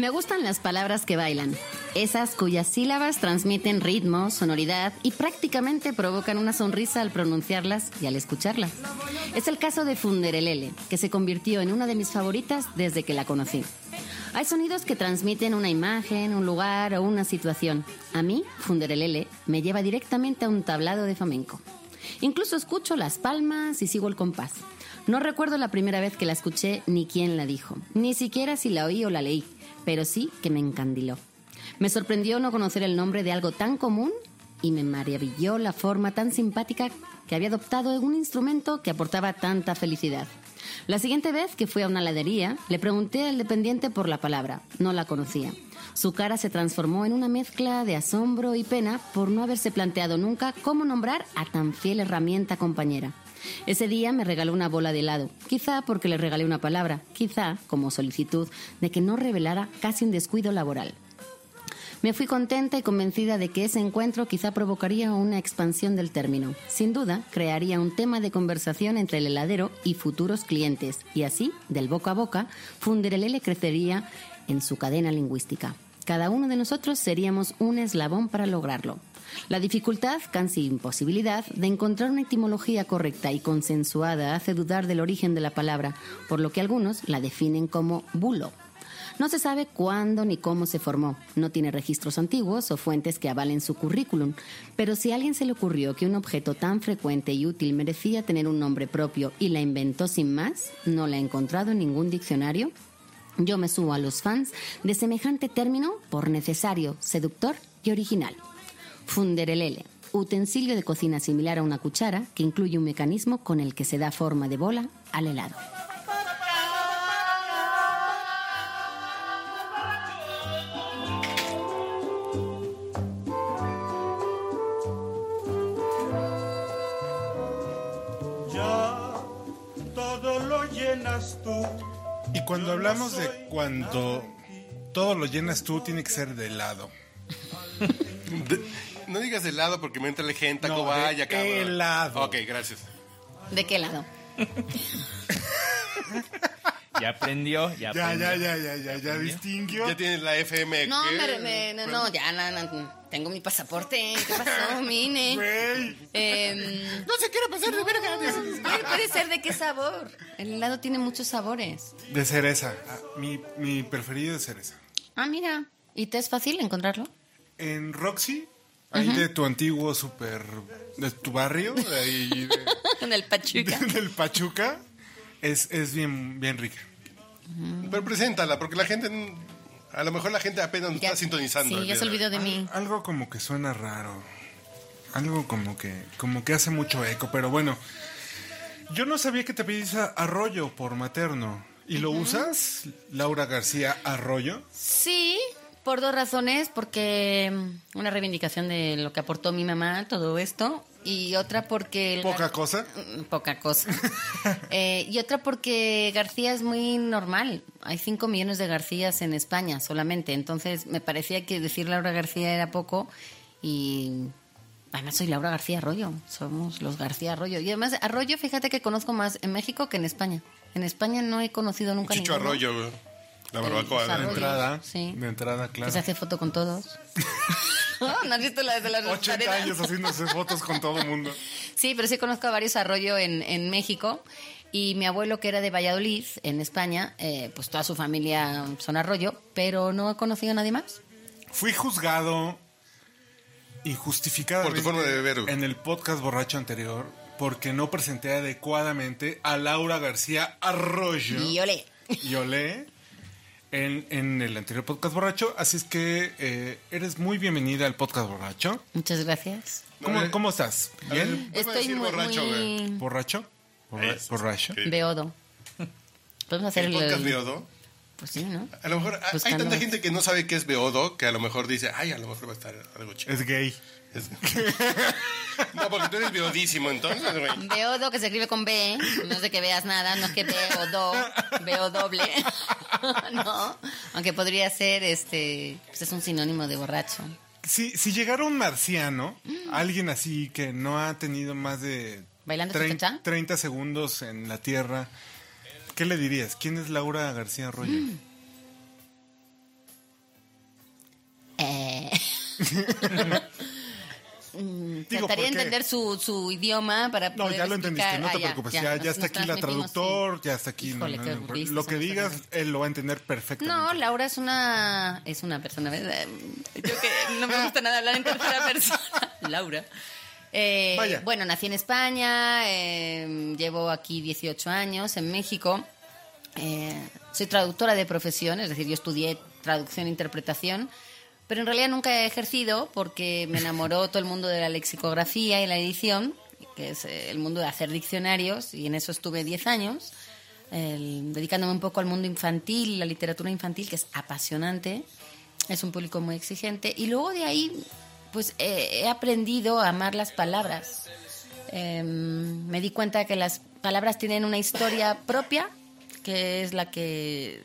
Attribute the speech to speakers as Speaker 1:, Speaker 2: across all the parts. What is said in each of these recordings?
Speaker 1: Me gustan las palabras que bailan, esas cuyas sílabas transmiten ritmo, sonoridad y prácticamente provocan una sonrisa al pronunciarlas y al escucharlas. Es el caso de Funderelele, que se convirtió en una de mis favoritas desde que la conocí. Hay sonidos que transmiten una imagen, un lugar o una situación. A mí, Funderelele me lleva directamente a un tablado de flamenco. Incluso escucho las palmas y sigo el compás. No recuerdo la primera vez que la escuché ni quién la dijo, ni siquiera si la oí o la leí, pero sí que me encandiló. Me sorprendió no conocer el nombre de algo tan común y me maravilló la forma tan simpática que había adoptado un instrumento que aportaba tanta felicidad. La siguiente vez que fui a una heladería, le pregunté al dependiente por la palabra. No la conocía. Su cara se transformó en una mezcla de asombro y pena por no haberse planteado nunca cómo nombrar a tan fiel herramienta compañera. Ese día me regaló una bola de helado, quizá porque le regalé una palabra, quizá como solicitud de que no revelara casi un descuido laboral. Me fui contenta y convencida de que ese encuentro quizá provocaría una expansión del término. Sin duda, crearía un tema de conversación entre el heladero y futuros clientes, y así, del boca a boca, Funderelele crecería en su cadena lingüística. Cada uno de nosotros seríamos un eslabón para lograrlo. La dificultad, casi imposibilidad, de encontrar una etimología correcta y consensuada hace dudar del origen de la palabra, por lo que algunos la definen como bulo. No se sabe cuándo ni cómo se formó, no tiene registros antiguos o fuentes que avalen su currículum, pero si a alguien se le ocurrió que un objeto tan frecuente y útil merecía tener un nombre propio y la inventó sin más, no la ha encontrado en ningún diccionario, yo me subo a los fans de semejante término por necesario, seductor y original. Funderelele, utensilio de cocina similar a una cuchara que incluye un mecanismo con el que se da forma de bola al helado.
Speaker 2: Ya todo lo llenas tú.
Speaker 3: Y cuando hablamos de cuando todo lo llenas tú, tiene que ser de helado.
Speaker 4: No digas helado porque me entra el gente,
Speaker 3: No,
Speaker 4: vaya,
Speaker 3: de
Speaker 4: cabrón.
Speaker 3: helado.
Speaker 4: Ok, gracias.
Speaker 1: ¿De qué lado?
Speaker 5: Ya aprendió, ya
Speaker 3: Ya,
Speaker 5: aprendió.
Speaker 3: ya, ya, ya, ya, ya distinguió.
Speaker 4: Ya tienes la FM.
Speaker 1: No, me- me- no, no, ya, no, no, tengo mi pasaporte. ¿Qué pasó, mi INE?
Speaker 3: Güey.
Speaker 1: Em,
Speaker 4: No se quiere pasar de verga.
Speaker 1: Puede ser de qué sabor. El helado tiene muchos sabores.
Speaker 3: De cereza. Ah, Mi, mi preferido es cereza.
Speaker 1: Ah, mira. ¿Y te es fácil encontrarlo?
Speaker 3: En Roxy, ahí de tu antiguo super. de tu barrio, de ahí de-
Speaker 1: En el Pachuca.
Speaker 3: del Pachuca, es, es bien, bien rica.
Speaker 4: Pero preséntala, porque la gente. A lo mejor la gente apenas nos
Speaker 1: Ya-
Speaker 4: está sintonizando.
Speaker 1: Sí, ya se olvidó de mí.
Speaker 3: Algo como que suena raro. Algo como que, como que hace mucho eco, pero bueno. Yo no sabía que te pedís arroyo por materno. ¿Y lo usas, Laura García Arroyo?
Speaker 1: Sí, por dos razones. Porque mm, una reivindicación de lo que aportó mi mamá, todo esto. Y otra porque... el
Speaker 3: Poca
Speaker 1: gar-
Speaker 3: cosa.
Speaker 1: Mm, Poca cosa. Eh, y otra porque García es muy normal. Hay 5 millones de Garcías en España solamente. Entonces me parecía que decir Laura García era poco. Y además soy Laura García Arroyo. Somos los García Arroyo. Y además Arroyo, fíjate que conozco más en México que en España. En España no he conocido nunca
Speaker 4: Chicho
Speaker 1: ninguno.
Speaker 4: Arroyo, güey. La barbacoa.
Speaker 3: De
Speaker 1: arroyos.
Speaker 3: entrada.
Speaker 1: Sí.
Speaker 3: De entrada,
Speaker 1: Que
Speaker 3: claro.
Speaker 1: se hace foto con todos. ¿No has visto la de las
Speaker 3: 80
Speaker 1: paredes?
Speaker 3: años haciéndose fotos con todo el mundo.
Speaker 1: Sí, pero sí conozco a varios arroyo en, en México. Y mi abuelo, que era de Valladolid, en España, eh, pues toda su familia son arroyo, pero no he conocido a nadie más.
Speaker 3: Fui juzgado injustificadamente
Speaker 4: Por tu forma de beber, güey.
Speaker 3: en el podcast borracho anterior porque no presenté adecuadamente a Laura García Arroyo.
Speaker 1: Y olé.
Speaker 3: y Olé en, en el anterior podcast borracho. Así es que eh, eres muy bienvenida al podcast borracho.
Speaker 1: Muchas gracias.
Speaker 3: ¿Cómo, cómo estás? ¿Bien?
Speaker 1: Estoy
Speaker 4: decir
Speaker 1: muy,
Speaker 4: borracho,
Speaker 1: muy
Speaker 3: ¿Borracho? Borracho.
Speaker 4: sí.
Speaker 1: beodo. Podemos hacer
Speaker 4: ¿El
Speaker 1: el...
Speaker 4: podcast Beodo?
Speaker 1: Pues sí, ¿no?
Speaker 4: A lo mejor hay- tanta gente que no sabe qué es Beodo que a lo mejor dice, ay, a lo mejor va a estar algo chido.
Speaker 3: Es gay.
Speaker 4: No, porque tú eres beodísimo, entonces, güey.
Speaker 1: Beodo, que se escribe con B, no es de que veas nada, no es que beodo, veo doble, no, aunque podría ser, este, pues es un sinónimo de borracho.
Speaker 3: Si, si llegara un marciano, alguien así que no ha tenido más de
Speaker 1: ¿Bailando
Speaker 3: trein-
Speaker 1: cha-cha-cha?
Speaker 3: 30 segundos en la Tierra, ¿qué le dirías? ¿Quién es Laura García Arroyo?
Speaker 1: Eh, mm,
Speaker 3: Digo,
Speaker 1: trataría de entender su, su idioma para
Speaker 3: No,
Speaker 1: poder
Speaker 3: ya lo entendiste,
Speaker 1: explicar-
Speaker 3: no te
Speaker 1: Ah,
Speaker 3: preocupes. Ya, ya,
Speaker 1: nos-
Speaker 3: está aquí la traductor,
Speaker 1: sí.
Speaker 3: ya está aquí. no,
Speaker 1: Híjole,
Speaker 3: no, no,
Speaker 1: listos
Speaker 3: lo que digas, él lo va a entender perfectamente.
Speaker 1: No, Laura es una es una persona, ¿verdad? Yo que no me gusta nada hablar en tercera persona. Laura. Eh,
Speaker 3: Vaya.
Speaker 1: Bueno, nací en España, eh, llevo aquí 18 años, en México. Eh, soy traductora de profesión, es decir, yo estudié traducción e interpretación, pero en realidad nunca he ejercido porque me enamoró todo el mundo de la lexicografía y la edición, que es eh, el mundo de hacer diccionarios, y en eso estuve 10 años, el- dedicándome un poco al mundo infantil, la literatura infantil, que es apasionante, es un público muy exigente, y luego de ahí, pues eh, he aprendido a amar las palabras. Eh, me di cuenta que las palabras tienen una historia propia, que es la que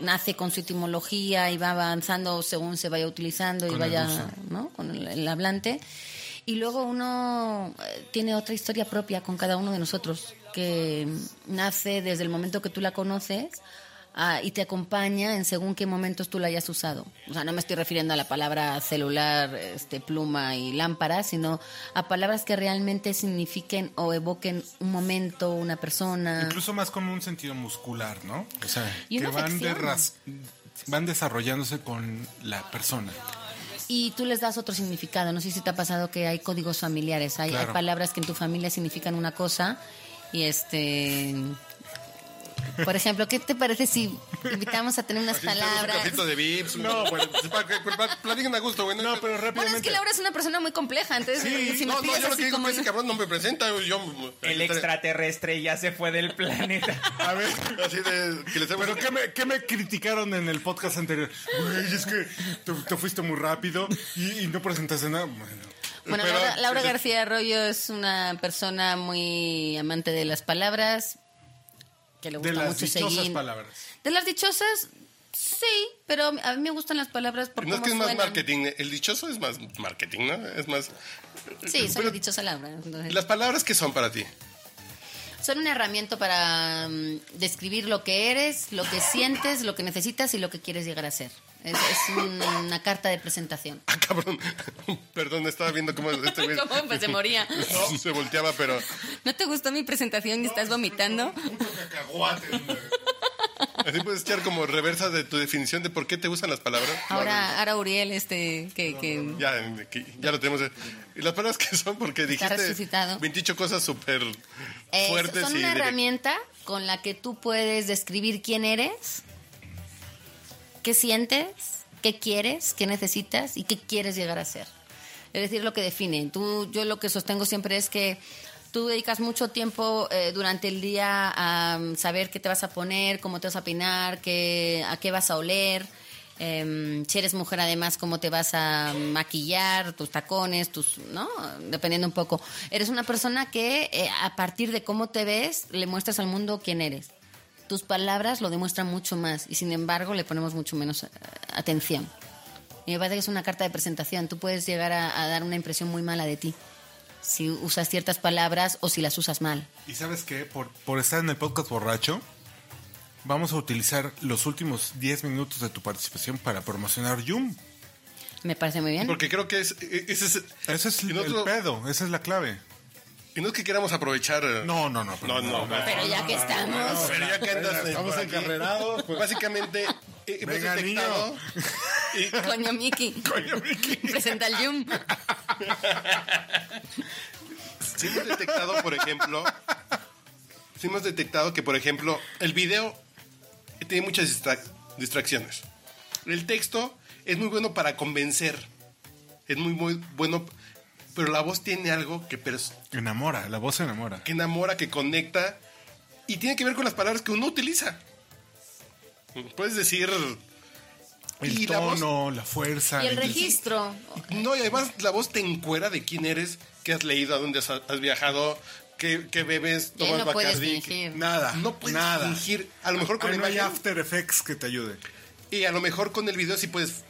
Speaker 1: nace con su etimología y va avanzando según se vaya utilizando y
Speaker 3: Con
Speaker 1: vaya. ¿no? Con el, el hablante. Y luego uno eh, tiene otra historia propia con cada uno de nosotros, que nace desde el momento que tú la conoces ah, y te acompaña en según qué momentos tú la hayas usado. O sea, no me estoy refiriendo a la palabra celular, este, pluma y lámpara, sino a palabras que realmente signifiquen o evoquen un momento, una persona.
Speaker 3: Incluso más como un sentido muscular, ¿no? O sea,
Speaker 1: Y
Speaker 3: que van,
Speaker 1: afección.
Speaker 3: derras- van desarrollándose con la persona.
Speaker 1: Y tú les das otro significado. No sé si te ha pasado que hay códigos familiares. Hay, palabras que en tu familia significan una cosa. Y este. Por ejemplo, ¿qué te parece si invitamos a tener unas
Speaker 4: Así un
Speaker 1: palabras?
Speaker 4: cafito de Vips. No, bueno, pues, para que para- platiquen a gusto, güey.
Speaker 3: No, pero
Speaker 1: Bueno, es
Speaker 3: rápidamente.
Speaker 1: que Laura es una persona muy compleja, entonces
Speaker 4: Sí,
Speaker 1: si me
Speaker 4: no, no, yo lo que digo
Speaker 1: como
Speaker 4: es que ese cabrón no me presenta. Yo,
Speaker 5: El extraterrestre ya se fue del planeta.
Speaker 3: A ver,
Speaker 4: Así de que les
Speaker 3: ¿pero qué me, qué me criticaron en el podcast anterior? Güey, es que te, te fuiste muy rápido y, y no presentaste nada. Bueno,
Speaker 1: Bueno,
Speaker 4: Pero-
Speaker 1: Laura, Laura. García Arroyo es una persona muy amante de las palabras, que le
Speaker 3: de
Speaker 1: gusta
Speaker 3: las
Speaker 1: mucho
Speaker 3: dichosas palabras.
Speaker 1: De las dichosas, sí, pero a mí me gustan las palabras por
Speaker 4: No es que es más marketing. El dichoso es más marketing, ¿no? Es más.
Speaker 1: Sí, soy dichosa Laura. entonces.
Speaker 4: ¿Las palabras qué son para ti?
Speaker 1: Son una herramienta para mm, describir lo que eres, lo que sientes, lo que necesitas y lo que quieres llegar a ser. Es, es un- una carta de presentación.
Speaker 4: Ah, cabrón. Perdón, estaba viendo cómo este güey.
Speaker 1: ¿Cómo? Pues se moría.
Speaker 4: No, se volteaba, pero.
Speaker 1: ¿No te gustó mi presentación y estás vomitando?
Speaker 4: Así puedes echar como reversa de tu definición de por qué te gustan las palabras.
Speaker 1: Ahora, ahora Uriel, este, que, que
Speaker 4: Ya, que- ya lo tenemos. ¿Y las palabras que son? Porque dijiste
Speaker 1: resucitado.
Speaker 4: 28 cosas súper
Speaker 1: Eh,
Speaker 4: fuertes
Speaker 1: son
Speaker 4: y
Speaker 1: una
Speaker 4: direct-
Speaker 1: herramienta con la que tú puedes describir quién eres, qué sientes, qué quieres, qué necesitas y qué quieres llegar a ser. Es decir, lo que define. Tú, yo lo que sostengo siempre es que tú dedicas mucho tiempo eh, durante el día a saber qué te vas a poner, cómo te vas a peinar, qué, a qué vas a oler. Em, si eres mujer, además, cómo te vas a maquillar, tus tacones, tus, ¿no? Dependiendo un poco. Eres una persona que, eh, a partir de cómo te ves, le muestras al mundo quién eres. Tus palabras lo demuestran mucho más y, sin embargo, le ponemos mucho menos eh, atención. Y me parece que es una carta de presentación. Tú puedes llegar a, a dar una impresión muy mala de ti si usas ciertas palabras o si las usas mal.
Speaker 3: Y sabes qué, por, por estar en el podcast borracho, vamos a utilizar los últimos 10 minutos de tu participación para promocionar Yum.
Speaker 1: Me parece muy bien.
Speaker 4: Porque creo que es, ese es.
Speaker 3: Ese es el pedo, esa es la clave.
Speaker 4: Y no es que queramos aprovechar. eh,
Speaker 3: No, no, no.
Speaker 4: No, no, no.
Speaker 1: Pero ya que estamos,
Speaker 4: Pero ya que andas
Speaker 3: Estamos encarrerados, pues.
Speaker 4: Básicamente, eh, hemos
Speaker 3: Venga,
Speaker 4: detectado. y-
Speaker 1: coño Miki,
Speaker 3: Coño, Vicky.
Speaker 1: presenta el Yum.
Speaker 4: Sí hemos detectado, por ejemplo, sí hemos detectado que, por ejemplo, el video tiene muchas distra- distracciones. El texto es muy bueno para convencer. Es muy, muy bueno, pero la voz tiene algo que,
Speaker 3: Enamora, la voz enamora.
Speaker 4: que enamora, que conecta y tiene que ver con las palabras que uno utiliza. Puedes decir...
Speaker 3: El
Speaker 4: y la voz-
Speaker 3: tono, la fuerza.
Speaker 1: Y el
Speaker 3: la
Speaker 1: registro.
Speaker 4: No, y además la voz te encuera de quién eres, qué has leído, a dónde has, has viajado, qué, qué bebes, tomas
Speaker 1: no puedes
Speaker 4: Bacardí.
Speaker 1: fingir.
Speaker 3: Nada,
Speaker 4: No puedes
Speaker 3: nada.
Speaker 4: fingir. A lo mejor con la
Speaker 3: no hay. After Effects que te ayude.
Speaker 4: Y a lo mejor con el video sí puedes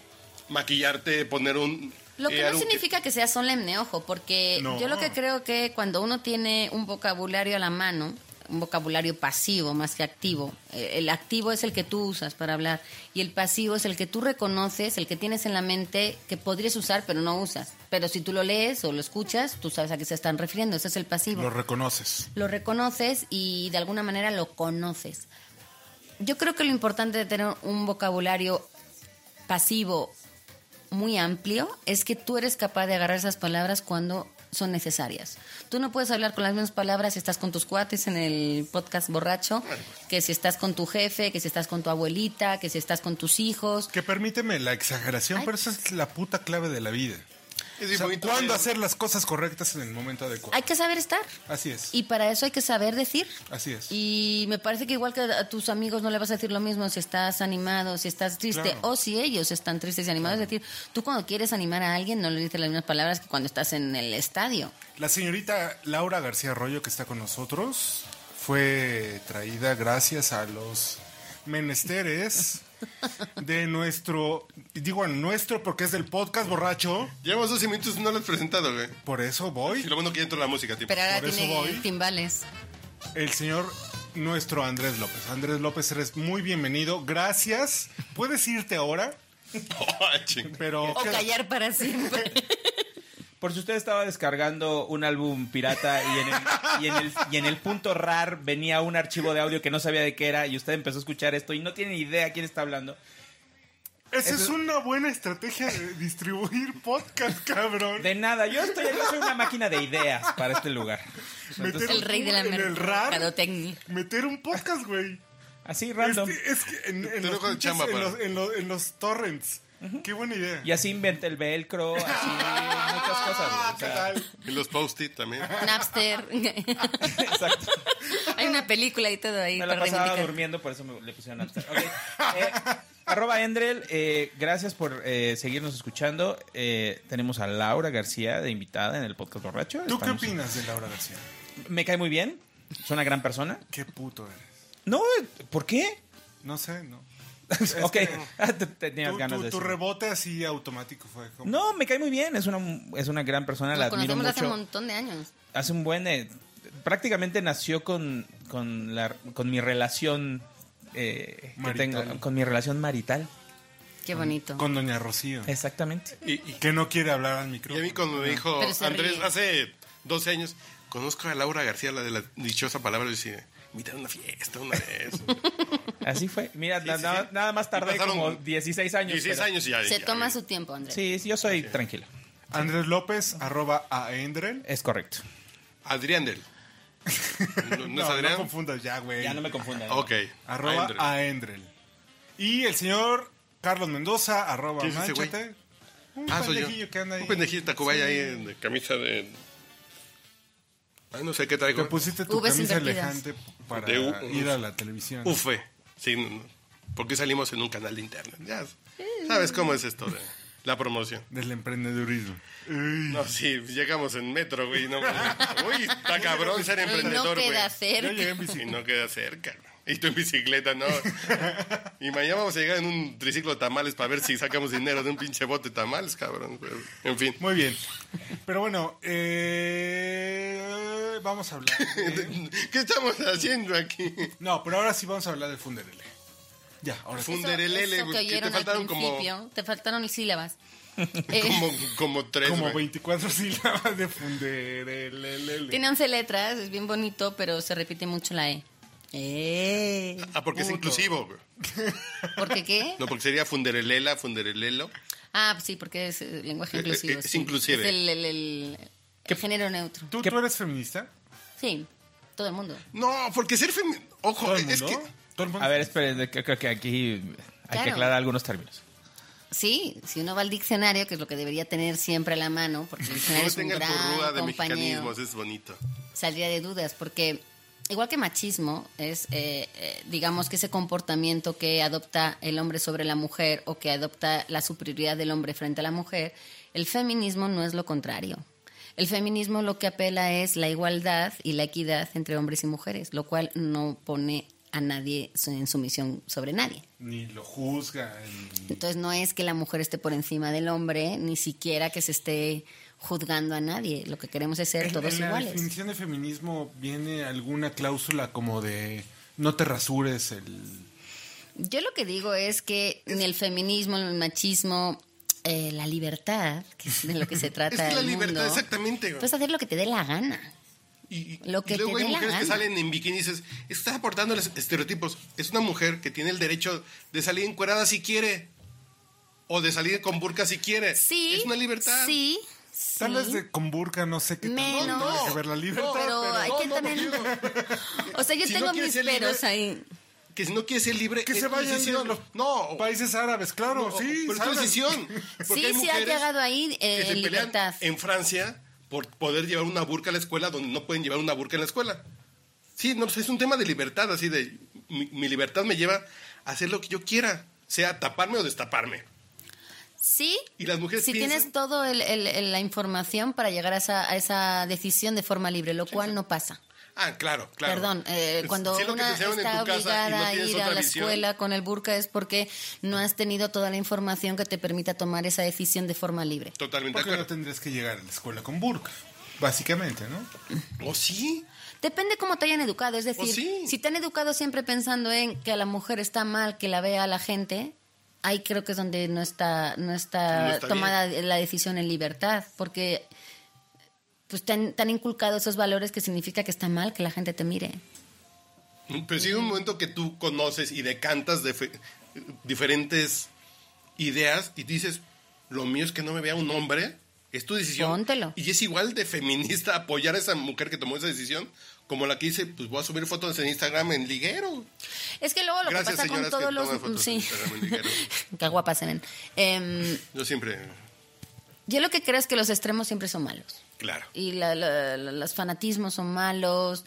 Speaker 4: maquillarte, poner un...
Speaker 1: Lo que
Speaker 4: eh,
Speaker 1: no
Speaker 4: algo
Speaker 1: significa que sea solemne, ojo, porque
Speaker 3: No.
Speaker 1: yo lo que creo que cuando uno tiene un vocabulario a la mano, un vocabulario pasivo más que activo. Eh, El activo es el que tú usas para hablar y el pasivo es el que tú reconoces, el que tienes en la mente que podrías usar pero no usas. Pero si tú lo lees o lo escuchas, tú sabes a qué se están refiriendo. Ese es el pasivo
Speaker 3: Lo reconoces.
Speaker 1: lo reconoces y de alguna manera lo conoces. Yo creo que lo importante de tener un vocabulario pasivo muy amplio es que tú eres capaz de agarrar esas palabras cuando son necesarias. Tú no puedes hablar con las mismas palabras si estás con tus cuates en el podcast borracho, que si estás con tu jefe, que si estás con tu abuelita, que si estás con tus hijos.
Speaker 3: Que permíteme la exageración,
Speaker 1: Ay.
Speaker 3: pero esa es la puta clave de la vida.
Speaker 4: Es
Speaker 3: O
Speaker 4: bien
Speaker 3: sea,
Speaker 4: bonito.
Speaker 3: ¿Cuándo hacer las cosas correctas en el momento adecuado?
Speaker 1: Hay que saber estar.
Speaker 3: Así es.
Speaker 1: Y para eso hay que saber decir.
Speaker 3: Así es.
Speaker 1: Y me parece que igual que a tus amigos no le vas a decir lo mismo si estás animado, si estás triste
Speaker 3: Claro.
Speaker 1: o si ellos están tristes y animados. Es decir, tú cuando quieres animar a alguien no le dices las mismas palabras que cuando estás en el estadio.
Speaker 3: La señorita Laura García Arroyo, que está con nosotros, fue traída gracias a los menesteres de nuestro, digo nuestro porque es del podcast borracho,
Speaker 4: Llevamos 12 minutos y no lo has presentado, güey.
Speaker 3: por eso voy,
Speaker 4: Y lo bueno que ya entró la música, tipo.
Speaker 1: Pero ahora
Speaker 3: Por eso voy.
Speaker 1: timbales.
Speaker 3: el señor nuestro Andrés López. Andrés López, eres muy bienvenido, gracias. Puedes irte ahora,
Speaker 4: Oh,
Speaker 3: pero...
Speaker 1: O callar para siempre.
Speaker 5: Por si usted estaba descargando un álbum pirata y en, el, y, en el, y en el punto RAR venía un archivo de audio que no sabía de qué era y usted empezó a escuchar esto y no tiene ni idea quién está hablando.
Speaker 3: Esa
Speaker 5: Eso-
Speaker 3: es una buena estrategia de distribuir podcast, cabrón.
Speaker 5: De nada, yo estoy yo soy una máquina de ideas para este lugar.
Speaker 3: Meter
Speaker 1: El rey de la mercadotecnia.
Speaker 3: meter un podcast, güey.
Speaker 5: Así random.
Speaker 3: Este- es que en, en
Speaker 4: Te
Speaker 3: los,
Speaker 4: dejo de
Speaker 3: pinches-
Speaker 4: chamba,
Speaker 3: en,
Speaker 4: para-
Speaker 3: los, en los- en los torrents. Qué buena idea.
Speaker 5: Y así inventé el velcro, así muchas cosas. güey, o
Speaker 3: ¿Qué
Speaker 5: sea,
Speaker 3: tal?
Speaker 4: Y los post-it también.
Speaker 1: Napster.
Speaker 5: Exacto.
Speaker 1: Hay una película y todo ahí.
Speaker 5: Me la
Speaker 1: para
Speaker 5: pasaba
Speaker 1: reivindicar.
Speaker 5: durmiendo, por eso me, le pusieron Napster. Ok. Eh, arroba Endrel, eh, gracias por eh, seguirnos escuchando. Eh, tenemos a Laura García de invitada en el podcast borracho.
Speaker 3: ¿Tú qué
Speaker 5: Estamos-
Speaker 3: opinas de Laura García?
Speaker 5: Me cae muy bien. Es una gran persona.
Speaker 3: Qué puto eres.
Speaker 5: No, ¿por qué?
Speaker 3: No sé, no.
Speaker 5: ok,
Speaker 3: que-
Speaker 5: Ah, te- tenías
Speaker 3: Tu,
Speaker 5: ganas
Speaker 3: tu-
Speaker 5: de
Speaker 3: tu
Speaker 5: decirlo.
Speaker 3: rebote así automático fue como...
Speaker 5: No, me cae muy bien. Es una, es una gran persona, la
Speaker 1: Nos
Speaker 5: admiro
Speaker 1: conocemos hace un
Speaker 5: mucho.
Speaker 1: montón de años.
Speaker 5: Hace un buen. eh, prácticamente nació con, con, la, con mi relación. eh, que
Speaker 3: Marital.
Speaker 5: tengo, con mi relación marital.
Speaker 1: Qué bonito.
Speaker 3: Con Doña Rocío.
Speaker 5: Exactamente.
Speaker 4: Y, y-
Speaker 3: Que no quiere hablar al
Speaker 4: y a
Speaker 3: micrófono.
Speaker 4: mí cuando me dijo Andrés
Speaker 1: ríe.
Speaker 4: hace 12 años, conozco a Laura García, la de la dichosa palabra, y decía, invita a una fiesta una vez.
Speaker 5: Así fue. Mira,
Speaker 4: Sí,
Speaker 5: na-
Speaker 4: sí,
Speaker 5: nada,
Speaker 4: sí.
Speaker 5: nada más tardé como 16 años.
Speaker 4: 16
Speaker 5: pero-
Speaker 4: años y ya.
Speaker 1: Se
Speaker 4: ya,
Speaker 1: toma
Speaker 4: ya.
Speaker 1: su tiempo, Andrés.
Speaker 5: Sí, sí, yo soy tranquilo.
Speaker 3: Andrés López, arroba a Endrel.
Speaker 5: Es correcto.
Speaker 4: Adrián del. ¿No, no es
Speaker 3: No,
Speaker 4: Adrián?
Speaker 3: no confundas ya, güey.
Speaker 5: Ya no me confundan.
Speaker 4: Ok.
Speaker 3: Arroba a Endrel. Y el señor Carlos Mendoza, arroba
Speaker 4: ¿Quién es ese güey?
Speaker 3: manchate. Un
Speaker 4: Ah, soy yo.
Speaker 3: pendejillo que anda ahí.
Speaker 4: Un pendejillo de Tacubaya
Speaker 3: Sí.
Speaker 4: ahí en de camisa de. Ay, no sé qué traigo.
Speaker 3: Te pusiste tu
Speaker 1: Ubes
Speaker 3: camisa elegante para
Speaker 4: De U-
Speaker 3: ir a la televisión.
Speaker 4: Ufe. Sí, no, no. porque salimos en un canal de internet. Ya sabes cómo es esto de la promoción.
Speaker 3: Del emprendedurismo.
Speaker 4: No, sí, llegamos en metro, güey. No, uy, está cabrón ser
Speaker 1: Y no
Speaker 4: emprendedor, güey.
Speaker 1: queda
Speaker 3: Yo
Speaker 1: cerca.
Speaker 3: llegué en
Speaker 4: Y
Speaker 3: bicicleta.
Speaker 4: no queda cerca. Y tú en bicicleta, no. Y mañana vamos a llegar en un triciclo de tamales para ver si sacamos dinero de un pinche bote de tamales, cabrón. Pero, En fin.
Speaker 3: Muy bien. Pero bueno, eh, vamos a hablar. de-
Speaker 4: ¿Qué estamos haciendo aquí?
Speaker 3: No, pero ahora sí vamos a hablar de Funderele. Ya, ahora sí.
Speaker 4: Fun- Funderelele,
Speaker 1: Eso- eso
Speaker 4: güey,
Speaker 1: que
Speaker 4: que te faltaron como-
Speaker 1: principio, Te faltaron sílabas. Eh,
Speaker 4: Como, como tres,
Speaker 3: Como
Speaker 4: güey.
Speaker 3: 24 sílabas de Funderele.
Speaker 1: tiene 11 letras, es bien bonito, pero se repite mucho la E. Eh.
Speaker 4: Ah, porque es inclusivo, güey.
Speaker 1: ¿Por qué qué?
Speaker 4: No, porque sería funderelela, funderelelo.
Speaker 1: Ah, pues sí, porque es eh, lenguaje
Speaker 4: Eh,
Speaker 1: inclusivo.
Speaker 4: eh, es
Speaker 1: sí.
Speaker 4: inclusive.
Speaker 1: Es el, el- el- el género neutro.
Speaker 3: ¿Tú,
Speaker 5: ¿Qué-
Speaker 3: tú eres feminista?
Speaker 1: Sí, todo el mundo.
Speaker 4: No, porque ser femenino. Ojo,
Speaker 3: ¿Todo el
Speaker 4: es
Speaker 3: mundo?
Speaker 4: que.
Speaker 3: ¿Todo el mundo?
Speaker 5: A ver, esperen, que- creo que aquí hay que aclarar algunos términos.
Speaker 1: Sí, si uno va al diccionario, que es lo que debería tener siempre a la mano, porque el
Speaker 4: No
Speaker 1: diccionario es un gran
Speaker 4: de
Speaker 1: compañero,
Speaker 4: mexicanismos, es bonito.
Speaker 1: saldría de dudas, porque igual que machismo es, eh, eh, digamos, que ese comportamiento que adopta el hombre sobre la mujer o que adopta la superioridad del hombre frente a la mujer, el feminismo no es lo contrario. El feminismo lo que apela es la igualdad y la equidad entre hombres y mujeres, lo cual no pone a nadie en sumisión sobre nadie.
Speaker 3: Ni lo juzga. ni-
Speaker 1: Entonces no es que la mujer esté por encima del hombre, ni siquiera que se esté juzgando a nadie. Lo que queremos es ser
Speaker 3: En-
Speaker 1: todos
Speaker 3: en la
Speaker 1: iguales.
Speaker 3: definición de feminismo viene alguna cláusula como de no te rasures el...
Speaker 1: Yo lo que digo es que ni el feminismo, el machismo, eh, la libertad, que es de lo que se trata
Speaker 4: Es que la
Speaker 1: el
Speaker 4: libertad,
Speaker 1: mundo,
Speaker 4: exactamente. güey.
Speaker 1: Puedes hacer lo que te dé la gana.
Speaker 4: Y,
Speaker 1: Lo que
Speaker 4: y luego
Speaker 1: te
Speaker 4: hay
Speaker 1: dé la
Speaker 4: mujeres que salen en bikini y dices, estás aportando los estereotipos. Es una mujer que tiene el derecho de salir encuerada si quiere. O de salir con burka si quiere.
Speaker 1: Sí.
Speaker 4: Es una libertad.
Speaker 1: Sí.
Speaker 3: Tal
Speaker 1: sí.
Speaker 3: vez de con burka no sé qué tanto
Speaker 1: Menos.
Speaker 3: tiene que ver la libertad,
Speaker 1: pero,
Speaker 3: pero...
Speaker 1: hay que
Speaker 4: no,
Speaker 1: también... o sea, yo
Speaker 4: Si no
Speaker 1: tengo mis
Speaker 4: libre,
Speaker 1: peros ahí.
Speaker 4: Que si no quieres ser libre,
Speaker 3: Que
Speaker 4: es
Speaker 3: se vayan
Speaker 4: decisión.
Speaker 3: los
Speaker 4: No,
Speaker 3: países árabes, claro,
Speaker 4: no,
Speaker 3: sí.
Speaker 4: pero es decisión.
Speaker 1: Sí, sí ha llegado ahí eh,
Speaker 4: que se pelean
Speaker 1: libertad.
Speaker 4: en Francia por poder llevar una burka a la escuela donde no pueden llevar una burka en la escuela. Sí, no, pues es un tema de libertad, así de mi, mi libertad me lleva a hacer lo que yo quiera, sea taparme o destaparme.
Speaker 1: Sí.
Speaker 4: Y las mujeres
Speaker 1: si
Speaker 4: piensan-
Speaker 1: tienes toda la información para llegar a esa, a esa decisión de forma libre, lo cual no pasa.
Speaker 4: Ah, claro, claro.
Speaker 1: Perdón, eh, cuando
Speaker 4: si
Speaker 1: una está obligada
Speaker 4: no
Speaker 1: a ir a la
Speaker 4: visión,
Speaker 1: escuela con el burka es porque no has tenido toda la información que te permita tomar esa decisión de forma libre.
Speaker 4: Totalmente de
Speaker 3: Porque no
Speaker 4: acuerdo.
Speaker 3: tendrías que llegar a la escuela con burka, básicamente, ¿no?
Speaker 4: ¿O sí?
Speaker 1: Depende cómo te hayan educado, es decir,
Speaker 4: sí.
Speaker 1: si te han educado siempre pensando en que a la mujer está mal que la vea la gente, ahí creo que es donde no está no está,
Speaker 4: No está
Speaker 1: tomada la decisión en libertad, porque pues te han, te han inculcado esos valores que significa que está mal que la gente te mire.
Speaker 4: Pero sí hay un momento que tú conoces y decantas de fe- diferentes ideas y dices, lo mío es que no me vea un hombre, es tu decisión.
Speaker 1: Póntelo.
Speaker 4: Y es igual de feminista apoyar a esa mujer que tomó esa decisión como la que dice, pues voy a subir fotos en Instagram en liguero.
Speaker 1: Es que luego lo
Speaker 4: Gracias,
Speaker 1: que pasa con todos los
Speaker 4: fotos
Speaker 1: sí.
Speaker 4: en Instagram en liguero.
Speaker 1: Qué guapas se ven. Em,
Speaker 4: Yo siempre,
Speaker 1: yo lo que creo es que los extremos siempre son malos.
Speaker 4: claro.
Speaker 1: y la- la- la- los fanatismos son malos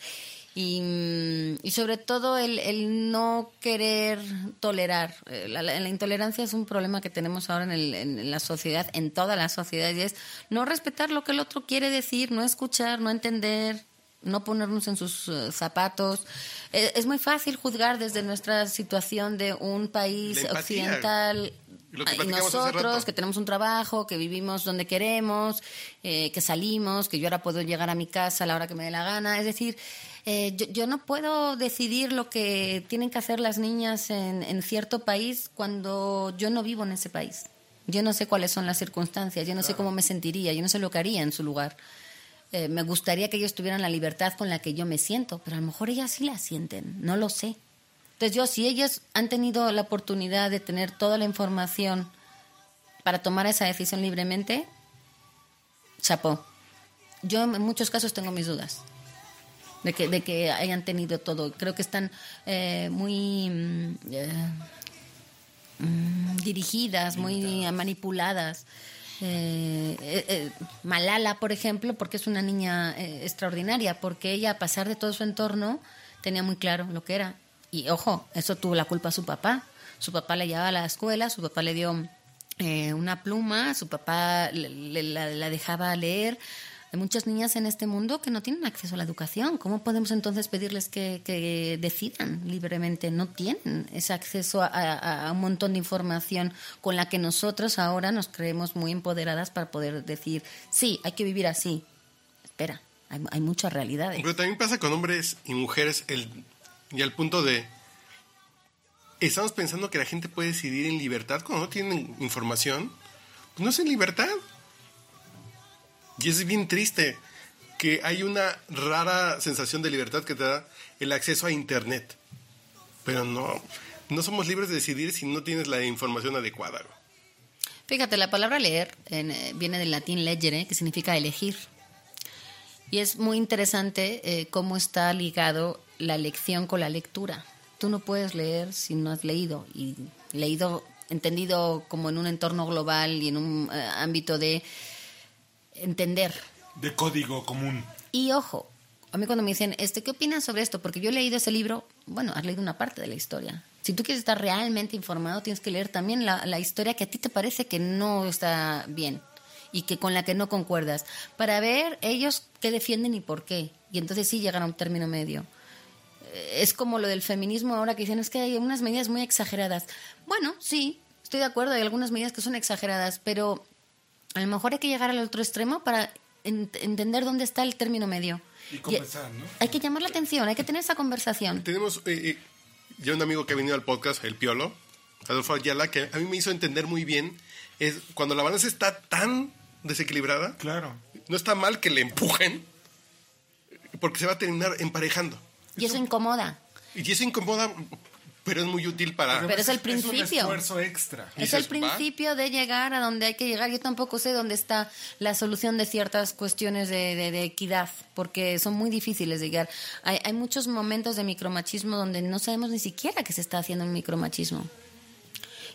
Speaker 1: y, mm, y sobre todo el, el no querer tolerar. Eh, La, intolerancia es un problema que tenemos ahora en, el- en la sociedad, en toda la sociedad, y es no respetar lo que el otro quiere decir, no escuchar, no entender, no ponernos en sus eh, zapatos. Eh, es muy fácil juzgar desde nuestra situación de un país occidental y
Speaker 4: hace
Speaker 1: nosotros que tenemos un trabajo, que vivimos donde queremos, eh, que salimos, que yo ahora puedo llegar a mi casa a la hora que me dé la gana. Es decir, eh, yo, yo no puedo decidir lo que tienen que hacer las niñas en, en cierto país cuando yo no vivo en ese país. Yo no sé cuáles son las circunstancias, yo no sé cómo me sentiría, yo no sé lo que haría en su lugar. Eh, me gustaría que ellos tuvieran la libertad con la que yo me siento, pero a lo mejor ellas sí la sienten, no lo sé. Entonces yo, si ellos han tenido la oportunidad de tener toda la información para tomar esa decisión libremente, chapó. Yo en muchos casos tengo mis dudas de que, de que hayan tenido todo. Creo que están eh, muy mm, eh, mm, dirigidas, muy manipuladas. Eh, eh, Malala, por ejemplo, porque es una niña eh, extraordinaria, porque ella, a pesar de todo su entorno, tenía muy claro lo que era. Y ojo, eso tuvo la culpa a su papá. Su papá le llevaba a la escuela, su papá le dio eh, una pluma, su papá le- la, la dejaba leer. Hay muchas niñas en este mundo que no tienen acceso a la educación. ¿Cómo podemos entonces pedirles que, decidan libremente? No tienen ese acceso a, un montón de información con la que nosotros ahora nos creemos muy empoderadas para poder decir, sí, hay que vivir así. Espera, hay, hay muchas realidades.
Speaker 4: Pero también pasa con hombres y mujeres el, y al punto de... Estamos pensando que la gente puede decidir en libertad cuando no tienen información. Pues no es en libertad. Y es bien triste que hay una rara sensación de libertad que te da el acceso a Internet. Pero no, no somos libres de decidir si no tienes la información adecuada.
Speaker 1: Fíjate, la palabra leer eh, viene del latín legere, que significa elegir. Y es muy interesante eh, cómo está ligado la lección con la lectura. Tú no puedes leer si no has leído. Y leído, entendido como en un entorno global y en un eh, ámbito de entender.
Speaker 3: De código común.
Speaker 1: Y ojo, a mí cuando me dicen, este, ¿qué opinas sobre esto? Porque yo he leído ese libro, bueno, has leído una parte de la historia. Si tú quieres estar realmente informado, tienes que leer también la, la historia que a ti te parece que no está bien y que con la que no concuerdas, para ver ellos qué defienden y por qué. Y entonces sí llegan a un término medio. Eh, Es como lo del feminismo ahora que dicen, es que hay unas medidas muy exageradas. Bueno, sí, estoy de acuerdo, hay algunas medidas que son exageradas, pero A lo mejor hay que llegar al otro extremo para en- entender dónde está el término medio.
Speaker 3: Y conversar, ¿no?
Speaker 1: Hay que llamar la atención, hay que tener esa conversación.
Speaker 4: Tenemos eh, eh, ya un amigo que ha venido al podcast, el Piolo, Adolfo Ayala, que a mí me hizo entender muy bien, es cuando la balanza está tan desequilibrada,
Speaker 3: Claro.
Speaker 4: no está mal que le empujen, porque se va a terminar emparejando.
Speaker 1: Y eso incomoda.
Speaker 4: Y eso incomoda, pero es muy útil para...
Speaker 1: Pero es el
Speaker 3: un
Speaker 1: principio.
Speaker 3: esfuerzo extra.
Speaker 1: Es el principio de llegar a donde hay que llegar. Yo tampoco sé dónde está la solución de ciertas cuestiones de, de- de equidad, porque son muy difíciles de llegar. Hay, hay muchos momentos de micromachismo donde no sabemos ni siquiera que se está haciendo un micromachismo.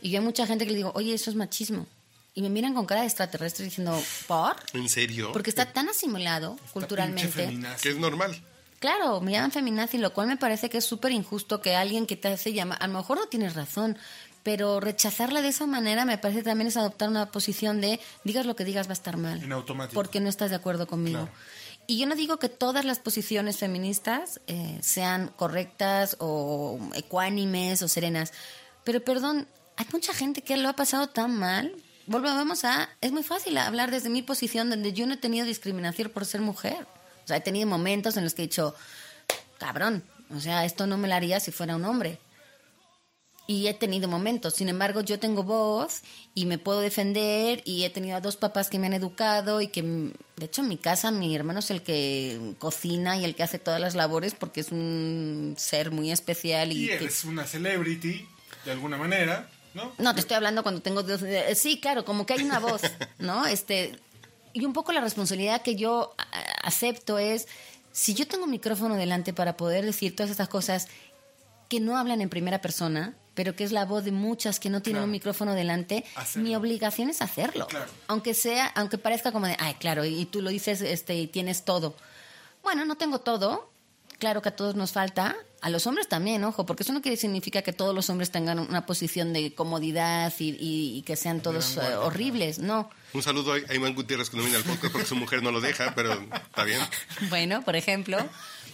Speaker 1: Y yo hay mucha gente que le digo, oye, eso es machismo. Y me miran con cara de extraterrestre diciendo, ¿por?
Speaker 4: ¿En serio?
Speaker 1: Porque está tan asimilado culturalmente.
Speaker 4: Que es normal.
Speaker 1: Claro, me llaman feminazi, lo cual me parece que es súper injusto que alguien que te hace llamar, a lo mejor no tienes razón, pero rechazarla de esa manera me parece también es adoptar una posición de digas lo que digas va a estar mal.
Speaker 3: En automático.
Speaker 1: Porque no estás de acuerdo conmigo.
Speaker 3: Claro.
Speaker 1: Y yo no digo que todas las posiciones feministas eh, sean correctas o ecuánimes o serenas, pero perdón, hay mucha gente que lo ha pasado tan mal. Volvamos a, es muy fácil hablar desde mi posición donde yo no he tenido discriminación por ser mujer. O sea, he tenido momentos en los que he dicho, cabrón, o sea, esto no me lo haría si fuera un hombre. Y he tenido momentos, sin embargo, yo tengo voz y me puedo defender y he tenido a dos papás que me han educado y que, de hecho, en mi casa mi hermano es el que cocina y el que hace todas las labores porque es un ser muy especial y,
Speaker 3: Y
Speaker 1: que-
Speaker 3: eres una celebrity, de alguna manera, ¿no?
Speaker 1: no, te estoy hablando cuando tengo... dos- eh, Sí, claro, como que hay una voz, ¿no? Este, y un poco la responsabilidad que yo acepto es, si yo tengo un micrófono delante para poder decir todas estas cosas que no hablan en primera persona, pero que es la voz de muchas que no tienen
Speaker 3: Claro.
Speaker 1: un micrófono delante,
Speaker 3: Hacerlo.
Speaker 1: mi obligación es hacerlo.
Speaker 3: Claro.
Speaker 1: Aunque sea, aunque parezca como de, ay, claro, y tú lo dices este, y tienes todo. Bueno, no tengo todo. Claro que a todos nos falta. A los hombres también, ojo, porque eso no quiere significa que todos los hombres tengan una posición de comodidad y, y- y que sean todos eh, horribles. No.
Speaker 4: Un saludo a Iván Gutiérrez que no viene al podcast porque su mujer no lo deja, pero está bien.
Speaker 1: Bueno, por ejemplo.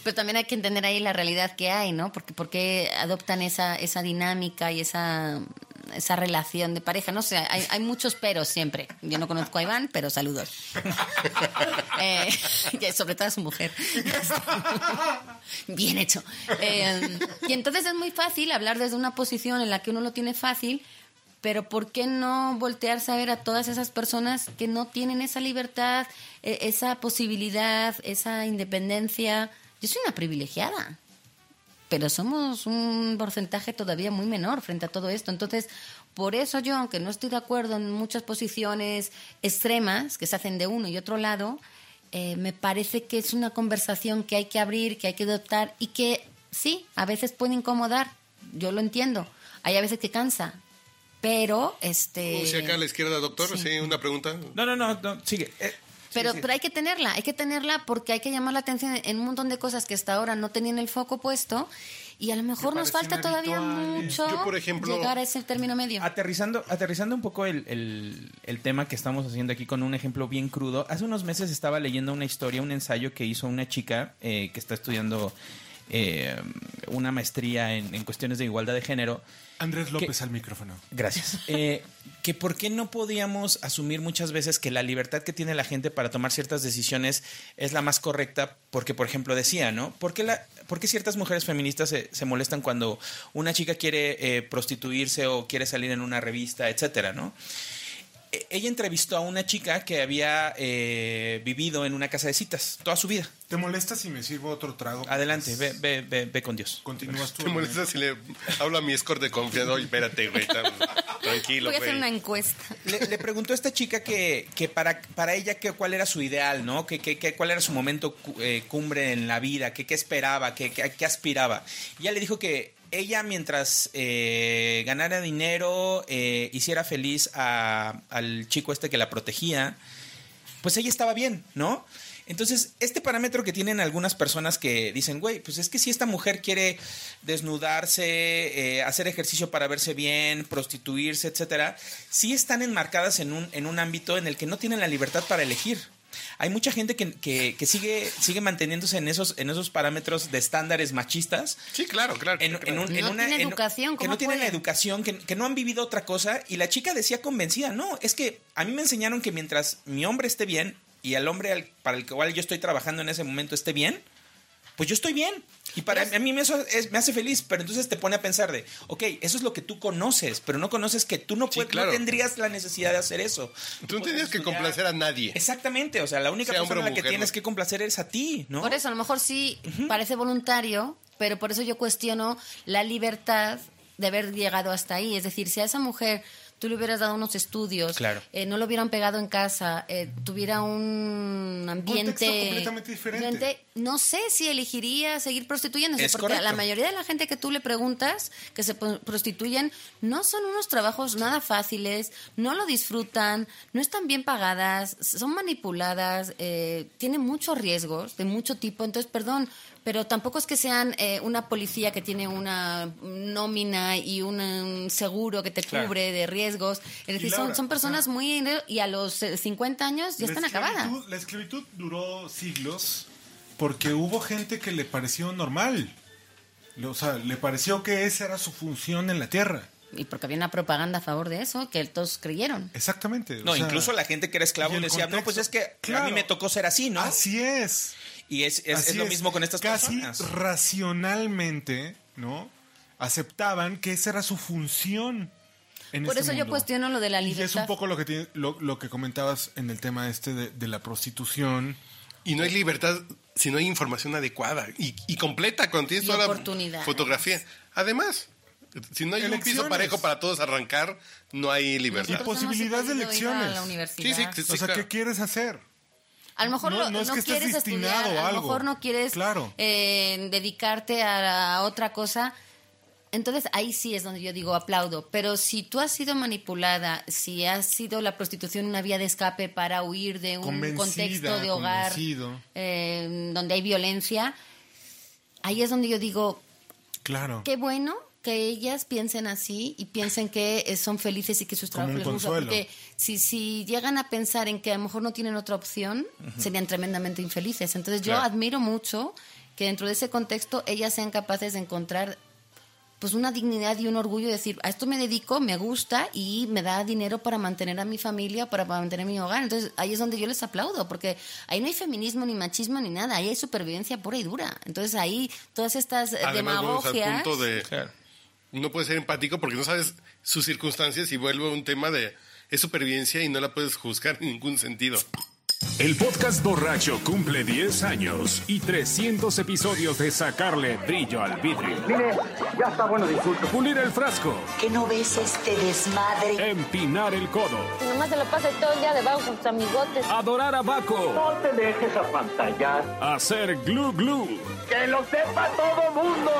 Speaker 1: Pero también hay que entender ahí la realidad que hay, ¿no? Porque, porque adoptan esa, esa dinámica y esa, esa relación de pareja. No sé, hay, hay muchos peros siempre. Yo no conozco a Iván, pero saludos. Eh, y sobre todo a su mujer. Bien hecho. Eh, y entonces es muy fácil hablar desde una posición en la que uno lo tiene fácil, pero ¿por qué no voltearse a ver a todas esas personas que no tienen esa libertad, e- esa posibilidad, esa independencia? Yo soy una privilegiada, pero somos un porcentaje todavía muy menor frente a todo esto. Entonces, por eso yo, aunque no estoy de acuerdo en muchas posiciones extremas que se hacen de uno y otro lado, eh, me parece que es una conversación que hay que abrir, que hay que adoptar y que sí, a veces puede incomodar. Yo lo entiendo. Hay a veces que cansa, pero este.
Speaker 4: Si acá a la izquierda, doctor,
Speaker 1: sí.
Speaker 4: sí, una pregunta.
Speaker 5: No, no, no, no, sigue. Eh,
Speaker 1: Pero,
Speaker 5: sí, sí.
Speaker 1: pero hay que tenerla, hay que tenerla porque hay que llamar la atención en un montón de cosas que hasta ahora no tenían el foco puesto y a lo mejor nos falta todavía mucho
Speaker 4: Yo, por ejemplo-
Speaker 1: llegar a ese término medio.
Speaker 5: Aterrizando, aterrizando un poco el, el- el tema que estamos haciendo aquí con un ejemplo bien crudo. Hace unos meses estaba leyendo una historia, un ensayo que hizo una chica eh, que está estudiando eh, una maestría en, en cuestiones de igualdad de género.
Speaker 3: Andrés López al micrófono.
Speaker 5: Gracias. Eh, que por qué no podíamos asumir muchas veces que la libertad que tiene la gente para tomar ciertas decisiones es la más correcta, porque por ejemplo decía, ¿no? ¿Por qué, la, por qué ciertas mujeres feministas se, se molestan cuando una chica quiere eh, prostituirse o quiere salir en una revista, etcétera, ¿no? Ella entrevistó a una chica que había eh, vivido en una casa de citas toda su vida.
Speaker 3: ¿Te molesta si me sirvo otro trago?
Speaker 5: Adelante, ve, ve, ve, ve con Dios.
Speaker 3: Continúas tú.
Speaker 4: ¿Te molesta si le hablo a mi escort de confianza? Oye, espérate, güey. Tranquilo,
Speaker 1: Voy a hacer una encuesta.
Speaker 5: Le, le preguntó a esta chica que, que para, para ella que, cuál era su ideal, ¿no? Que, que- que cuál era su momento cu- eh, cumbre en la vida, que qué esperaba, que, que- a qué aspiraba. Y ella le dijo que ella mientras eh, ganara dinero, eh, hiciera feliz a- al chico este que la protegía, pues ella estaba bien, ¿no? Entonces, este parámetro que tienen algunas personas que dicen, güey, pues es que si esta mujer quiere desnudarse, eh, hacer ejercicio para verse bien, prostituirse, etcétera, sí están enmarcadas en un, en un ámbito en el que no tienen la libertad para elegir. Hay mucha gente que, que, que sigue, sigue manteniéndose en esos, en esos parámetros de estándares machistas.
Speaker 4: Sí, claro, claro.
Speaker 5: En,
Speaker 4: claro.
Speaker 5: en un- en
Speaker 1: No
Speaker 5: una-
Speaker 1: tiene
Speaker 5: en-
Speaker 1: educación,
Speaker 5: que
Speaker 1: ¿cómo
Speaker 5: no tienen educación, que, que no han vivido otra cosa. Y la chica decía convencida, no, es que a mí me enseñaron que mientras mi hombre esté bien y el hombre al- para el cual yo estoy trabajando en ese momento esté bien, pues yo estoy bien. Y para a mí eso es- me hace feliz, pero entonces te pone a pensar de, ok, eso es lo que tú conoces, pero no conoces que tú no,
Speaker 4: Sí,
Speaker 5: puedes,
Speaker 4: claro.
Speaker 5: no tendrías la necesidad de hacer eso.
Speaker 4: Tú no tienes que complacer a nadie.
Speaker 5: Exactamente, o sea, la única
Speaker 4: Sea
Speaker 5: persona a
Speaker 4: o
Speaker 5: la que
Speaker 4: mujer,
Speaker 5: tienes
Speaker 4: ¿no?
Speaker 5: que complacer es a ti, ¿no?
Speaker 1: Por eso, a lo mejor sí parece voluntario, pero por eso yo cuestiono la libertad de haber llegado hasta ahí. Es decir, si a esa mujer tú le hubieras dado unos estudios,
Speaker 5: Claro.
Speaker 1: eh, no lo hubieran pegado en casa, eh, tuviera un ambiente
Speaker 3: contexto completamente diferente.
Speaker 1: no sé si elegiría seguir prostituyéndose,
Speaker 5: Es
Speaker 1: porque
Speaker 5: correcto.
Speaker 1: la mayoría de la gente que tú le preguntas que se prostituyen no son unos trabajos nada fáciles, no lo disfrutan, no están bien pagadas, son manipuladas, eh, tienen muchos riesgos de mucho tipo. Entonces, perdón, pero tampoco es que sean eh, una policía que tiene una nómina y un, um, seguro que te
Speaker 5: Claro.
Speaker 1: cubre de riesgos. Es decir, son,
Speaker 3: Laura,
Speaker 1: son personas muy... Y a los eh, 50 años ya
Speaker 3: La
Speaker 1: están acabadas.
Speaker 3: La esclavitud duró siglos porque hubo gente que le pareció normal. O sea, le pareció que esa era su función en la tierra.
Speaker 1: Y porque había una propaganda a favor de eso, que todos creyeron.
Speaker 3: Exactamente. o
Speaker 5: No,
Speaker 3: sea,
Speaker 5: incluso la gente que era esclavo decía, no, pues es que a mí me tocó ser así, ¿no?
Speaker 3: Así es.
Speaker 5: Y es, es, lo mismo con estas
Speaker 3: Casi
Speaker 5: personas.
Speaker 3: racionalmente, ¿no? Aceptaban que esa era su función. En
Speaker 1: Por
Speaker 3: este
Speaker 1: eso yo
Speaker 3: mundo.
Speaker 1: cuestiono lo de la
Speaker 3: Y es
Speaker 1: libertad.
Speaker 3: un poco lo que, tiene- lo, lo que comentabas en el tema este de, de la prostitución.
Speaker 4: Y no hay libertad si no hay información adecuada y, y completa cuando tienes
Speaker 1: Y
Speaker 4: toda la fotografía. Además, si no hay un piso parejo para todos arrancar, no hay libertad.
Speaker 3: Y posibilidad de elecciones.
Speaker 1: a la universidad.
Speaker 4: Sí, sí, sí.
Speaker 3: o sea,
Speaker 4: claro.
Speaker 3: ¿qué quieres hacer?
Speaker 1: A lo mejor
Speaker 3: No-
Speaker 1: no,
Speaker 3: que
Speaker 1: quieres estudiar,
Speaker 3: a
Speaker 1: a lo mejor no quieres
Speaker 3: Claro.
Speaker 1: eh, dedicarte a, a otra cosa. Entonces ahí sí es donde yo digo aplaudo. Pero si tú has sido manipulada, si has sido la prostitución una vía de escape para huir de un
Speaker 3: Convencida,
Speaker 1: contexto de hogar eh, donde hay violencia, ahí es donde yo digo,
Speaker 3: Claro.
Speaker 1: qué bueno que ellas piensen así y piensen que eh, son felices y que sus trabajos les gusta. Porque si, si llegan a pensar en que a lo mejor no tienen otra opción, serían tremendamente infelices. Entonces yo admiro mucho que dentro de ese contexto ellas sean capaces de encontrar pues una dignidad y un orgullo de decir, a esto me dedico, me gusta y me da dinero para mantener a mi familia, para mantener mi hogar. Entonces ahí es donde yo les aplaudo, porque ahí no hay feminismo ni machismo ni nada, ahí hay supervivencia pura y dura. Entonces ahí todas estas
Speaker 4: Además, vamos al
Speaker 1: demagogias...
Speaker 4: punto de...
Speaker 5: Claro.
Speaker 4: No puedes ser empático porque no sabes sus circunstancias y vuelve un tema de... Es supervivencia y no la puedes juzgar en ningún sentido.
Speaker 6: El podcast borracho cumple 10 años y 300 episodios de sacarle brillo al vidrio.
Speaker 7: Mire, ya está bueno de insultos.
Speaker 6: Pulir el frasco,
Speaker 8: ¿Que no ves este desmadre?
Speaker 6: empinar el codo,
Speaker 9: Si nomás se lo pasa todo el día debajo con sus amigotes.
Speaker 6: adorar a Baco,
Speaker 7: No te dejes apantallar.
Speaker 6: hacer glu glu.
Speaker 7: Que lo sepa todo mundo.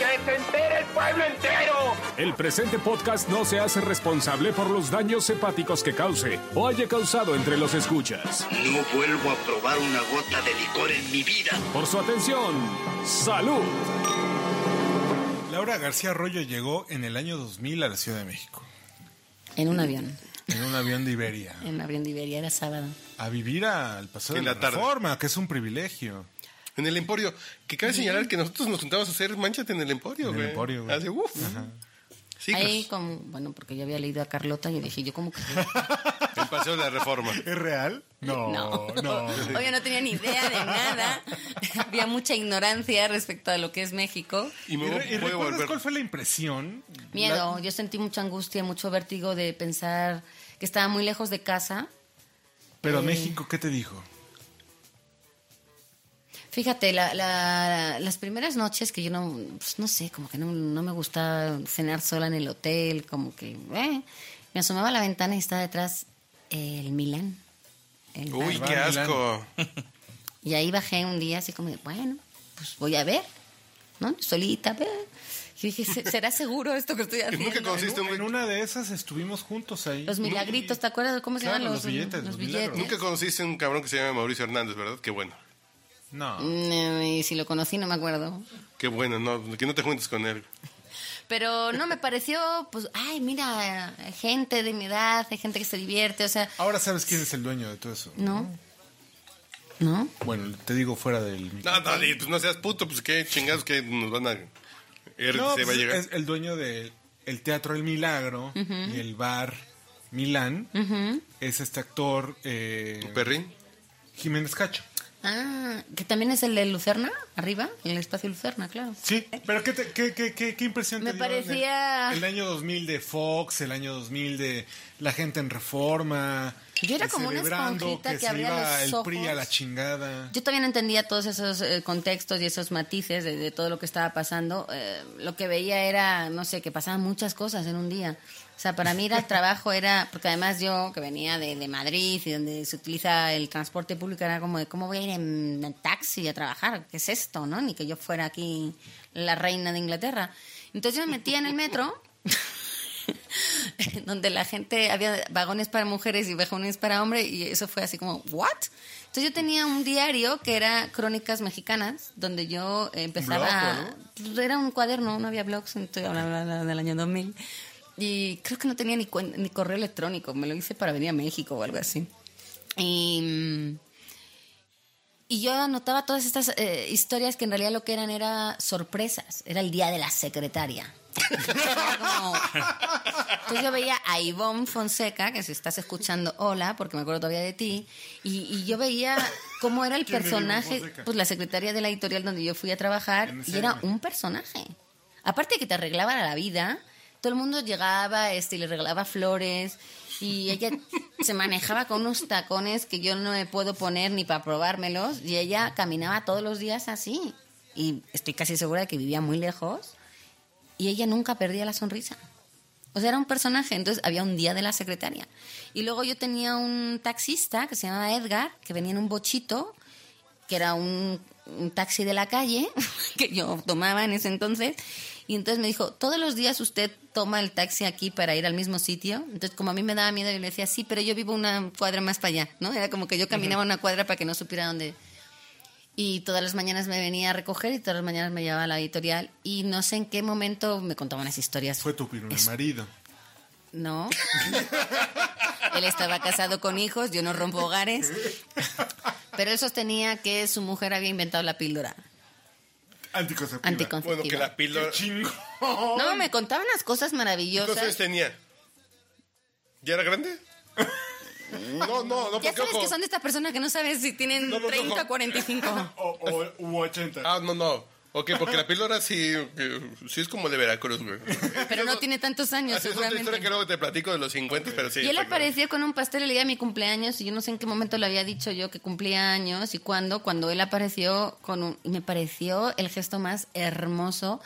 Speaker 7: Que se entere el pueblo entero.
Speaker 6: El presente podcast no se hace responsable por los daños hepáticos que cause o haya causado entre los escuchas.
Speaker 10: No vuelvo a probar una gota de licor en mi vida.
Speaker 6: Por su atención, salud.
Speaker 3: Laura García Arroyo llegó en el año 2000 a la Ciudad de México.
Speaker 1: En un avión,
Speaker 3: En un avión de Iberia.
Speaker 1: en un avión de Iberia, era sábado.
Speaker 3: A vivir al pasado
Speaker 4: En
Speaker 3: de la,
Speaker 4: la tarde.
Speaker 3: reforma, que es un privilegio.
Speaker 4: En el Emporio. Que cabe señalar que nosotros nos juntamos a hacer manchate en el Emporio,
Speaker 3: En el. Emporio, güey.
Speaker 4: Hace, uf. Siglos.
Speaker 1: Ahí como, bueno, porque yo había leído a Carlota y dije, yo como que...
Speaker 4: El paseo de la reforma.
Speaker 3: ¿Es real? No,
Speaker 1: No,
Speaker 3: no.
Speaker 1: Obvio no tenía ni idea de nada. Había mucha ignorancia respecto a lo que es México.
Speaker 4: Y
Speaker 3: ¿Y,
Speaker 4: me
Speaker 3: re- y
Speaker 4: voy a
Speaker 3: recuerdas
Speaker 4: volver.
Speaker 3: cuál fue la impresión?
Speaker 1: Miedo,
Speaker 3: La-
Speaker 1: yo sentí mucha angustia, mucho vértigo de pensar que estaba muy lejos de casa.
Speaker 3: Pero
Speaker 1: Eh,
Speaker 3: México, ¿qué te dijo?
Speaker 1: Fíjate, la- la- las primeras noches que yo no, pues, no sé, como que no, no me gustaba cenar sola en el hotel, como que, eh, me asomaba a la ventana y estaba detrás el Milán. el
Speaker 4: Uy,
Speaker 1: bar.
Speaker 4: qué asco.
Speaker 1: Y ahí bajé un día así como, de, bueno, pues voy a ver, ¿no? Solita, ver. Y dije, "¿Se- ¿será seguro esto que estoy haciendo?
Speaker 4: Nunca conociste un
Speaker 3: En una de esas estuvimos juntos ahí.
Speaker 1: Los milagritos, ¿te acuerdas cómo se
Speaker 3: Claro,
Speaker 1: llaman
Speaker 3: los
Speaker 1: los,
Speaker 3: billetes, los milagros.
Speaker 4: Nunca conociste un cabrón que se llama Mauricio Hernández, ¿verdad? Qué bueno.
Speaker 3: No.
Speaker 1: Mm, y si lo conocí, no me acuerdo.
Speaker 4: Qué bueno, no, que no te juntes con él.
Speaker 1: Pero no me pareció, pues, ay, mira, hay gente de mi edad, hay gente que se divierte, o sea,
Speaker 3: Ahora sabes quién es el dueño de todo eso.
Speaker 1: no. ¿no?
Speaker 3: Bueno, te digo fuera del...
Speaker 4: No, no, pues no seas puto, pues qué chingados que nos van a... RTC
Speaker 3: No,
Speaker 4: va a
Speaker 3: pues,
Speaker 4: llegar.
Speaker 3: es el dueño del el Teatro El Milagro y el bar Milán. Es este actor eh,
Speaker 4: Perrín.
Speaker 3: Jiménez Cacho.
Speaker 1: Ah, que también es el de Lucerna, arriba, el espacio Lucerna, claro.
Speaker 3: Sí, pero ¿qué, te- qué, qué, qué, qué impresión
Speaker 1: Me
Speaker 3: te dio en el-
Speaker 1: parecía-
Speaker 3: El, año 2000 de Fox, el año 2000 de La Gente en Reforma.
Speaker 1: Yo era como una esponjita que
Speaker 3: se
Speaker 1: abría
Speaker 3: iba
Speaker 1: los
Speaker 3: el PRI a
Speaker 1: ojos.
Speaker 3: la chingada.
Speaker 1: Yo no entendía todos esos eh, contextos y esos matices de, de todo lo que estaba pasando. Eh, lo que veía era, no sé, que pasaban muchas cosas en un día. O sea, para mí ir al trabajo era, porque además yo que venía de, de Madrid y donde se utiliza el transporte público era como de, ¿cómo voy a ir en, en taxi a trabajar? ¿Qué es esto? ¿no? Ni que yo fuera aquí la reina de Inglaterra. Entonces yo me metía en el metro donde la gente había vagones para mujeres y vagones para hombres y eso fue así como what entonces yo tenía un diario que era crónicas mexicanas donde yo empezaba
Speaker 3: blog,
Speaker 1: Pues era un cuaderno no había blogs estoy hablando del año 2000 y creo que no tenía ni ni correo electrónico me lo hice para venir a México o algo así y y yo anotaba todas estas eh, historias que en realidad lo que eran era sorpresas. Era el día de la secretaria. Como- Entonces yo veía a Ivonne Fonseca, que si estás escuchando, hola, porque me acuerdo todavía de ti, y, y yo veía cómo era el
Speaker 3: ¿Quién es Ivonne
Speaker 1: personaje, pues la secretaria de la editorial donde yo fui a trabajar, y era un personaje. Aparte de que te arreglaba la vida, todo el mundo llegaba este, y le regalaba flores, y ella se manejaba con unos tacones que yo no me puedo poner ni para probármelos, y ella caminaba todos los días así. Y estoy casi segura de que vivía muy lejos, y ella nunca perdía la sonrisa. O sea, era un personaje. Entonces había un día de la secretaria. Y luego yo tenía un taxista que se llamaba Edgar, que venía en un bochito, que era un, un taxi de la calle, que yo tomaba en ese entonces. Y entonces me dijo, todos los días usted toma el taxi aquí para ir al mismo sitio. Entonces, como a mí me daba miedo, yo le decía, sí, pero yo vivo una cuadra más para allá, ¿no? Era como que yo caminaba una cuadra para que no supiera dónde... Y todas las mañanas me venía a recoger y todas las mañanas me llevaba a la editorial. Y no sé en qué momento me contaban unas historias.
Speaker 3: Fue tu primer
Speaker 1: Es-
Speaker 3: marido.
Speaker 1: No. él estaba casado con hijos, yo no rompo hogares. Pero él sostenía que su mujer había inventado la píldora
Speaker 3: Anticonceptiva.
Speaker 1: anticonceptiva.
Speaker 4: Bueno, que la píldora...
Speaker 3: Chingo.
Speaker 1: No, me contaban unas cosas
Speaker 4: ¿Qué
Speaker 1: maravillosas.
Speaker 4: cosas tenía? ¿Ya era grande? No, no, no,
Speaker 1: Ya
Speaker 4: porque
Speaker 1: sabes
Speaker 4: ojo.
Speaker 1: que son de estas personas que no sabes si tienen
Speaker 4: No, no,
Speaker 1: 30
Speaker 4: ojo.
Speaker 1: o 45.
Speaker 3: O, o, u 80.
Speaker 4: Ah, no, no. Ok, porque la píldora sí, sí es como de Veracruz, güey.
Speaker 1: Pero no tiene tantos años,
Speaker 4: Así es otra historia que luego te platico de los 50, pero sí.
Speaker 1: Y él apareció con un pastel el día de mi cumpleaños y yo no sé en qué momento le había dicho yo que cumplía años y cuándo, cuando él apareció con un... Y me pareció el gesto más hermoso,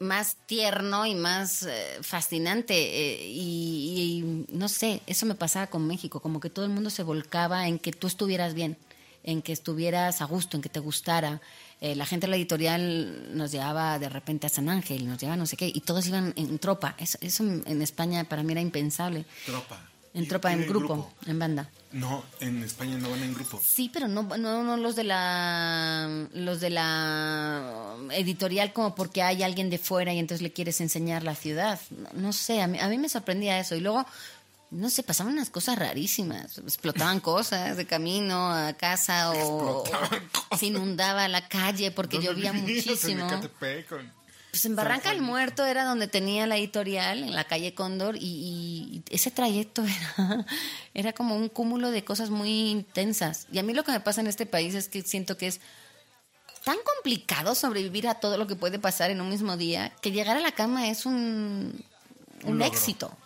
Speaker 1: más tierno y más eh, fascinante. eh, y, y no sé, eso me pasaba con México, como que todo el mundo se volcaba en que tú estuvieras bien, en que estuvieras a gusto, en que te gustara. Eh, la gente de la editorial nos llevaba de repente a San Ángel, nos llevaba no sé qué, y todos iban en tropa. Eso, eso en España para mí era impensable.
Speaker 3: Tropa.
Speaker 1: En
Speaker 3: Y-
Speaker 1: tropa,
Speaker 3: y
Speaker 1: en grupo, en banda.
Speaker 3: No, en España no van en grupo.
Speaker 1: Sí, pero no, no, no los de la los de la editorial como porque hay alguien de fuera y entonces le quieres enseñar la ciudad. No, no sé, a mí, a mí me sorprendía eso. Y luego, no sé, pasaban unas cosas rarísimas. Explotaban cosas de camino a casa o, o se inundaba la calle porque
Speaker 3: ¿Dónde
Speaker 1: llovía muchísimo.
Speaker 3: En
Speaker 1: Pues en Barranca del Muerto era donde tenía la editorial, en la calle Cóndor, y, y ese trayecto era, era como un cúmulo de cosas muy intensas. Y a mí lo que me pasa en este país es que siento que es tan complicado sobrevivir a todo lo que puede pasar en un mismo día que llegar a la cama es un, un, éxito.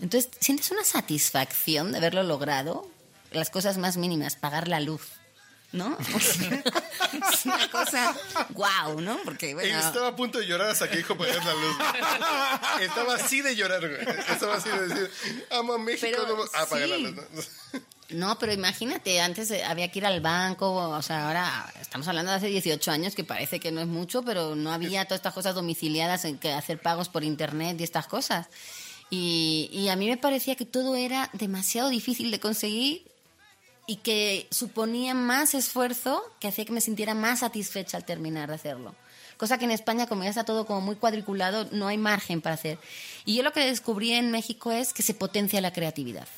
Speaker 1: Entonces, sientes una satisfacción de haberlo logrado, las cosas más mínimas, pagar la luz. ¿No? Es una cosa wow, ¿no? Porque bueno,
Speaker 4: Estaba a punto de llorar hasta que dijo pagar la luz. Estaba así de llorar, güey. Estaba así de decir, amo a México.
Speaker 1: Pero
Speaker 4: no... Ah, pagar la
Speaker 1: sí.
Speaker 4: luz. ¿no?
Speaker 1: Pero imagínate, antes eh, había que ir al banco, o sea, ahora estamos hablando de hace 18 años, que parece que no es mucho, pero no había todas estas cosas domiciliadas en que hacer pagos por internet y estas cosas. Y, a mí me parecía que todo era demasiado difícil de conseguir y que suponía más esfuerzo que hacía que me sintiera más satisfecha al terminar de hacerlo. Cosa que en España, como ya está todo como muy cuadriculado, no hay margen para hacer. Y yo lo que descubrí en México es que se potencia la creatividad.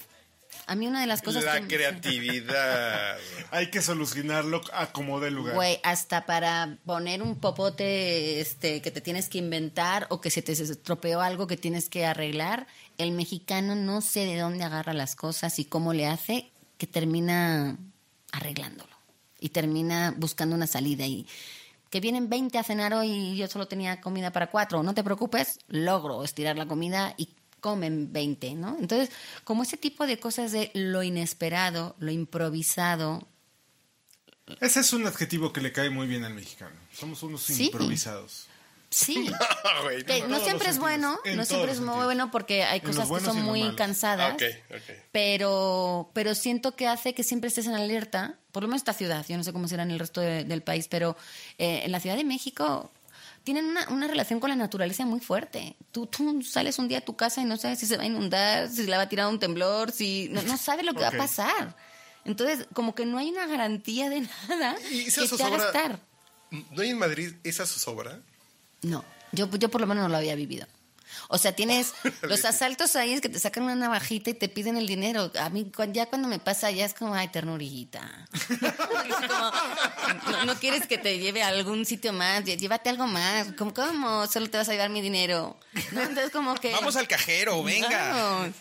Speaker 1: A mí una de las cosas
Speaker 4: La
Speaker 1: que...
Speaker 4: creatividad.
Speaker 3: Hay que solucionarlo a como dé lugar.
Speaker 1: Güey, hasta para poner un popote este, que te tienes que inventar o que se te estropeó algo que tienes que arreglar, el mexicano no sé de dónde agarra las cosas y cómo le hace que termina arreglándolo y termina buscando una salida y que vienen 20 a cenar hoy y yo solo tenía comida para cuatro, no te preocupes, logro estirar la comida y comen 20, ¿no? Entonces, como ese tipo de cosas de lo inesperado, lo improvisado,
Speaker 3: Ese es un adjetivo que le cae muy bien al mexicano. Somos unos
Speaker 1: Sí.
Speaker 3: improvisados.
Speaker 1: sí,
Speaker 4: Güey, no,
Speaker 1: siempre es bueno,
Speaker 3: en
Speaker 1: no siempre es muy bueno porque hay
Speaker 3: En
Speaker 1: cosas que son muy
Speaker 3: malos.
Speaker 1: cansadas.
Speaker 4: Ah, ok, ok.
Speaker 1: pero pero siento que hace que siempre estés en alerta, por lo menos esta ciudad, yo no sé cómo será en el resto de- del país, pero eh, en la Ciudad de México tienen una, una relación con la naturaleza muy fuerte. Tú, tú sales un día a tu casa y no sabes si se va a inundar, si le va a tirar un temblor, si no, no sabes lo que va a pasar. Entonces, como que no hay una garantía de nada
Speaker 4: ¿Y
Speaker 1: que
Speaker 4: esa
Speaker 1: te haga
Speaker 4: zozobra-
Speaker 1: estar.
Speaker 4: ¿No hay en Madrid esa zozobra?
Speaker 1: No, yo, yo por lo menos no lo había vivido. O sea, tienes los asaltos ahí es que te sacan una navajita y te piden el dinero. A mí ya cuando me pasa ya es como, ay, como, no, no quieres que te lleve a algún sitio más, llévate algo más. ¿Cómo, cómo? Solo te vas a llevar mi dinero. ¿No? Entonces como que...
Speaker 5: Vamos al cajero, venga.
Speaker 1: Vamos.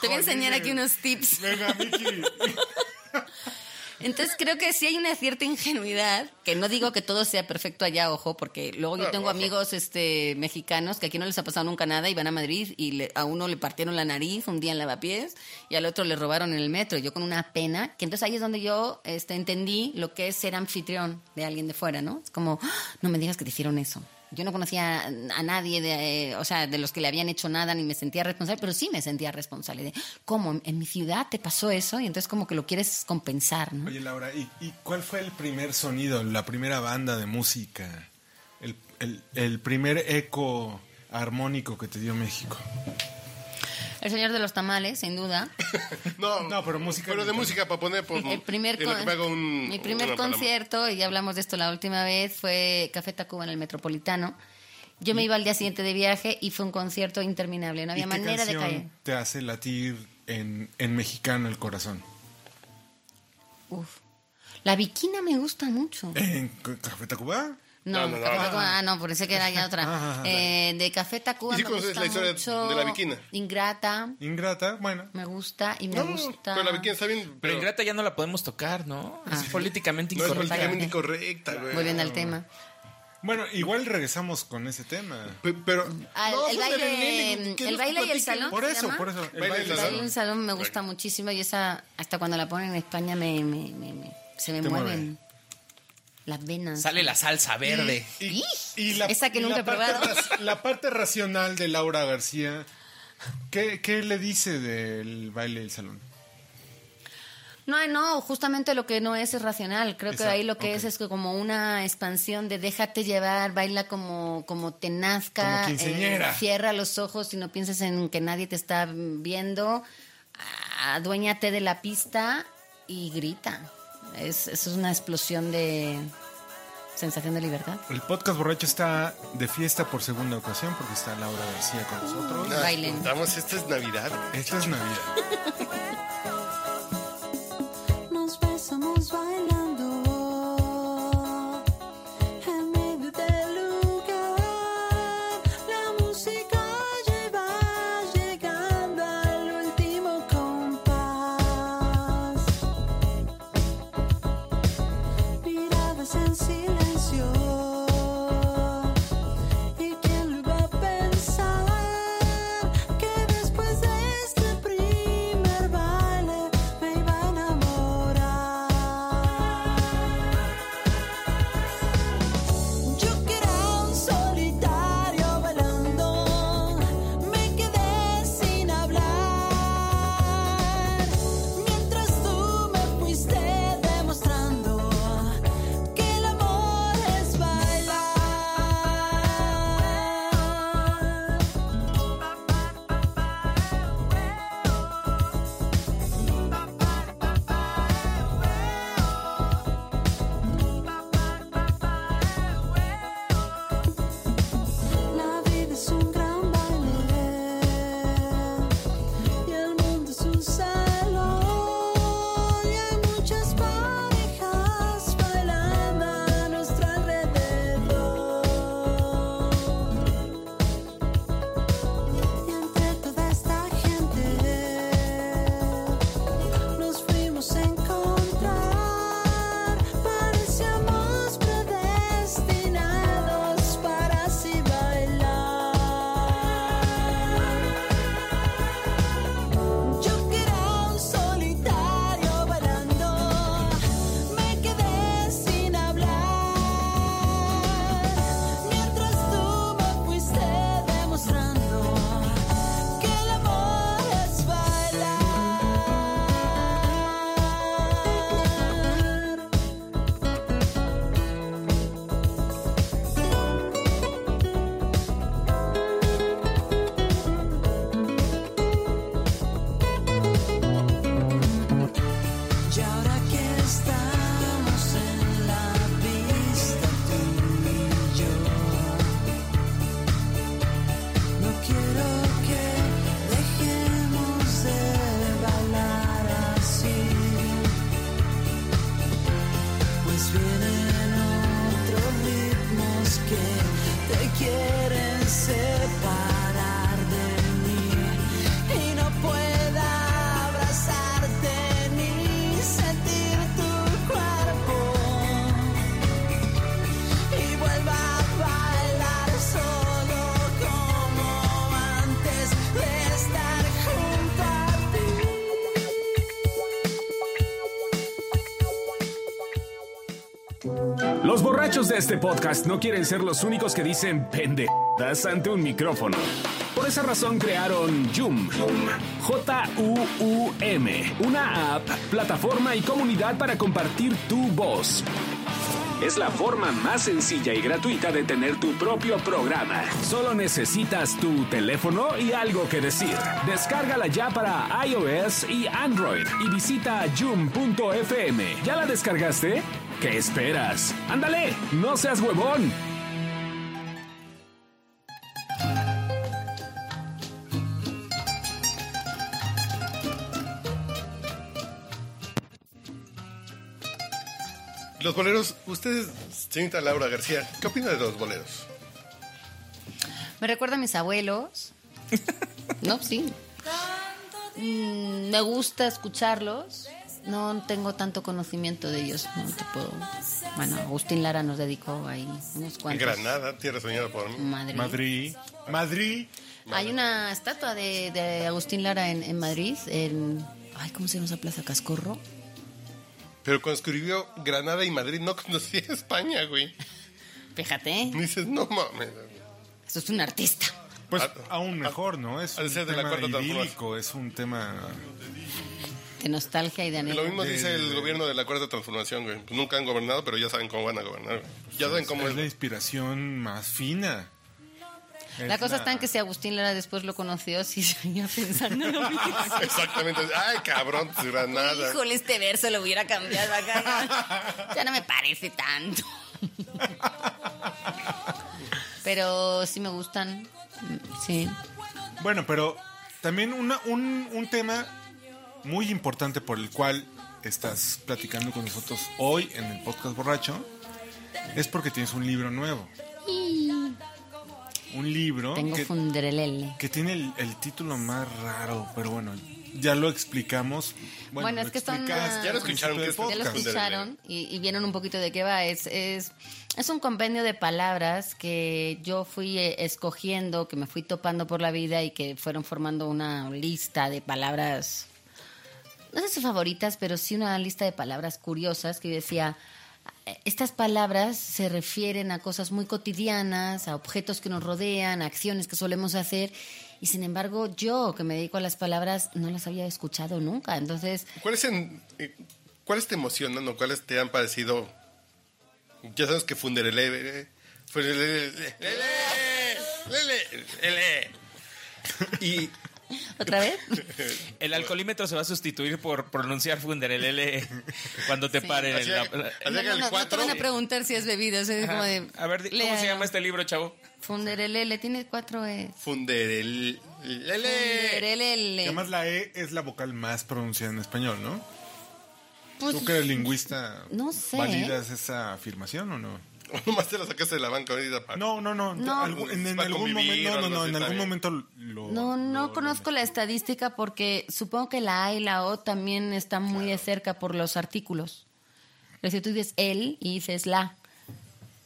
Speaker 1: Te voy a enseñar aquí unos tips.
Speaker 3: Venga, Miki.
Speaker 1: Entonces creo que sí hay una cierta ingenuidad, que no digo que todo sea perfecto allá, ojo, porque luego yo tengo amigos este mexicanos que aquí no les ha pasado nunca nada y van a Madrid y le- a uno le partieron la nariz un día en lavapiés y al otro le robaron en el metro. Yo con una pena, que entonces ahí es donde yo este, entendí lo que es ser anfitrión de alguien de fuera, ¿no? Es como, "Ah, no me digas que te hicieron eso. Yo no conocía a nadie, de, eh, o sea, de los que le habían hecho nada, ni me sentía responsable, pero sí me sentía responsable de cómo en mi ciudad te pasó eso y entonces como que lo quieres compensar, ¿no?
Speaker 3: Oye, Laura, ¿y, y cuál fue el primer sonido, la primera banda de música? El, el- el primer eco armónico que te dio México.
Speaker 1: El señor de los tamales, sin duda.
Speaker 4: No,
Speaker 3: No, pero música
Speaker 4: Pero de música para poner por,
Speaker 1: El primer,
Speaker 4: en lo
Speaker 1: con-
Speaker 4: que me hago un-
Speaker 1: mi primer concierto, y ya hablamos de esto la última vez, fue Café Tacuba en el Metropolitano. Yo me iba al día siguiente de viaje y fue un concierto interminable. No
Speaker 3: ¿Y
Speaker 1: había
Speaker 3: qué
Speaker 1: manera de caer.
Speaker 3: te hace latir en, en mexicano el corazón?
Speaker 1: Uf. La viquina me gusta mucho.
Speaker 3: ¿En Café Tacuba?
Speaker 1: No,
Speaker 4: No, no, no.
Speaker 1: Café Tacuba, ah, no, por eso que era ya otra.
Speaker 3: Ah,
Speaker 1: Eh, de Café Tacuba
Speaker 4: ¿Y sí
Speaker 1: me
Speaker 4: conoces
Speaker 1: gusta
Speaker 4: la historia
Speaker 1: mucho
Speaker 4: de la viquina?
Speaker 1: Ingrata,
Speaker 3: Ingrata, bueno.
Speaker 1: me gusta y me
Speaker 4: No,
Speaker 1: gusta.
Speaker 4: pero la viquina está bien.
Speaker 5: Pero
Speaker 4: Pero,
Speaker 5: Ingrata ya no la podemos tocar, ¿no? Es políticamente
Speaker 4: no es
Speaker 5: incorrecta.
Speaker 4: políticamente incorrecta, güey.
Speaker 1: Volviendo al tema.
Speaker 3: Bueno, igual regresamos con ese tema.
Speaker 4: Pe- Pero.
Speaker 1: Ah,
Speaker 4: no,
Speaker 1: el baile, el baile y el salón.
Speaker 3: Por
Speaker 1: ¿se
Speaker 3: eso, por eso. El
Speaker 4: Baile del
Speaker 1: El
Speaker 3: salón.
Speaker 1: me gusta muchísimo y esa, hasta cuando la ponen en España me, me- me- me- se me
Speaker 3: Te
Speaker 1: mueven las venas.
Speaker 5: Sale la salsa verde.
Speaker 3: Y,
Speaker 1: ¡Ih! Esa que
Speaker 3: y
Speaker 1: nunca
Speaker 3: la
Speaker 1: he
Speaker 3: parte
Speaker 1: probado.
Speaker 3: raci- la parte racional de Laura García, ¿qué, qué le dice del baile del salón?
Speaker 1: No, no, justamente lo que no es es racional. Creo que ahí lo que es es que como una expansión de déjate llevar, baila como, como te nazca,
Speaker 3: Como
Speaker 1: eh, cierra los ojos y no pienses en que nadie te está viendo, aduéñate de la pista y grita. Es, es una explosión de sensación de libertad.
Speaker 3: El podcast borracho está de fiesta por segunda ocasión porque está Laura García con nosotros.
Speaker 1: Bailen.
Speaker 4: contamos, esta es Navidad.
Speaker 3: Esta es Navidad.
Speaker 11: este
Speaker 6: podcast no quieren ser los únicos que dicen pendejadas ante un micrófono. Por esa razón crearon Yum, J-U-U-M, una app, plataforma y comunidad para compartir tu voz. Es la forma más sencilla y gratuita de tener tu propio programa. Solo necesitas tu teléfono y algo que decir. Descárgala ya para iOS y Android y visita yum.fm. ¿Ya la descargaste? ¿Qué esperas? ¡Ándale! ¡No seas huevón!
Speaker 4: Los boleros, ustedes, señorita Laura García, ¿qué opina de los boleros?
Speaker 1: Me recuerda a mis abuelos. No, sí. Mm, me gusta escucharlos. No tengo tanto conocimiento de ellos. No te puedo. Bueno, Agustín Lara nos dedicó ahí unos
Speaker 4: En
Speaker 1: cuantos.
Speaker 4: Granada, tierra soñada por mí.
Speaker 1: Madrid.
Speaker 3: Madrid. Madrid.
Speaker 1: Hay una estatua de, de Agustín Lara en, en Madrid. En, ay, ¿cómo se llama esa plaza? Cascorro.
Speaker 4: Pero cuando escribió Granada y Madrid no conocía España, güey.
Speaker 1: Fíjate,
Speaker 4: Dices, no mames.
Speaker 1: eso es un artista.
Speaker 3: Pues
Speaker 4: Ah,
Speaker 3: aún mejor, ¿no? Es
Speaker 4: de
Speaker 3: un
Speaker 4: ser de la
Speaker 3: tema
Speaker 4: cuarta transformación.
Speaker 3: idílico, es un tema...
Speaker 1: De nostalgia y de
Speaker 4: Lo
Speaker 1: anhelo.
Speaker 4: mismo
Speaker 3: De-
Speaker 4: dice el
Speaker 3: de-
Speaker 4: gobierno de la cuarta transformación, güey. Pues nunca han gobernado, pero ya saben cómo van a gobernar, güey. Ya saben cómo
Speaker 3: es
Speaker 4: es.
Speaker 3: la inspiración más fina.
Speaker 1: La
Speaker 3: Es
Speaker 1: cosa está en que si Agustín Lara después lo conoció, sí seguía pensando en lo mismo.
Speaker 4: Exactamente. Ay, cabrón, pues, Granada.
Speaker 1: Híjole, este verso lo hubiera cambiado acá. Ya, ya no me parece tanto. Pero sí me gustan. Sí.
Speaker 3: Bueno, pero también una- un, un tema muy importante por el cual estás platicando con nosotros hoy en el podcast borracho es porque tienes un libro nuevo. Un libro
Speaker 1: Tengo
Speaker 3: que,
Speaker 1: funderelele.
Speaker 3: que tiene el, el título más raro, pero bueno, ya lo explicamos.
Speaker 1: Bueno, es que son,
Speaker 4: Ya lo escucharon,
Speaker 3: del
Speaker 4: que es-
Speaker 1: Ya lo
Speaker 3: podcast.
Speaker 1: escucharon y, y vieron un poquito de qué va. Es, es, es un compendio de palabras que yo fui eh, escogiendo, que me fui topando por la vida y que fueron formando una lista de palabras, no sé si favoritas, pero sí una lista de palabras curiosas que yo decía, estas palabras se refieren a cosas muy cotidianas, a objetos que nos rodean, a acciones que solemos hacer. Y sin embargo, yo que me dedico a las palabras no las había escuchado nunca. Entonces,
Speaker 4: ¿Cuáles, eh, ¿Cuáles te emocionan o cuáles te han parecido? Ya sabes que Funderele. Funderele. lele, lele. Y
Speaker 1: ¿Otra vez?
Speaker 5: El alcoholímetro se va a sustituir por pronunciar funderelele cuando te paren. en la-
Speaker 1: No, no,
Speaker 4: el
Speaker 1: no, no te van a preguntar si o sea, es como de,
Speaker 5: A ver, ¿cómo se llama este libro, chavo?
Speaker 1: Funderelele, tiene cuatro E.
Speaker 4: Funderele.
Speaker 1: Funderelele.
Speaker 3: Que Además la E es la vocal más pronunciada en español, ¿no?
Speaker 1: Pues,
Speaker 3: ¿Tú que eres lingüista,
Speaker 1: No sé.
Speaker 3: validas esa afirmación o no?
Speaker 4: O nomás te la sacaste de la banca ahorita. pa-
Speaker 3: No, no, no.
Speaker 1: No.
Speaker 3: algún- en, en
Speaker 4: Para
Speaker 3: algún momento, no, no, no, en algún momento lo.
Speaker 1: No, no
Speaker 3: lo-
Speaker 1: conozco la estadística porque supongo que la A y la O también están muy de cerca por los artículos. Pero si tú dices el y dices la,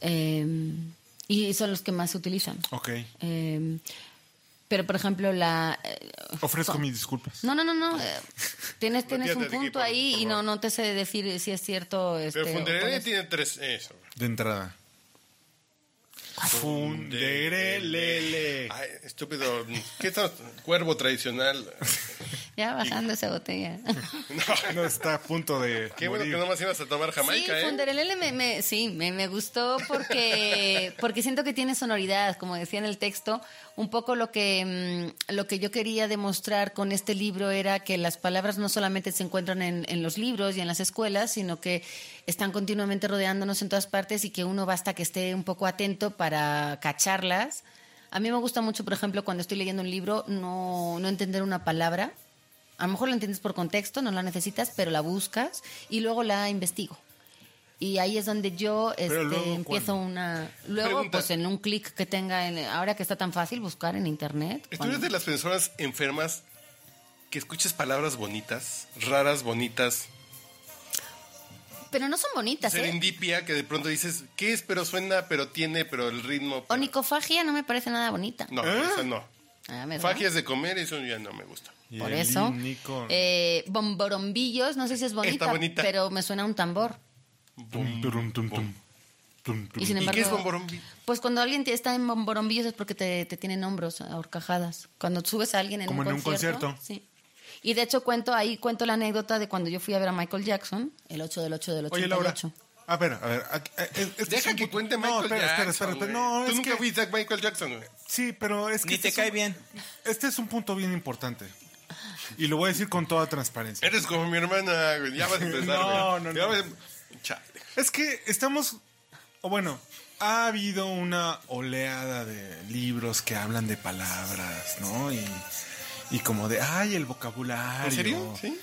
Speaker 1: eh, y son los que más se utilizan.
Speaker 3: Ok.
Speaker 1: Eh, pero, por ejemplo, la... eh,
Speaker 3: Ofrezco mis disculpas.
Speaker 1: No, no, no, no. eh, tienes, tienes un punto ahí y no, no te sé decir si es cierto. Este,
Speaker 4: Pero
Speaker 1: es.
Speaker 4: tiene tres. Eso.
Speaker 3: De entrada. Funderelele.
Speaker 4: Ay, estúpido. ¿Qué es cuervo tradicional?
Speaker 1: Ya bajando esa botella.
Speaker 3: No está a punto de.
Speaker 4: Qué bueno
Speaker 3: morir.
Speaker 4: que nomás ibas a tomar Jamaica,
Speaker 1: sí,
Speaker 4: ¿eh?
Speaker 1: Funderelele me, me- sí, me, me gustó porque, porque siento que tiene sonoridad, como decía en el texto. Un poco lo que, mm, lo que yo quería demostrar con este libro era que las palabras no solamente se encuentran en, en los libros y en las escuelas, sino que están continuamente rodeándonos en todas partes y que uno basta que esté un poco atento para cacharlas. A mí me gusta mucho, por ejemplo, cuando estoy leyendo un libro, no, no entender una palabra. A lo mejor la entiendes por contexto, no la necesitas, pero la buscas y luego la investigo. Y ahí es donde yo este,
Speaker 3: luego,
Speaker 1: empiezo
Speaker 3: ¿cuándo?
Speaker 1: una... Luego,
Speaker 4: Pregunta.
Speaker 1: pues en un clic que tenga, en- ahora que está tan fácil buscar en internet.
Speaker 4: ¿Tú eres de las personas enfermas que escuchas palabras bonitas, raras, bonitas,
Speaker 1: Pero no son bonitas, ¿eh?
Speaker 4: serendipia, que de pronto dices, ¿qué es? Pero suena, pero tiene, pero el ritmo... pero-
Speaker 1: Onicofagia no me parece nada bonita.
Speaker 4: No,
Speaker 3: ¿Eh?
Speaker 4: eso no.
Speaker 1: Ah,
Speaker 4: de comer, eso ya no me gusta.
Speaker 3: Y
Speaker 1: Por eso.
Speaker 3: Nico-
Speaker 1: Eh, bomborombillos, no sé si es bonita,
Speaker 4: Está bonita.
Speaker 1: pero me suena a un tambor. Y sin
Speaker 4: ¿Y
Speaker 1: embargo,
Speaker 4: qué es bomborombi?
Speaker 1: Pues cuando alguien te- está en bomborombillos es porque te, te tienen hombros a horcajadas. Cuando subes a alguien en
Speaker 3: Como
Speaker 1: un
Speaker 3: en un
Speaker 1: concierto.
Speaker 3: concierto.
Speaker 1: Sí. Y de hecho cuento ahí cuento la anécdota de cuando yo fui a ver a Michael Jackson el 8 del 8 del 88.
Speaker 3: Oye, Laura. A ver, a ver. es
Speaker 4: Deja que cuente
Speaker 3: No,
Speaker 4: Michael
Speaker 3: espera, espera,
Speaker 4: Jackson,
Speaker 3: espera, espera. No,
Speaker 4: Tú
Speaker 3: es
Speaker 4: nunca
Speaker 3: que...
Speaker 4: fuiste a Michael Jackson, güey.
Speaker 3: Sí, pero es que...
Speaker 5: Ni
Speaker 3: este
Speaker 5: te cae
Speaker 3: un-
Speaker 5: bien.
Speaker 3: Este es un punto bien importante. Y lo voy a decir con toda transparencia.
Speaker 4: Eres como mi hermana, güey. Ya vas a empezar,
Speaker 3: No, no,
Speaker 4: Ya
Speaker 3: no.
Speaker 4: vas a- Chale.
Speaker 3: Es que estamos, o bueno, ha habido una oleada de libros que hablan de palabras, ¿no? Y, y como de, ay, el vocabulario.
Speaker 4: ¿En serio? ¿Sí?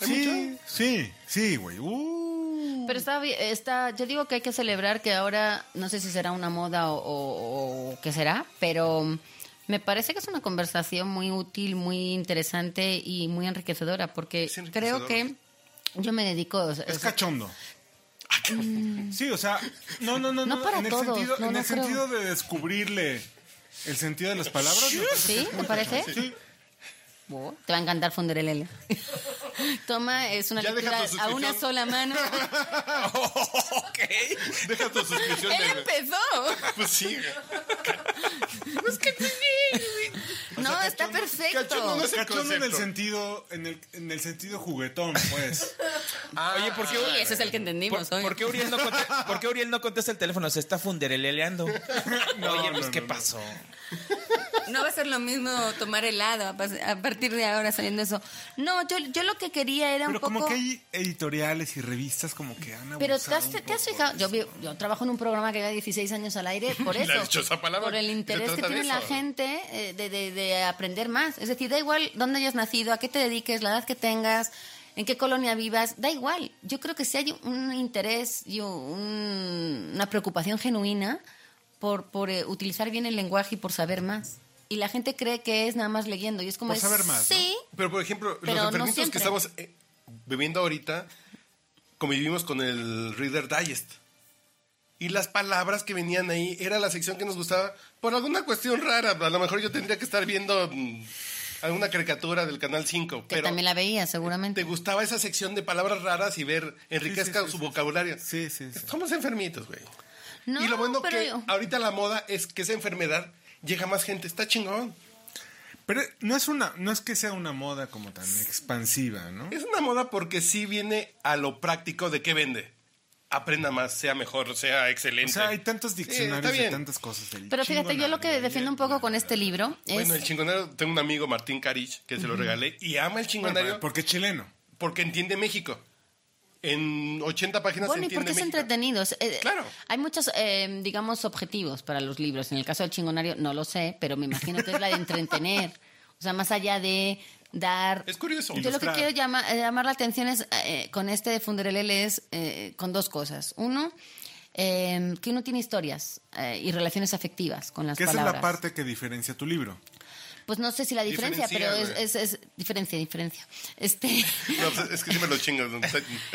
Speaker 4: ¿Hay
Speaker 3: Sí,
Speaker 4: mucho?
Speaker 3: sí, sí, güey. Uh.
Speaker 1: Pero está, está, yo digo que hay que celebrar que ahora, no sé si será una moda o, o- o qué será, pero me parece que es una conversación muy útil, muy interesante y muy enriquecedora, porque creo que yo me dedico... o sea,
Speaker 3: Es cachondo. Sí, o sea, no, no, no,
Speaker 1: No
Speaker 3: no,
Speaker 1: para
Speaker 3: en el
Speaker 1: todos,
Speaker 3: sentido,
Speaker 1: no,
Speaker 3: en
Speaker 1: no
Speaker 3: el
Speaker 1: creo.
Speaker 3: sentido de descubrirle el sentido de las palabras.
Speaker 1: ¿Sí? ¿Te parece?
Speaker 3: Sí.
Speaker 1: Oh, te va a encantar Funderelele. Toma, es una
Speaker 4: Ya
Speaker 1: lectura
Speaker 4: tu
Speaker 1: a una sola mano.
Speaker 5: ok.
Speaker 4: Deja tu suscripción
Speaker 1: ¡Él
Speaker 4: de...
Speaker 1: empezó!
Speaker 4: Pues sí, güey.
Speaker 1: No, está
Speaker 4: cachondo-
Speaker 1: perfecto.
Speaker 4: cachondo no es el
Speaker 3: Cachondo en el sentido, en el, en el sentido juguetón, pues.
Speaker 5: Oye, ¿por qué,
Speaker 1: Sí, ese es el que entendimos
Speaker 5: por,
Speaker 1: hoy.
Speaker 5: por qué Uriel no conte- por qué Uriel no contesta el teléfono? Se está fundereleleando. Oye, pues,
Speaker 3: no,
Speaker 5: ¿qué
Speaker 3: no.
Speaker 5: pasó?
Speaker 1: No va a ser lo mismo tomar helado a partir de ahora saliendo eso. No, yo, yo lo que quería era
Speaker 3: Pero
Speaker 1: un poco...
Speaker 3: como que hay editoriales y revistas como que han
Speaker 1: Pero ¿te has,
Speaker 3: un
Speaker 1: te has fijado? Yo, yo trabajo en un programa que lleva 16 años al aire por eso.
Speaker 4: esa palabra.
Speaker 1: Por el interés que tiene la gente eh, de, de- de aprender más. Es decir, da igual dónde hayas nacido, a qué te dediques, la edad que tengas, en qué colonia vivas, da igual. Yo creo que si hay un interés y un- una preocupación genuina por, por eh, utilizar bien el lenguaje y por saber más. Y la gente cree que es nada más leyendo. Y es como
Speaker 3: Por
Speaker 1: es,
Speaker 3: saber más, ¿no?
Speaker 1: Sí,
Speaker 4: Pero, por ejemplo,
Speaker 1: Pero
Speaker 4: los enfermitos que estamos eh, bebiendo ahorita, convivimos con el Reader Digest. Y las palabras que venían ahí era la sección que nos gustaba por alguna cuestión rara. A lo mejor yo tendría que estar viendo mm, alguna caricatura del Canal 5.
Speaker 1: que
Speaker 4: Pero
Speaker 1: también la veía seguramente.
Speaker 4: te gustaba esa sección de palabras raras y ver enriquezca
Speaker 3: Sí, sí, sí,
Speaker 4: su
Speaker 3: sí.
Speaker 4: vocabulario.
Speaker 3: Sí, sí, sí.
Speaker 4: Somos enfermitos, güey.
Speaker 1: No,
Speaker 4: y lo bueno
Speaker 1: pero
Speaker 4: que
Speaker 1: yo-
Speaker 4: ahorita la moda es que esa enfermedad llega más gente. Está chingón.
Speaker 3: Pero no es una, no es que sea una moda como tan expansiva, ¿no?
Speaker 4: Es una moda porque sí viene a lo práctico de qué vende. Aprenda más, sea mejor, sea
Speaker 3: O
Speaker 4: excelente.
Speaker 3: sea, hay tantos
Speaker 4: Sí,
Speaker 3: diccionarios de
Speaker 4: bien.
Speaker 3: tantas cosas. del
Speaker 1: Pero fíjate, yo lo que defiendo un poco con este libro es...
Speaker 4: Bueno, el chingonario, tengo un amigo, Martín Carich, que se lo regalé y ama el
Speaker 3: Bueno,
Speaker 4: chingonario
Speaker 3: porque es chileno.
Speaker 4: porque entiende México. En 80 páginas
Speaker 1: Bueno, y
Speaker 4: entiende
Speaker 1: porque es
Speaker 4: México.
Speaker 1: entretenido. Es, eh,
Speaker 4: Claro.
Speaker 1: Hay muchos, eh, digamos, objetivos para los libros. En el caso del chingonario, no lo sé, pero me imagino que es la de entretener. O sea, más allá de dar...
Speaker 4: Es curioso.
Speaker 1: Yo lo que quiero llama- eh, llamar la atención es, eh, con este de Funderelele es eh, con dos cosas. Uno, eh, que uno tiene historias eh, y relaciones afectivas con las
Speaker 3: Que esa es
Speaker 1: palabras.
Speaker 3: la parte que diferencia tu libro.
Speaker 1: Pues no sé si la diferencia, pero es, es, es diferencia, diferencia. Este...
Speaker 4: No, pues, es que siempre lo chingo.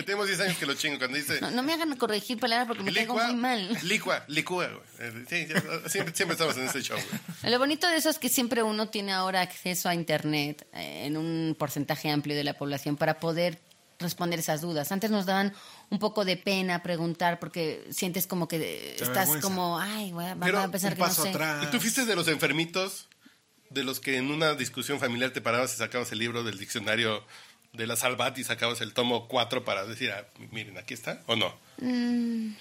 Speaker 4: Tenemos 10 años que lo chingo. Cuando dice
Speaker 1: No, no me hagan corregir palabras porque me caigo muy mal.
Speaker 4: licua, licua, güey. Eh, Sí, siempre, siempre estamos en este show, güey.
Speaker 1: Lo bonito de eso es que siempre uno tiene ahora acceso a Internet eh, en un porcentaje amplio de la población para poder responder esas dudas. Antes nos daban un poco de pena preguntar porque sientes como que
Speaker 3: Te
Speaker 1: estás como, ay, voy a,
Speaker 4: Pero
Speaker 1: van a pensar
Speaker 3: un
Speaker 1: que no
Speaker 3: paso
Speaker 1: sé.
Speaker 3: atrás.
Speaker 4: ¿Y tú fuiste de los enfermitos? De los que en una discusión familiar te parabas y sacabas el libro del diccionario de la Salvat y sacabas el tomo 4 para decir, ah, miren, aquí está, ¿o no?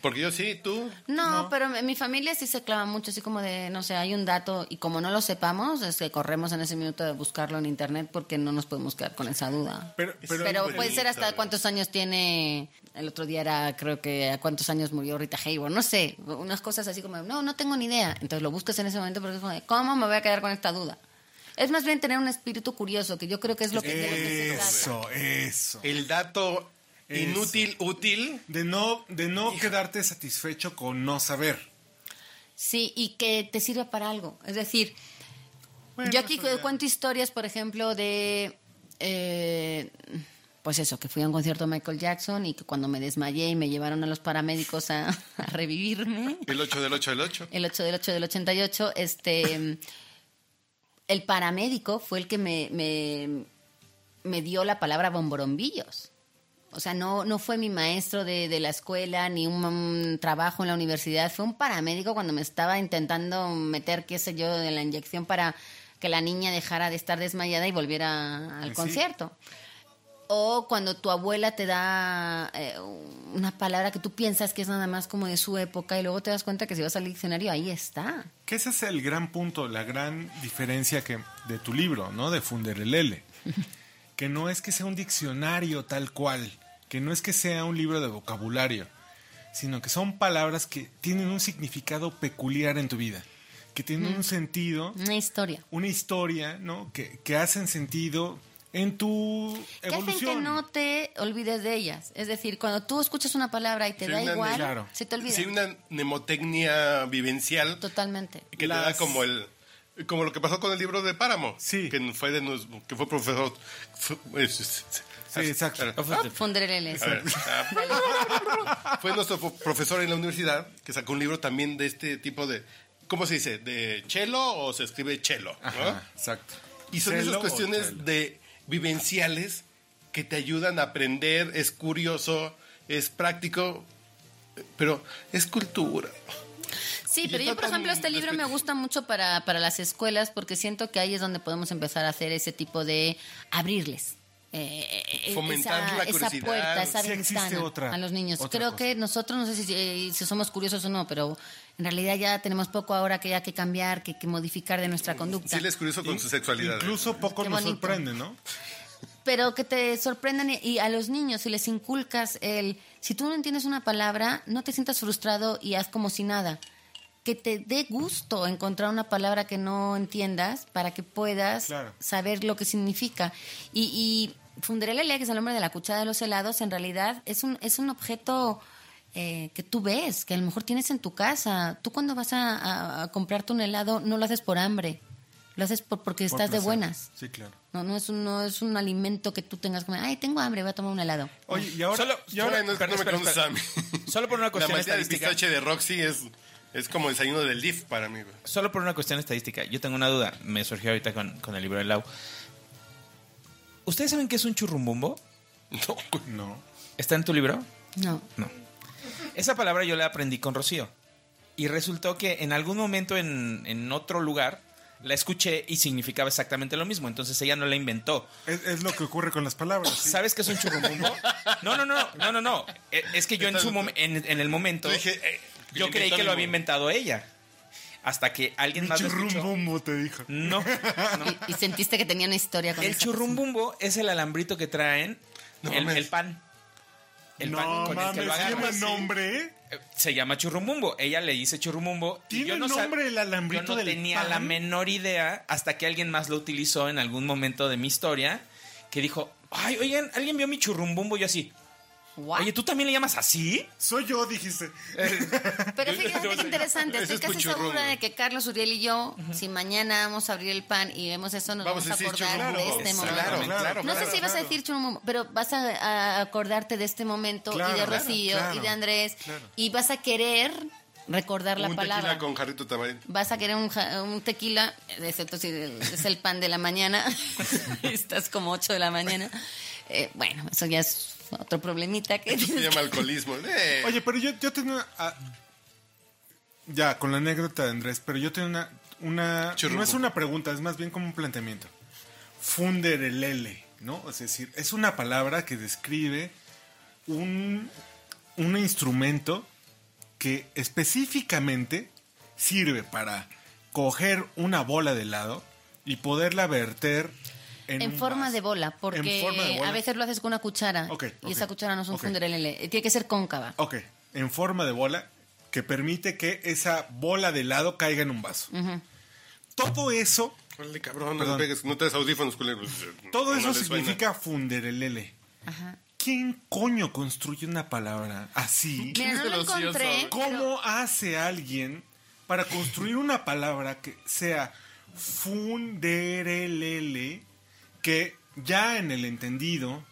Speaker 4: Porque yo sí, tú.
Speaker 1: No, pero mi mi familia sí se clava mucho, así como de, no sé, hay un dato y como no lo sepamos, es que corremos en ese minuto de buscarlo en Internet porque no nos podemos quedar con esa duda.
Speaker 3: Pero, pero,
Speaker 1: Pero puede ser hasta cuántos años tiene. El otro día era, creo que a cuántos años murió Rita Hayworth. No sé, unas cosas así como, no, no tengo ni idea. Entonces lo buscas en ese momento porque es como, de, ¿cómo me voy a quedar con esta duda? Es más bien tener un espíritu curioso, que yo creo que es lo que. de lo que se trata.
Speaker 3: Eso, eso.
Speaker 4: El dato Inútil, útil.
Speaker 3: De no, de no quedarte satisfecho con no saber.
Speaker 1: Sí, y que te sirva para algo. Es decir,
Speaker 3: Bueno,
Speaker 1: yo aquí cuento historias, por ejemplo, de... eh, pues eso, que fui a un concierto de Michael Jackson y que cuando me desmayé y me llevaron a los paramédicos a, a revivirme,
Speaker 4: El 8 del 8 del 8.
Speaker 1: el 8 del 8 del 88, este, el paramédico fue el que me, me, me dio la palabra bomborombillos. O sea, no, no fue mi maestro de, de la escuela ni un, un trabajo en la universidad, fue un paramédico cuando me estaba intentando meter, qué sé yo, de la inyección para que la niña dejara de estar desmayada y volviera al
Speaker 3: Sí.
Speaker 1: concierto. O cuando tu abuela te da eh, una palabra que tú piensas que es nada más como de su época y luego te das cuenta que si vas al diccionario ahí está.
Speaker 3: Que ese es el gran punto, la gran diferencia que de tu libro, ¿no? De Funderelele. que no es que sea un diccionario tal cual, que no es que sea un libro de vocabulario, sino que son palabras que tienen un significado peculiar en tu vida, que tienen un sentido,
Speaker 1: Una historia.
Speaker 3: una historia, ¿no? Que, que hacen sentido en tu
Speaker 1: Que hacen
Speaker 3: evolución.
Speaker 1: que no te olvides de ellas. Es decir, cuando tú escuchas una palabra y te
Speaker 4: Sí,
Speaker 1: da igual,
Speaker 3: claro.
Speaker 1: se te olvida.
Speaker 4: Sí, una mnemotecnia vivencial
Speaker 1: Totalmente.
Speaker 4: que te
Speaker 3: Las-
Speaker 4: da como el como lo que pasó con el libro de Páramo.
Speaker 3: Sí.
Speaker 4: Que fue de nos- que fue profesor. fue- es- es-
Speaker 3: Sí, exacto.
Speaker 4: Ah, fue nuestro profesor en la universidad que sacó un libro también de este tipo de ¿cómo se dice? de chelo o se escribe chelo,
Speaker 3: exacto.
Speaker 4: Y son esas cuestiones de vivenciales que te ayudan a aprender, es curioso, es práctico, pero es cultura.
Speaker 1: Sí,
Speaker 4: Y
Speaker 1: pero yo, por ejemplo, este libro me gusta mucho para, para las escuelas porque siento que ahí es donde podemos empezar a hacer ese tipo de abrirles. Eh,
Speaker 4: Fomentar
Speaker 1: esa,
Speaker 4: la
Speaker 1: esa
Speaker 4: curiosidad.
Speaker 1: puerta, esa
Speaker 3: Sí existe
Speaker 1: ventana
Speaker 3: otra-
Speaker 1: a los niños. Creo
Speaker 3: cosa.
Speaker 1: que nosotros, no sé si, eh, si somos curiosos o no, pero en realidad ya tenemos poco ahora que ya que cambiar, que, que modificar de nuestra conducta.
Speaker 4: Sí les curioso con su sexualidad. ¿eh?
Speaker 3: Incluso poco
Speaker 1: Qué
Speaker 3: nos
Speaker 1: bonito.
Speaker 3: sorprende, ¿no?
Speaker 1: pero que te sorprendan y, y a los niños si les inculcas el si tú no entiendes una palabra no te sientas frustrado y haz como si nada que te dé gusto encontrar una palabra que no entiendas para que puedas
Speaker 3: Claro.
Speaker 1: saber lo que significa y, y Funderelele, que es el nombre de la cuchara de los helados en realidad es un es un objeto eh, que tú ves que a lo mejor tienes en tu casa tú cuando vas a, a- a comprarte un helado no lo haces por hambre lo haces por, porque
Speaker 3: Por
Speaker 1: estás de buenas
Speaker 3: Sí, claro.
Speaker 1: no, no es un, no es un alimento que tú tengas como, ay, tengo hambre, voy a tomar un helado.
Speaker 3: Oye, y ahora,
Speaker 5: Solo-
Speaker 3: y ahora-
Speaker 4: Ahora no,
Speaker 5: Espera,
Speaker 4: no me
Speaker 5: espera,
Speaker 4: consta a
Speaker 5: espera.
Speaker 4: mí.
Speaker 5: Solo por una
Speaker 4: La
Speaker 5: cuestión
Speaker 4: materia de
Speaker 5: estadística.
Speaker 4: pistache de Roxy es, es como el desayuno del DIF para mí.
Speaker 5: Solo por una cuestión estadística. Yo tengo una duda. Me surgió ahorita con, con el libro de Lau. ¿Ustedes saben qué es un churrumbumbo?
Speaker 4: No.
Speaker 5: ¿Está en tu libro?
Speaker 1: No.
Speaker 5: No. Esa palabra yo la aprendí con Rocío. Y resultó que en algún momento en, en otro lugar la escuché y significaba exactamente lo mismo. Entonces ella no la inventó.
Speaker 3: Es, es lo que ocurre con las palabras. sí.
Speaker 5: ¿Sabes qué es un churrumbumbo? No, no, no, no, no, no. Eh, Es que yo en, su mom- en, en el momento
Speaker 4: Yo dije, eh,
Speaker 5: yo creí que lo había inventado ella. Hasta que alguien más lo escuchó.
Speaker 3: Churrumbumbo te dijo.
Speaker 5: No, no.
Speaker 1: Y, y sentiste que tenía una historia con
Speaker 5: El churrumbumbo es el alambrito que traen
Speaker 4: No
Speaker 5: el,
Speaker 4: mames.
Speaker 5: el pan. El
Speaker 3: no
Speaker 5: pan con el que
Speaker 3: mames,
Speaker 5: lo
Speaker 3: ¿se llama nombre?
Speaker 5: Eh, Se llama churrumbumbo. Ella le dice churrumbumbo. y
Speaker 3: ¿Tiene
Speaker 5: yo no sab-
Speaker 3: nombre el alambrito
Speaker 5: Yo no
Speaker 3: del
Speaker 5: tenía
Speaker 3: pan?
Speaker 5: la menor idea hasta que alguien más lo utilizó en algún momento de mi historia. Que dijo, ay, oigan, ¿alguien vio mi churrumbumbo? Y yo así,
Speaker 1: What?
Speaker 5: oye, ¿tú también le llamas así?
Speaker 3: Soy yo, dijiste.
Speaker 1: Pero fíjate qué interesante. Estoy
Speaker 4: es
Speaker 1: casi segura de que Carlos Uriel y yo, si mañana vamos a abrir el pan y vemos eso, nos
Speaker 4: Vamos
Speaker 1: vamos,
Speaker 4: a
Speaker 1: acordar de este
Speaker 4: Claro,
Speaker 1: momento.
Speaker 4: claro, claro,
Speaker 1: no sé si vas a decir churrumbo, pero vas a, a acordarte de este momento y de Rocío
Speaker 3: claro,
Speaker 1: y de Andrés
Speaker 3: claro.
Speaker 1: y vas a querer recordar la
Speaker 4: un
Speaker 1: palabra.
Speaker 4: tequila con jarrito tamarindo.
Speaker 1: Vas a querer un, ja- un tequila, excepto si es el pan de la mañana, estás como 8 de la mañana. Eh, bueno, eso ya es otro problemita que
Speaker 4: Eso se llama alcoholismo. Eh.
Speaker 3: Oye, pero yo, yo tengo una... ah, ya, con la anécdota de Andrés, pero yo tengo una... una no es una pregunta, es más bien como un planteamiento. Funderelele, ¿no? Es decir, es una palabra que describe un, un instrumento que específicamente sirve para coger una bola de helado y poderla verter en,
Speaker 1: forma de bola, porque
Speaker 3: En forma de bola.
Speaker 1: a veces lo haces con una cuchara
Speaker 3: Ok,
Speaker 1: y esa cuchara no es un
Speaker 3: ok.
Speaker 1: funderelele, tiene que ser cóncava.
Speaker 3: Ok, en forma de bola que permite que esa bola de helado caiga en un vaso. Todo eso,
Speaker 4: Órale, cabrón, no, pegues, no te des audífonos, culero.
Speaker 3: todo
Speaker 4: No
Speaker 3: eso
Speaker 4: suena.
Speaker 3: significa funderelele.
Speaker 1: Ajá.
Speaker 3: ¿quién coño construye una palabra así?
Speaker 1: Mira, no lo encontré.
Speaker 3: ¿Cómo hace alguien para construir una palabra que sea funderelele, que ya en el entendido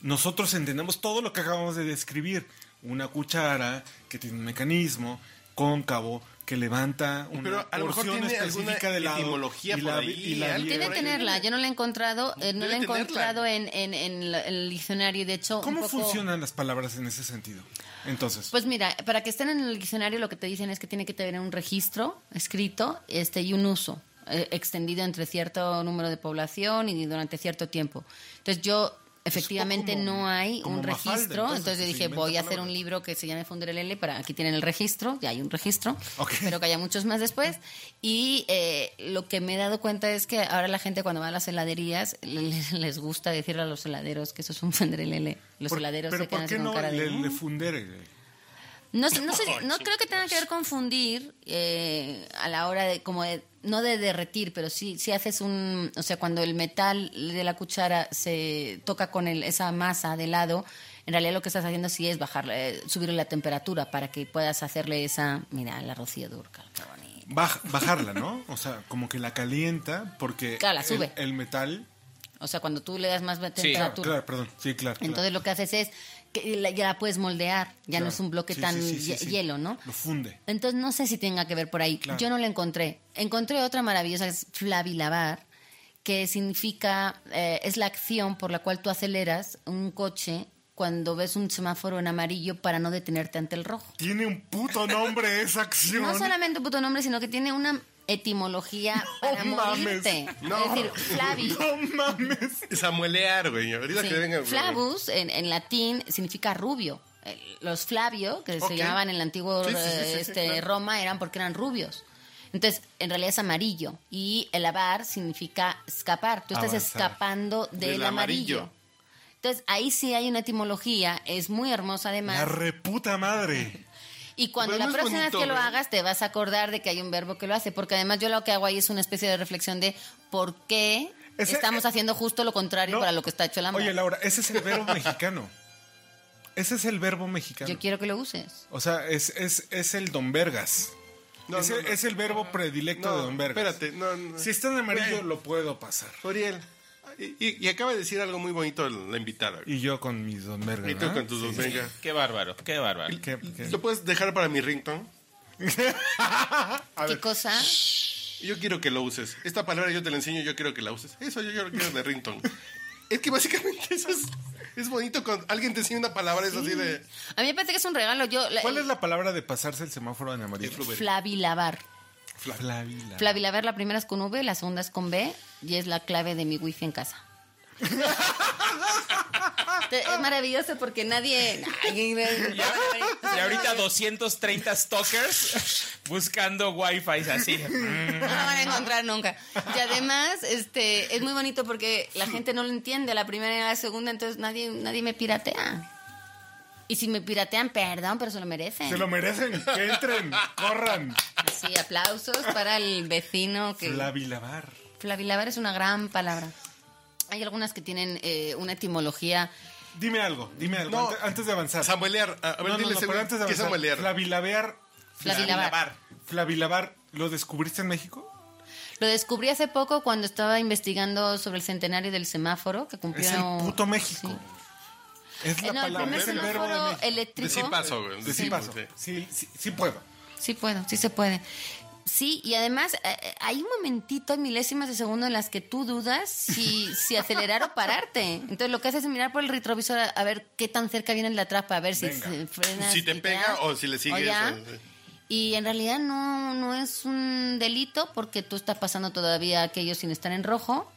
Speaker 3: nosotros entendemos todo lo que acabamos de describir? Una cuchara que tiene un mecanismo cóncavo que levanta una
Speaker 4: Pero a lo mejor
Speaker 3: porción
Speaker 4: tiene
Speaker 3: específica de lado
Speaker 4: etimología
Speaker 3: y
Speaker 4: por
Speaker 3: la-
Speaker 4: ahí,
Speaker 3: y la-
Speaker 1: Debe tenerla, yo no la he encontrado, eh, no la he encontrado en, en- en la- en el diccionario, de hecho... un
Speaker 3: ¿Cómo
Speaker 1: poco-
Speaker 3: funcionan las palabras en ese sentido? Entonces,
Speaker 1: Pues mira, para que estén en el diccionario lo que te dicen es que tiene que tener un registro escrito este, y un uso extendido entre cierto número de población y durante cierto tiempo. Entonces yo... Efectivamente
Speaker 3: como-
Speaker 1: no hay un
Speaker 3: Mafalda,
Speaker 1: registro,
Speaker 3: entonces,
Speaker 1: entonces, dije voy a hacer un libro que se llame Funderelele, para aquí tienen el registro, ya hay un registro,
Speaker 3: Ok.
Speaker 1: espero que haya muchos más después. Y eh, lo que me he dado cuenta es que ahora la gente cuando va a las heladerías le- les gusta decirle a los heladeros que eso es un Funderelele. Los
Speaker 3: por-
Speaker 1: heladeros
Speaker 3: pero
Speaker 1: se quedan
Speaker 3: ¿por qué
Speaker 1: así con
Speaker 3: no
Speaker 1: cara de...
Speaker 3: le, le
Speaker 1: "Mm". No, no, sé, no creo que tenga que ver confundir eh, a la hora de, como de- no de derretir, pero sí, si haces un, o sea, cuando el metal de la cuchara se toca con el, esa masa de lado, en realidad lo que estás haciendo sí es bajarle, eh, subirle la temperatura para que puedas hacerle esa, mira, la Rocío Durcal, qué bonito.
Speaker 3: Baj- bajarla, ¿no? O sea, como que la calienta porque
Speaker 1: Claro, la sube.
Speaker 3: El, el metal...
Speaker 1: O sea, cuando tú le das más temperatura.
Speaker 3: claro, perdón. Sí, claro. claro.
Speaker 1: Entonces lo que haces es que la- ya la puedes moldear, ya no es un bloque
Speaker 3: Sí,
Speaker 1: tan
Speaker 3: sí, sí,
Speaker 1: hielo, ¿no?
Speaker 3: Lo funde.
Speaker 1: Entonces no sé si tenga que ver por ahí.
Speaker 3: Claro.
Speaker 1: Yo no la encontré. Encontré otra maravillosa, que es flavilavar, que significa, eh, es la acción por la cual tú aceleras un coche cuando ves un semáforo en amarillo para no detenerte ante el rojo.
Speaker 3: Tiene un puto nombre esa acción.
Speaker 1: No solamente un puto nombre, sino que tiene una etimología para
Speaker 3: mames.
Speaker 1: morirte.
Speaker 4: No.
Speaker 1: Es decir, flavi.
Speaker 3: No mames.
Speaker 4: Samuelear, güey. Ahorita
Speaker 1: Sí.
Speaker 4: que venga.
Speaker 1: Flavus en, en latín significa rubio. Los Flavio, que se llamaban en el antiguo
Speaker 4: Sí, sí, sí, sí, sí,
Speaker 1: este,
Speaker 4: claro.
Speaker 1: Roma, eran porque eran rubios. Entonces, en realidad es amarillo. Y el avar significa escapar. Tú estás
Speaker 3: Avanzar.
Speaker 1: escapando del,
Speaker 4: Del
Speaker 1: amarillo.
Speaker 4: amarillo.
Speaker 1: Entonces, ahí sí hay una etimología. Es muy hermosa además.
Speaker 3: La reputa madre.
Speaker 1: Y cuando
Speaker 4: Pero
Speaker 1: la próxima
Speaker 4: bonito,
Speaker 1: vez que lo hagas, te vas a acordar de que hay un verbo que lo hace. Porque además yo lo que hago ahí es una especie de reflexión de por qué
Speaker 3: Ese-
Speaker 1: estamos
Speaker 3: eh,
Speaker 1: haciendo justo lo contrario
Speaker 3: no.
Speaker 1: para lo que está hecho el hambre.
Speaker 3: Oye, Laura, ese es el verbo mexicano. Ese es el verbo mexicano.
Speaker 1: Yo quiero que lo uses.
Speaker 3: O sea, es, es, es el don Vergas.
Speaker 4: No,
Speaker 3: es,
Speaker 4: no,
Speaker 3: el,
Speaker 4: no.
Speaker 3: es el verbo predilecto
Speaker 4: No,
Speaker 3: de don Vergas.
Speaker 4: espérate, no, no.
Speaker 3: Si está en amarillo, lo puedo pasar.
Speaker 4: Uriel. Y, y- y acaba de decir algo muy bonito la invitada. güey.
Speaker 3: Y yo con mis don Vergas.
Speaker 4: Y tú con tus dos, venga.
Speaker 5: Qué bárbaro, qué bárbaro.
Speaker 3: ¿Qué- qué?
Speaker 4: ¿Lo puedes dejar para mi ringtone?
Speaker 1: ¿Qué cosa?
Speaker 4: Yo quiero que lo uses. Esta palabra yo te la enseño, yo quiero que la uses. Eso yo, yo lo quiero de ringtone. es que básicamente eso es, es bonito cuando alguien te enseña una palabra, es así de...
Speaker 1: A mí me parece que es un regalo. Yo, la-
Speaker 3: ¿Cuál es la palabra de pasarse el semáforo en amarillo?
Speaker 1: Flavilavar.
Speaker 3: Flavila.
Speaker 1: Flavilavar, la primera es con V, la segunda es con B y es la clave de mi wifi en casa. Es maravilloso porque nadie...
Speaker 5: Y ahorita 230 stalkers buscando wifi así.
Speaker 1: No lo van a encontrar nunca. Y además, este, es muy bonito porque la gente no lo entiende la primera y la segunda, entonces nadie, nadie me piratea. Y si me piratean, perdón, pero se lo merecen.
Speaker 3: Se lo merecen. Que entren, corran.
Speaker 1: Sí, aplausos para el vecino que...
Speaker 3: Flavilavar.
Speaker 1: Flavilavar es una gran palabra. Hay algunas que tienen eh, una etimología.
Speaker 3: Dime algo, dime algo.
Speaker 4: No.
Speaker 3: antes, antes de avanzar.
Speaker 4: Samuelear. A, ver,
Speaker 3: No, no,
Speaker 4: dile
Speaker 3: no,
Speaker 4: ese
Speaker 3: pero antes de
Speaker 4: ¿qué
Speaker 3: avanzar.
Speaker 4: samuelear?
Speaker 3: Flavilavear.
Speaker 1: Flavilavar.
Speaker 3: Flavilavar. ¿Lo descubriste en México?
Speaker 1: Lo descubrí hace poco cuando estaba investigando sobre el centenario del semáforo que cumplió.
Speaker 3: Es el puto México.
Speaker 1: Sí.
Speaker 3: Es la
Speaker 1: Eh, no, el
Speaker 3: palabra,
Speaker 1: primer
Speaker 3: es el verbo de
Speaker 1: semáforo
Speaker 3: México.
Speaker 1: eléctrico.
Speaker 4: De sí paso, güey.
Speaker 3: De sí paso. Sí, sí, sí puedo.
Speaker 1: Sí puedo, sí se puede. Sí, y además eh, eh, hay un momentito, hay milésimas de segundo en las que tú dudas si, si acelerar o pararte. Entonces lo que haces es mirar por el retrovisor a, a ver qué tan cerca viene el de atrás para ver si se frenas.
Speaker 4: Si te pega o si le sigues.
Speaker 1: Y en realidad no, no es un delito porque tú estás pasando todavía aquello sin estar en rojo.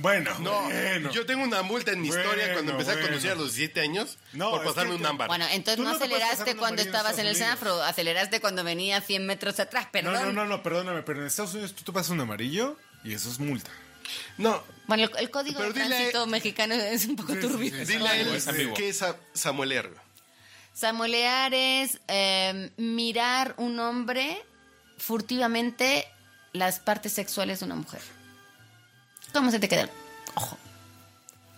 Speaker 3: Bueno,
Speaker 4: No,
Speaker 3: bueno.
Speaker 4: yo tengo una multa en mi historia cuando empecé a conducir a los 17 años
Speaker 3: No,
Speaker 4: por
Speaker 3: es
Speaker 4: pasarme
Speaker 3: que
Speaker 4: un ámbar.
Speaker 1: Bueno, entonces no aceleraste cuando
Speaker 3: en
Speaker 1: estabas en el semáforo, aceleraste cuando venía 100 metros atrás,
Speaker 3: No,
Speaker 1: perdón.
Speaker 3: no, no, no, perdóname, pero en Estados Unidos tú te pasas un amarillo y eso es multa.
Speaker 4: No,
Speaker 1: Bueno, el, el código
Speaker 4: Pero
Speaker 1: de
Speaker 4: dile-
Speaker 1: tránsito mexicano es un poco turbio.
Speaker 3: sí, sí.
Speaker 4: dile a él
Speaker 5: es
Speaker 4: qué es sa- samuelear. güey.
Speaker 1: Samuelear es eh, mirar un hombre furtivamente las partes sexuales de una mujer. ¿Cómo se te queda? el Ojo.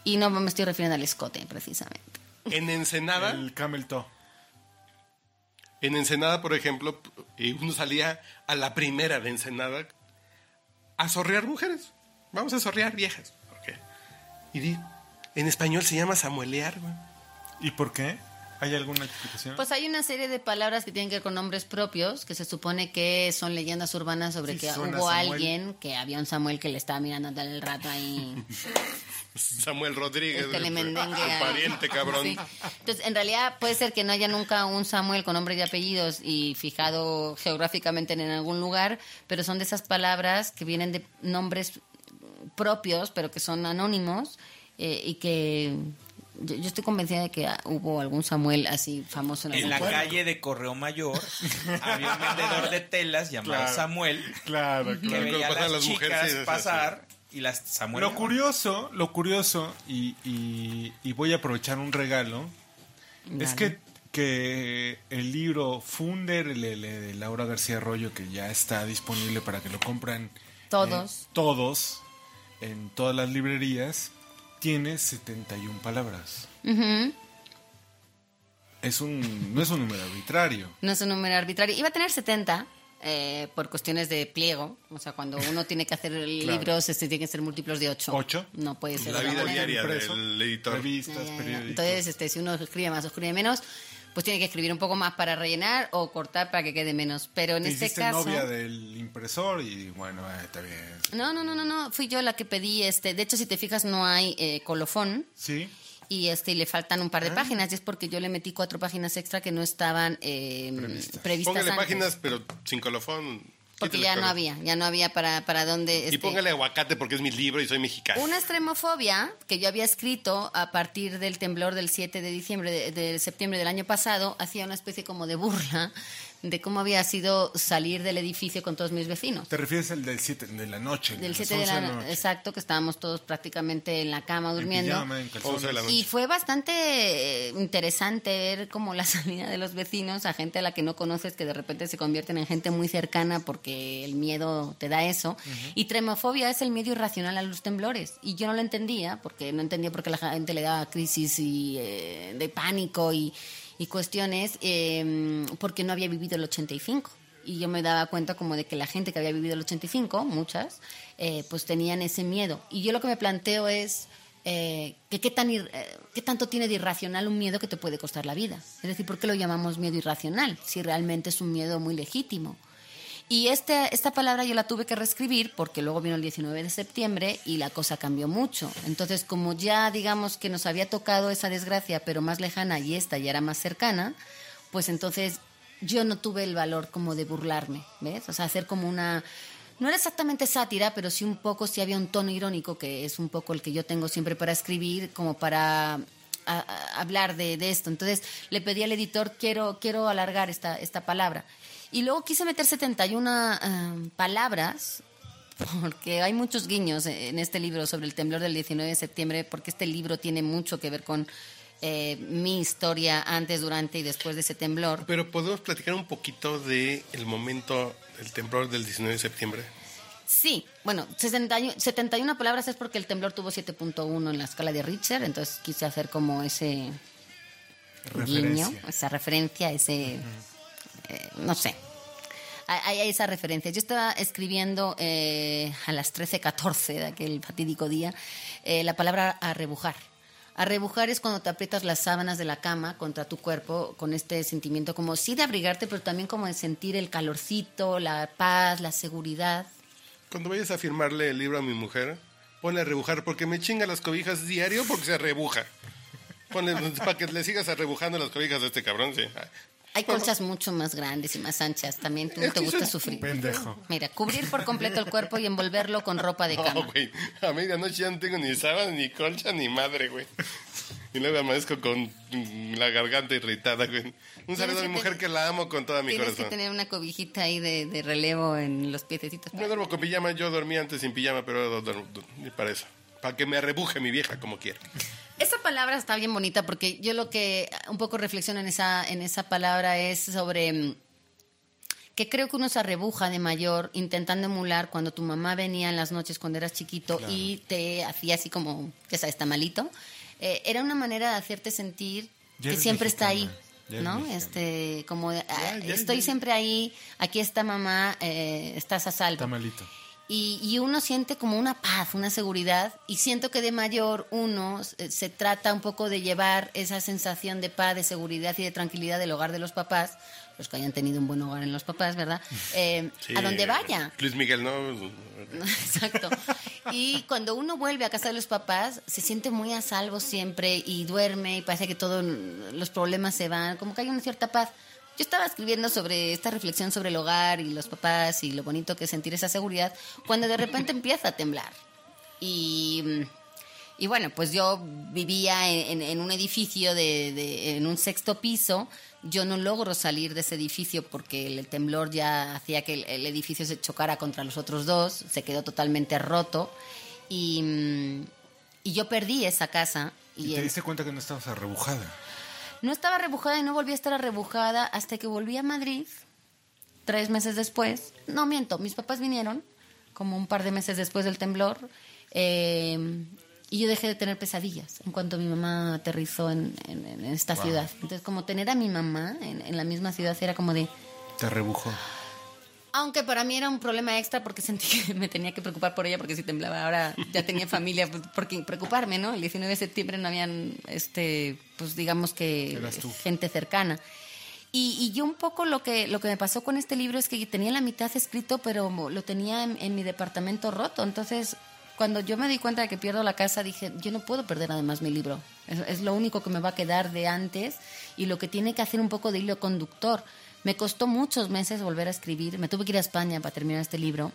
Speaker 1: Y no me estoy refiriendo al escote, precisamente.
Speaker 4: En Ensenada,
Speaker 3: El camel toe.
Speaker 4: en Ensenada, por ejemplo, y uno salía a la primera de Ensenada a sorrear mujeres. Vamos a sorrear viejas. Ok. Y di, en español se llama samuelear, güey.
Speaker 3: ¿Y por qué? ¿Hay alguna explicación?
Speaker 1: Pues hay una serie de palabras que tienen que ver con nombres propios, que se supone que son leyendas urbanas sobre
Speaker 3: Sí,
Speaker 1: que hubo alguien, que había un Samuel que le estaba mirando tal el rato ahí.
Speaker 4: Samuel Rodríguez.
Speaker 1: El telemendengue.
Speaker 4: Tu
Speaker 1: ahí.
Speaker 4: pariente, cabrón.
Speaker 1: Sí. Entonces, en realidad puede ser que no haya nunca un Samuel con nombre y apellidos y fijado geográficamente en algún lugar, pero son de esas palabras que vienen de nombres propios, pero que son anónimos eh, y que yo, yo estoy convencida de que hubo algún Samuel así famoso en,
Speaker 5: En la calle de Correo Mayor había un vendedor de telas llamado
Speaker 3: Claro.
Speaker 5: Samuel
Speaker 3: Claro,
Speaker 5: que
Speaker 3: claro.
Speaker 5: veía a las
Speaker 4: mujeres,
Speaker 5: chicas
Speaker 4: sí, sí.
Speaker 5: pasar y las Samuel.
Speaker 3: Lo curioso, lo curioso, y, y- y voy a aprovechar un regalo, es que, que el libro Funder LL de Laura García Arroyo, que ya está disponible para que lo compren
Speaker 1: Todos.
Speaker 3: eh, todos, en todas las librerías, tiene 71 palabras.
Speaker 1: Ujú.
Speaker 3: Es un, no es un número arbitrario.
Speaker 1: No es un número arbitrario. Iba a tener 70 eh, por cuestiones de pliego. O sea, cuando uno tiene que hacer libros, este tiene que ser múltiplos de 8.
Speaker 3: ¿Ocho?
Speaker 1: No puede ser
Speaker 4: La vida diaria del editor.
Speaker 3: Revistas, periódicos.
Speaker 1: Entonces, este, si uno escribe más o escribe menos, pues tiene que escribir un poco más para rellenar o cortar para que quede menos. Pero en
Speaker 3: Te
Speaker 1: este caso...
Speaker 3: novia del impresor y bueno, eh, está bien.
Speaker 1: No, no, no, no, no. Fui yo la que pedí este. De hecho, si te fijas, no hay eh, colofón.
Speaker 3: Sí.
Speaker 1: Y este y le faltan un par de
Speaker 3: Ah.
Speaker 1: páginas. Y es porque yo le metí cuatro páginas extra que no estaban eh, previstas.
Speaker 4: Póngale
Speaker 1: antes.
Speaker 4: páginas, pero sin colofón.
Speaker 1: Porque ya no había, ya no había para, para dónde.
Speaker 4: Y
Speaker 1: este,
Speaker 4: póngale aguacate porque es mi libro y soy mexicano.
Speaker 1: Una extremofobia que yo había escrito a partir del temblor del 7 de diciembre, de, de septiembre del año pasado, hacía una especie como de burla de cómo había sido salir del edificio con todos mis vecinos.
Speaker 3: ¿Te refieres al del 7 de la noche?
Speaker 1: Del
Speaker 3: las
Speaker 1: 7 de
Speaker 3: 11
Speaker 1: la
Speaker 3: la
Speaker 1: no-
Speaker 3: noche?
Speaker 1: exacto, que estábamos todos prácticamente en la cama durmiendo.
Speaker 3: pijama, en calzones.
Speaker 4: 11 de la noche.
Speaker 1: Y fue bastante eh, interesante ver como la salida de los vecinos a gente a la que no conoces que de repente se convierten en gente muy cercana porque el miedo te da eso. Y tremofobia es el miedo irracional a los temblores. Y yo no lo entendía porque no entendía por qué la gente le daba crisis y, eh, de pánico y, y cuestiones eh, porque no había vivido el 85. Y yo me daba cuenta como de que la gente que había vivido el 85, muchas, eh, pues tenían ese miedo. Y yo lo que me planteo es eh, que qué, tan eh, qué tanto tiene de irracional un miedo que te puede costar la vida. Es decir, ¿por qué lo llamamos miedo irracional? Si realmente es un miedo muy legítimo. Y este, esta palabra yo la tuve que reescribir porque luego vino el 19 de septiembre y la cosa cambió mucho. Entonces, como ya digamos que nos había tocado esa desgracia, pero más lejana y esta ya era más cercana, pues entonces yo no tuve el valor como de burlarme, ¿ves? O sea, hacer como una... No era exactamente sátira, pero sí un poco, sí había un tono irónico, que es un poco el que yo tengo siempre para escribir, como para hablar de, de esto. Entonces le pedí al editor, quiero, quiero alargar esta, esta palabra. Y luego quise meter 71 eh, palabras, porque hay muchos guiños en este libro sobre el temblor del 19 de septiembre, porque este libro tiene mucho que ver con eh, mi historia antes, durante y después de ese temblor.
Speaker 4: Pero podemos platicar un poquito de el momento del temblor del 19 de septiembre.
Speaker 1: Sí, bueno, 61 71 palabras es porque el temblor tuvo 7.1 en la escala de Richter, entonces quise hacer como ese guiño, esa referencia, ese, eh, no sé, hay, esa referencia. Yo estaba escribiendo eh, a las 13.14 de aquel fatídico día eh, la palabra arrebujar. Arrebujar es cuando te aprietas las sábanas de la cama contra tu cuerpo con este sentimiento como sí de abrigarte, pero también como de sentir el calorcito, la paz, la seguridad.
Speaker 4: Cuando vayas a firmarle el libro a mi mujer, ponle a rebujar porque me chinga las cobijas diario porque se rebuja. Ponle para que le sigas arrebujando las cobijas de este cabrón, sí.
Speaker 1: Hay colchas mucho más grandes y más anchas. También tú te gusta sufrir.
Speaker 3: Pendejo.
Speaker 1: Mira, cubrir por completo el cuerpo y envolverlo con ropa de cama.
Speaker 4: No, güey. A medianoche ya no tengo ni sábana, ni colcha, ni madre, güey. Y luego amanezco con la garganta irritada, güey. Un saludo a mi mujer que la amo con toda mi
Speaker 1: Tienes que
Speaker 4: corazón.
Speaker 1: tener una cobijita ahí de, de relevo en los piececitos.
Speaker 4: No duermo con pijama, yo dormía antes sin pijama, pero ahora duermo ni para eso. Para que me arrebuje mi vieja como quiera.
Speaker 1: Esa palabra está bien bonita porque yo lo que un poco reflexiono en esa, en esa palabra es sobre mm, que creo que uno se arrebuja de mayor intentando emular cuando tu mamá venía en las noches cuando eras chiquito
Speaker 12: Claro.
Speaker 1: y te hacía así como, que sabes, está malito. Eh, era una manera de hacerte sentir
Speaker 12: Ya
Speaker 1: que siempre está ahí,
Speaker 12: ya
Speaker 1: ¿no?
Speaker 12: mexicana.
Speaker 1: Este, como, ah,
Speaker 3: ya,
Speaker 1: estoy
Speaker 3: ya.
Speaker 1: siempre ahí, aquí está mamá, eh, estás a salvo.
Speaker 3: Está malito.
Speaker 1: Y, y uno siente como una paz, una seguridad, y siento que de mayor uno eh, se trata un poco de llevar esa sensación de paz, de seguridad y de tranquilidad del hogar de los papás, los que hayan tenido un buen hogar en los papás, ¿verdad? Eh,
Speaker 4: Sí,
Speaker 1: a donde vaya.
Speaker 4: Luis Miguel, ¿no?
Speaker 1: Exacto. Y cuando uno vuelve a casa de los papás, se siente muy a salvo siempre y duerme y parece que todos los problemas se van, como que hay una cierta paz. Yo estaba escribiendo sobre esta reflexión sobre el hogar y los papás y lo bonito que es sentir esa seguridad, cuando de repente empieza a temblar. Y, y bueno, pues yo vivía en, en- en un edificio, de, de- en un sexto piso. Yo no logro salir de ese edificio porque el, temblor ya hacía que el, el edificio se chocara contra los otros dos, se quedó totalmente roto. Y, y yo perdí esa casa.
Speaker 3: Y,
Speaker 1: Y,
Speaker 3: te diste cuenta que no estabas arrebujada.
Speaker 1: No estaba rebujada y no volví a estar arrebujada hasta que volví a Madrid tres meses después. No miento, mis papás vinieron como un par de meses después del temblor eh, y yo dejé de tener pesadillas en cuanto mi mamá aterrizó en, en- en esta
Speaker 3: Wow.
Speaker 1: ciudad. Entonces, como tener a mi mamá en, en la misma ciudad era como de...
Speaker 3: Te arrebujó.
Speaker 1: Aunque para mí era un problema extra porque sentí que me tenía que preocupar por ella porque si temblaba ahora ya tenía familia pues, por qué preocuparme, ¿no? El 19 de septiembre no habían, este, pues digamos que gente cercana. Y, y yo un poco lo que, lo que me pasó con este libro es que tenía la mitad escrito, pero lo tenía en, en mi departamento roto. Entonces, cuando yo me di cuenta de que pierdo la casa, dije, yo no puedo perder además mi libro. Es, es lo único que me va a quedar de antes y lo que tiene que hacer un poco de hilo conductor. Me costó muchos meses volver a escribir. Me tuve que ir a España para terminar este libro.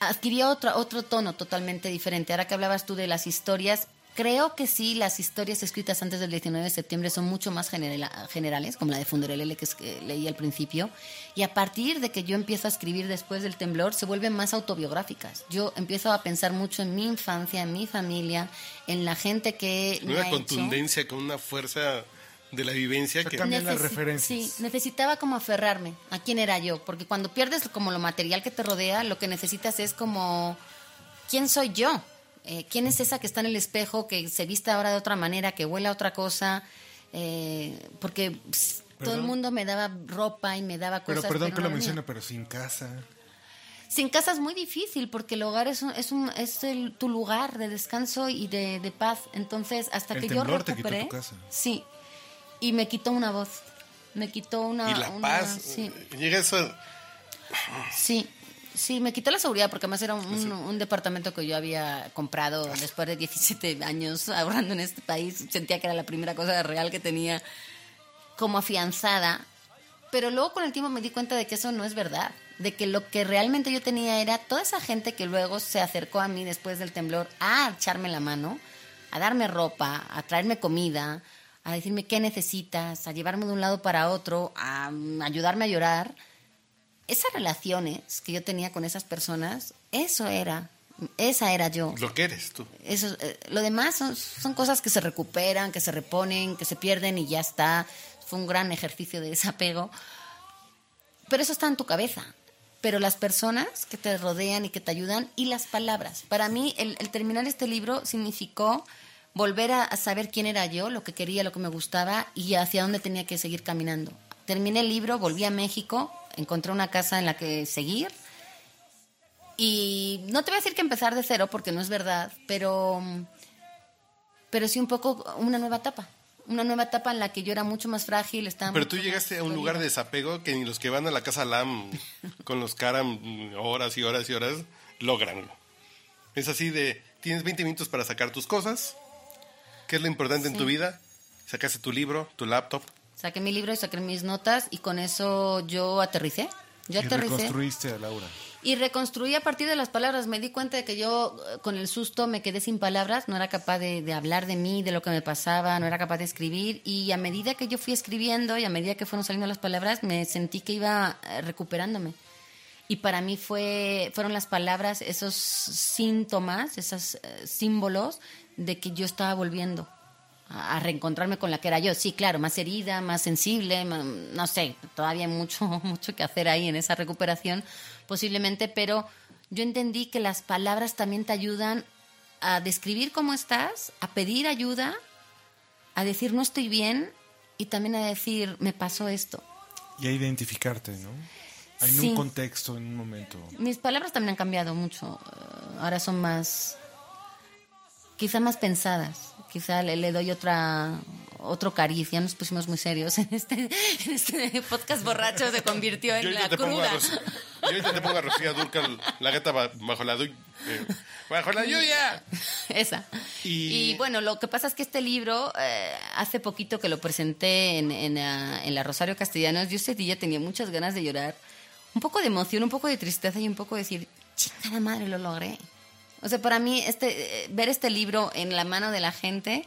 Speaker 1: Adquirió otro, otro tono totalmente diferente. Ahora que hablabas tú de las historias, creo que sí, las historias escritas antes del 19 de septiembre son mucho más generales, como la de Funderelele que, leí al principio. Y a partir de que yo empiezo a escribir después del temblor, se vuelven más autobiográficas. Yo empiezo a pensar mucho en mi infancia, en mi familia, en la gente que me
Speaker 4: Una
Speaker 1: hecho.
Speaker 4: contundencia con una fuerza de la vivencia que...
Speaker 1: Necesi- Sí, necesitaba como aferrarme a quién era yo, porque cuando pierdes como lo material que te rodea, lo que necesitas es como, ¿quién soy yo? Eh, ¿Quién es esa que está en el espejo, que se viste ahora de otra manera, que huele a otra cosa? Eh, porque pss, todo el
Speaker 3: Perdón.
Speaker 1: mundo me daba ropa y me daba
Speaker 3: Pero
Speaker 1: cosas.
Speaker 3: perdón
Speaker 1: pero
Speaker 3: que
Speaker 1: no
Speaker 3: lo mencione, pero sin casa.
Speaker 1: Sin casa es muy difícil porque el hogar es, un, es, un, es el- tu lugar de descanso y de, de paz. Entonces, hasta
Speaker 3: El
Speaker 1: que yo
Speaker 3: temblor te quitó
Speaker 1: recuperé.
Speaker 3: tu casa.
Speaker 1: Sí. Y me quitó una voz. Me quitó una.
Speaker 4: y la
Speaker 1: una-
Speaker 4: paz.
Speaker 1: Sí.
Speaker 4: Llega eso...
Speaker 1: Sí, sí, me quitó la seguridad porque además era un, un- un departamento que yo había comprado después de 17 años ahorrando en este país. Sentía que era la primera cosa real que tenía como afianzada. Pero luego con el tiempo me di cuenta de que eso no es verdad. De que lo que realmente yo tenía era toda esa gente que luego se acercó a mí después del temblor a echarme la mano, a darme ropa, a traerme comida, a decirme qué necesitas, a llevarme de un lado para otro, a mm, ayudarme a llorar esas relaciones que yo tenía con esas personas, eso era, esa era yo.
Speaker 4: Lo que eres tú.
Speaker 1: Eso, eh, lo demás son, son cosas que se recuperan, que se reponen, que se pierden y ya está. Fue un gran ejercicio de desapego. Pero eso está en tu cabeza. Pero las personas que te rodean y que te ayudan y las palabras. Para mí, el, el terminar este libro significó volver a, saber quién era yo, lo que quería, lo que me gustaba y hacia dónde tenía que seguir caminando. Terminé el libro, volví a México, encontré una casa en la que seguir. Y no te voy a decir que empezar de cero porque no es verdad, pero, pero sí un poco una nueva etapa. Una nueva etapa en la que yo era mucho más frágil, estaba
Speaker 4: Pero tú llegaste a un lugar de desapego que ni los que van a la casa LAM con los caram horas y horas y horas logran. Es así de, tienes 20 minutos para sacar tus cosas, ¿qué es lo importante en
Speaker 1: Sí.
Speaker 4: tu vida? Sacaste tu libro, tu laptop.
Speaker 1: Saqué mi libro y saqué mis notas y con eso yo aterricé. Yo
Speaker 3: y
Speaker 1: aterricé.
Speaker 3: reconstruiste a Laura.
Speaker 1: Y reconstruí a partir de las palabras. Me di cuenta de que yo, eh, con el susto, me quedé sin palabras. No era capaz de, de hablar de mí, de lo que me pasaba. No era capaz de escribir. Y a medida que yo fui escribiendo y a medida que fueron saliendo las palabras, me sentí que iba eh, recuperándome. Y para mí fue, fueron las palabras, esos síntomas, esos eh, símbolos de que yo estaba volviendo a reencontrarme con la que era yo. Sí, claro, más herida, más sensible, no sé, todavía hay mucho, mucho que hacer ahí en esa recuperación, posiblemente, pero yo entendí que las palabras también te ayudan a describir cómo estás, a pedir ayuda, a decir no estoy bien y también a decir me pasó esto.
Speaker 3: Y a identificarte, ¿no? En
Speaker 1: Sí.
Speaker 3: un contexto, en un momento.
Speaker 1: Mis palabras también han cambiado mucho. Eh, Ahora son más, quizá más pensadas. Quizá le, le doy otra otro cariz. Ya nos pusimos muy serios en este, en este podcast borracho. Se convirtió en la
Speaker 4: te pongo a
Speaker 1: cruda.
Speaker 4: Yo te pongo a Rocío Durcal, la gata ba- bajo la eh, bajo la lluvia.
Speaker 1: Esa.
Speaker 4: Y-
Speaker 1: Y, bueno, lo que pasa es que este libro, eh, hace poquito que lo presenté en, en, ah, en la Rosario Castellanos, yo ese día tenía muchas ganas de llorar. Un poco de emoción, un poco de tristeza y un poco de decir, chingada madre, lo logré. O sea, para mí, este, eh, ver este libro en la mano de la gente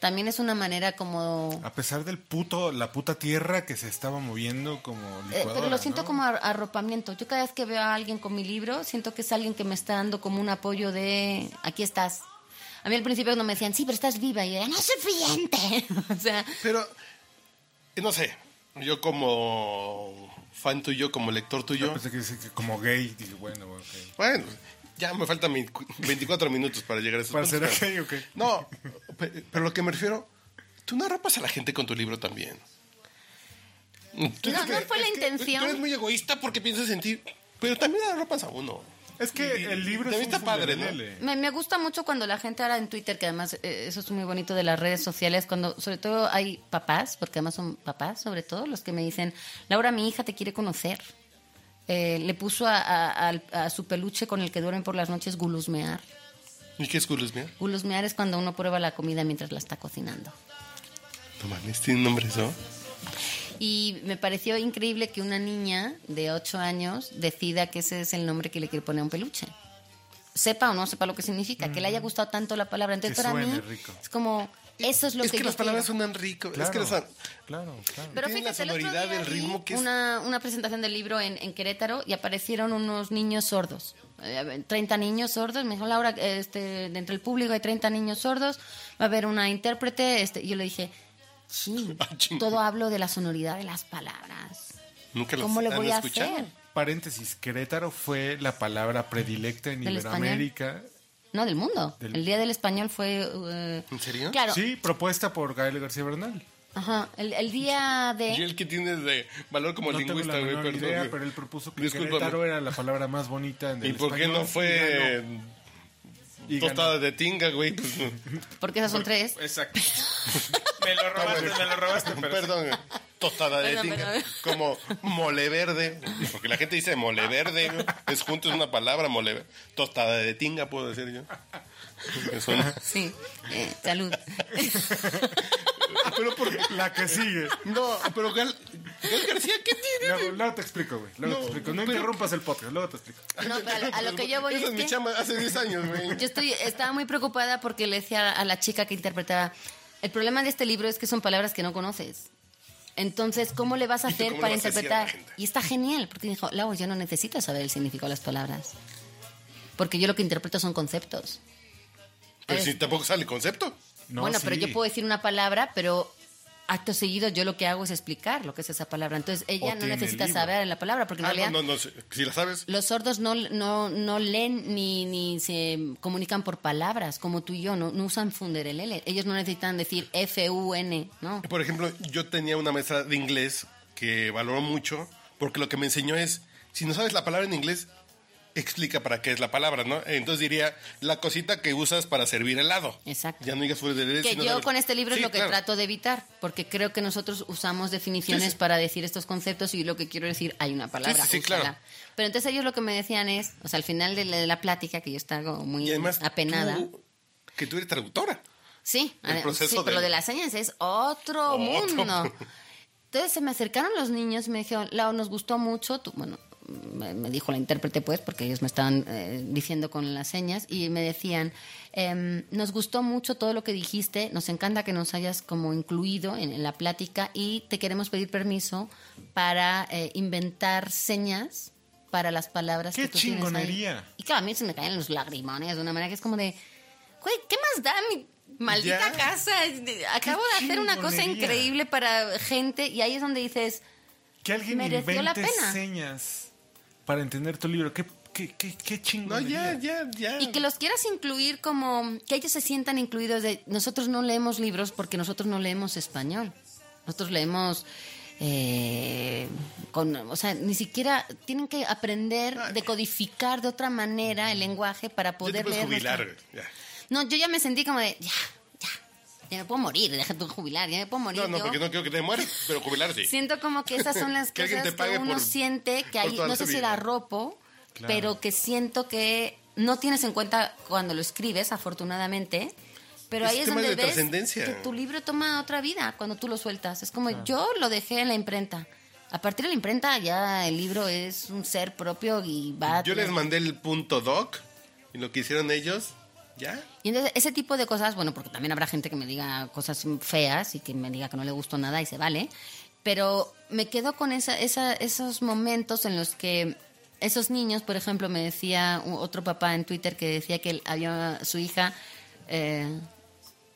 Speaker 1: también es una manera como...
Speaker 3: A pesar del puto, la puta tierra que se estaba moviendo como
Speaker 1: Eh, pero lo siento
Speaker 3: ¿no?
Speaker 1: como ar- arropamiento. Yo cada vez que veo a alguien con mi libro, siento que es alguien que me está dando como un apoyo de aquí estás. A mí al principio no me decían, sí, pero estás viva. Y yo, no es suficiente. o sea,
Speaker 4: Pero, eh, no sé, yo como fan tuyo, como lector
Speaker 3: Yo
Speaker 4: tuyo,
Speaker 3: pensé que, como gay, dije, bueno, ok.
Speaker 4: bueno, ya me faltan mi- 24 minutos para llegar a esos
Speaker 3: Para
Speaker 4: puntos,
Speaker 3: ser
Speaker 4: pero-
Speaker 3: gay, ok.
Speaker 4: No, pe- pero lo que me refiero, tú no arropas a la gente con tu libro también. Tú
Speaker 1: No,
Speaker 4: que-
Speaker 1: no fue la intención.
Speaker 4: Tú eres muy egoísta porque piensas en ti, pero también arropas a uno.
Speaker 3: Es que el libro es un
Speaker 4: está padre, ¿no?
Speaker 3: fundelele.
Speaker 1: me, me gusta mucho cuando la gente ahora en Twitter, que además eh, eso es muy bonito de las redes sociales, cuando sobre todo hay papás, porque además son papás sobre todo, los que me dicen, Laura, mi hija te quiere conocer. Eh, le puso a, a- al- a su peluche con el que duermen por las noches gulusmear.
Speaker 4: ¿Y qué es Gulusmia?
Speaker 1: Gulusmear es cuando uno prueba la comida mientras la está cocinando.
Speaker 4: No mames, tiene un nombre eso.
Speaker 1: Y me pareció increíble que una niña de 8 años decida que ese es el nombre que le quiere poner a un peluche. Sepa o no sepa lo que significa, que le haya gustado tanto la palabra. Entonces,
Speaker 3: Que
Speaker 1: para mí,
Speaker 3: rico.
Speaker 1: es como, eso es lo
Speaker 4: es
Speaker 1: que,
Speaker 4: que,
Speaker 1: yo
Speaker 4: las palabras
Speaker 1: quiero.
Speaker 4: suenan rico. Es
Speaker 3: Claro,
Speaker 4: que las,
Speaker 3: claro, claro.
Speaker 1: Pero
Speaker 4: la
Speaker 1: fíjate, el otro
Speaker 4: sonoridad
Speaker 1: vi
Speaker 4: ritmo que es-
Speaker 1: una, una presentación del libro en, en Querétaro y aparecieron unos niños sordos. Eh, 30 niños sordos. Me dijo Laura, este, dentro del público hay 30 niños sordos. Va a haber una intérprete. Este, y yo le dije, sí,
Speaker 4: Ah,
Speaker 1: todo hablo de la sonoridad de las palabras.
Speaker 4: Nunca las
Speaker 1: ¿Cómo le
Speaker 4: han
Speaker 1: voy a
Speaker 4: escuchado.
Speaker 1: hacer?
Speaker 3: Paréntesis, Querétaro fue la palabra predilecta en Iberoamérica.
Speaker 1: No, del mundo.
Speaker 3: Del-
Speaker 1: El Día del Español fue... eh,
Speaker 4: ¿En serio?
Speaker 1: Claro.
Speaker 3: Sí, propuesta por Gael García Bernal.
Speaker 1: Ajá. El, el día de...
Speaker 4: Y el que tienes de valor como
Speaker 3: no tengo
Speaker 4: lingüista,
Speaker 3: la
Speaker 4: güey, perdón.
Speaker 3: idea, pero él propuso que
Speaker 4: Discúlpame.
Speaker 3: Querétaro era la palabra más bonita en el
Speaker 4: ¿Y por qué
Speaker 3: español,
Speaker 4: no fue
Speaker 3: y
Speaker 4: tostada de tinga, güey? Pues.
Speaker 1: Porque esas son tres.
Speaker 5: Exacto. me lo robaste, me lo robaste, pero
Speaker 4: Perdón, tostada de
Speaker 1: Perdón,
Speaker 4: tinga.
Speaker 1: perdón.
Speaker 4: Como mole verde. Porque la gente dice mole verde. güey. Es junto, es una palabra, mole verde. Tostada de tinga, puedo decir yo. Que suena-
Speaker 1: Sí. Eh, salud.
Speaker 4: Pero por
Speaker 3: La que sigue.
Speaker 4: No, pero Gal, Gal García, ¿qué tiene?
Speaker 3: Luego, luego te explico, güey. Luego
Speaker 4: No,
Speaker 3: te explico. No
Speaker 4: pero-
Speaker 3: interrumpas el podcast, luego te explico.
Speaker 1: No, pero a, a lo que yo voy
Speaker 4: Esa
Speaker 1: es
Speaker 4: es mi
Speaker 1: que...
Speaker 4: chamba hace 10 años, güey.
Speaker 1: Yo estoy, estaba muy preocupada porque le decía a la chica que interpretaba, el problema de este libro es que son palabras que no conoces. Entonces, ¿cómo le vas a
Speaker 4: ¿Y tú
Speaker 1: hacer para interpretar? Y está genial, porque dijo, Lau, yo no necesito saber el significado de las palabras. Porque yo lo que interpreto son conceptos.
Speaker 4: Pero si tampoco sale concepto.
Speaker 3: No,
Speaker 1: bueno,
Speaker 3: sí.
Speaker 1: pero yo puedo decir una palabra, pero acto seguido yo lo que hago es explicar lo que es esa palabra. Entonces, ella
Speaker 3: O
Speaker 1: no necesita saber la palabra, porque en
Speaker 4: Ah,
Speaker 1: realidad...
Speaker 4: no, no, no, si si la sabes.
Speaker 1: Los sordos no, no, no leen ni, ni se comunican por palabras, como tú y yo, no, no usan funderelele. Ellos no necesitan decir F-U-N, ¿no?
Speaker 4: Por ejemplo, yo tenía una maestra de inglés que valoró mucho porque lo que me enseñó es, si no sabes la palabra en inglés, explica para qué es la palabra, ¿no? Entonces diría, la cosita que usas para servir helado.
Speaker 1: Exacto.
Speaker 4: Ya no digas fuera de
Speaker 1: Que yo con este libro
Speaker 4: Sí,
Speaker 1: es lo que
Speaker 4: claro.
Speaker 1: trato de evitar, porque creo que nosotros usamos definiciones
Speaker 4: Sí, sí.
Speaker 1: para decir estos conceptos y lo que quiero decir, hay una palabra.
Speaker 4: Sí, claro.
Speaker 1: Pero entonces ellos lo que me decían es, o sea, al final de la, de la plática, que yo estaba muy
Speaker 4: además,
Speaker 1: apenada.
Speaker 4: tú- que tú eres traductora.
Speaker 1: Sí,
Speaker 4: El proceso
Speaker 1: sí, pero lo de las señas es otro,
Speaker 4: Otro.
Speaker 1: mundo. Entonces se me acercaron los niños y me dijeron, Lau, nos gustó mucho, tu- bueno, me, dijo la intérprete pues, porque ellos me estaban eh, diciendo con las señas y me decían, em, nos gustó mucho todo lo que dijiste, nos encanta que nos hayas como incluido en, en la plática y te queremos pedir permiso para eh, inventar señas para las palabras
Speaker 3: ¡Qué
Speaker 1: que tú tienes ahí".
Speaker 3: chingonería!
Speaker 1: Y claro, a mí se me caen los lagrimones de una manera que es como de, güey, ¿qué más da mi Maldita
Speaker 4: Ya.
Speaker 1: casa. Acabo de hacer una cosa increíble para gente y ahí es donde dices,
Speaker 3: Que alguien
Speaker 1: Mereció la
Speaker 3: invente
Speaker 1: pena.
Speaker 3: señas para entender tu libro. Qué, qué, qué, qué
Speaker 4: No,
Speaker 3: chingonería.
Speaker 4: ya, ya, ya.
Speaker 1: y que los quieras incluir como, que ellos se sientan incluidos de, nosotros no leemos libros porque nosotros no leemos español. Nosotros leemos... eh, con, o sea, ni siquiera tienen que aprender, decodificar de otra manera el lenguaje para
Speaker 4: Ya te
Speaker 1: poder leer.
Speaker 4: jubilar,
Speaker 1: nuestra-
Speaker 4: güey, ya.
Speaker 1: No, yo ya me sentí como de, ya, ya, me puedo morir, deja tu jubilar, ya me puedo morir.
Speaker 4: No, no,
Speaker 1: yo.
Speaker 4: porque no quiero que te mueras, pero jubilar sí.
Speaker 1: Siento como que esas son las
Speaker 4: Que
Speaker 1: cosas que uno
Speaker 4: por-
Speaker 1: siente que hay, no sé si la ropo,
Speaker 3: Claro.
Speaker 1: pero que siento que no tienes en cuenta cuando lo escribes, afortunadamente. Pero
Speaker 4: Es
Speaker 1: ahí es donde
Speaker 4: de
Speaker 1: ves que tu libro toma otra vida cuando tú lo sueltas. Es como yo lo dejé en la imprenta. A partir de la imprenta ya el libro es un ser propio y va a
Speaker 4: Yo les mandé el punto doc y lo que hicieron ellos, ya.
Speaker 1: Y entonces ese tipo de cosas, bueno, porque también habrá gente que me diga cosas feas y que me diga que no le gustó nada y se vale, pero me quedo con esa, esa- esos momentos en los que esos niños, por ejemplo, me decía otro papá en Twitter que decía que había su hija eh,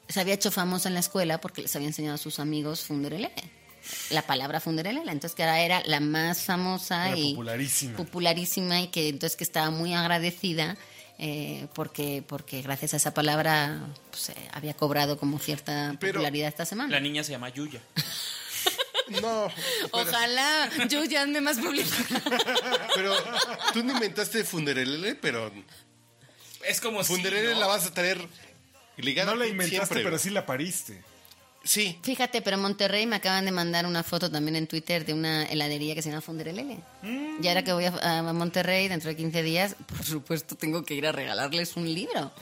Speaker 1: se había hecho famosa en la escuela porque les había enseñado a sus amigos Funderelele. La palabra Funderelele. Entonces que ahora era la más famosa
Speaker 3: Era
Speaker 1: y
Speaker 3: popularísima.
Speaker 1: popularísima y que entonces que estaba muy agradecida eh, porque porque gracias a esa palabra pues, eh, había cobrado como cierta
Speaker 4: Pero-
Speaker 1: popularidad esta
Speaker 5: La
Speaker 1: semana.
Speaker 5: niña se llama Yuya.
Speaker 4: No. pero-
Speaker 1: Ojalá yo ya ande más publicidad.
Speaker 4: Pero tú no inventaste Funderelele, pero
Speaker 5: Es como si,
Speaker 4: Funderelele
Speaker 5: ¿no?
Speaker 4: la vas a traer ligada
Speaker 3: No la inventaste,
Speaker 4: siempre.
Speaker 3: pero sí la pariste.
Speaker 4: Sí.
Speaker 1: Fíjate, pero en Monterrey me acaban de mandar una foto también en Twitter de una heladería que se llama Funderelele.
Speaker 3: Mm.
Speaker 1: Y ahora que voy a, a Monterrey dentro de 15 días, por supuesto tengo que ir a regalarles un libro.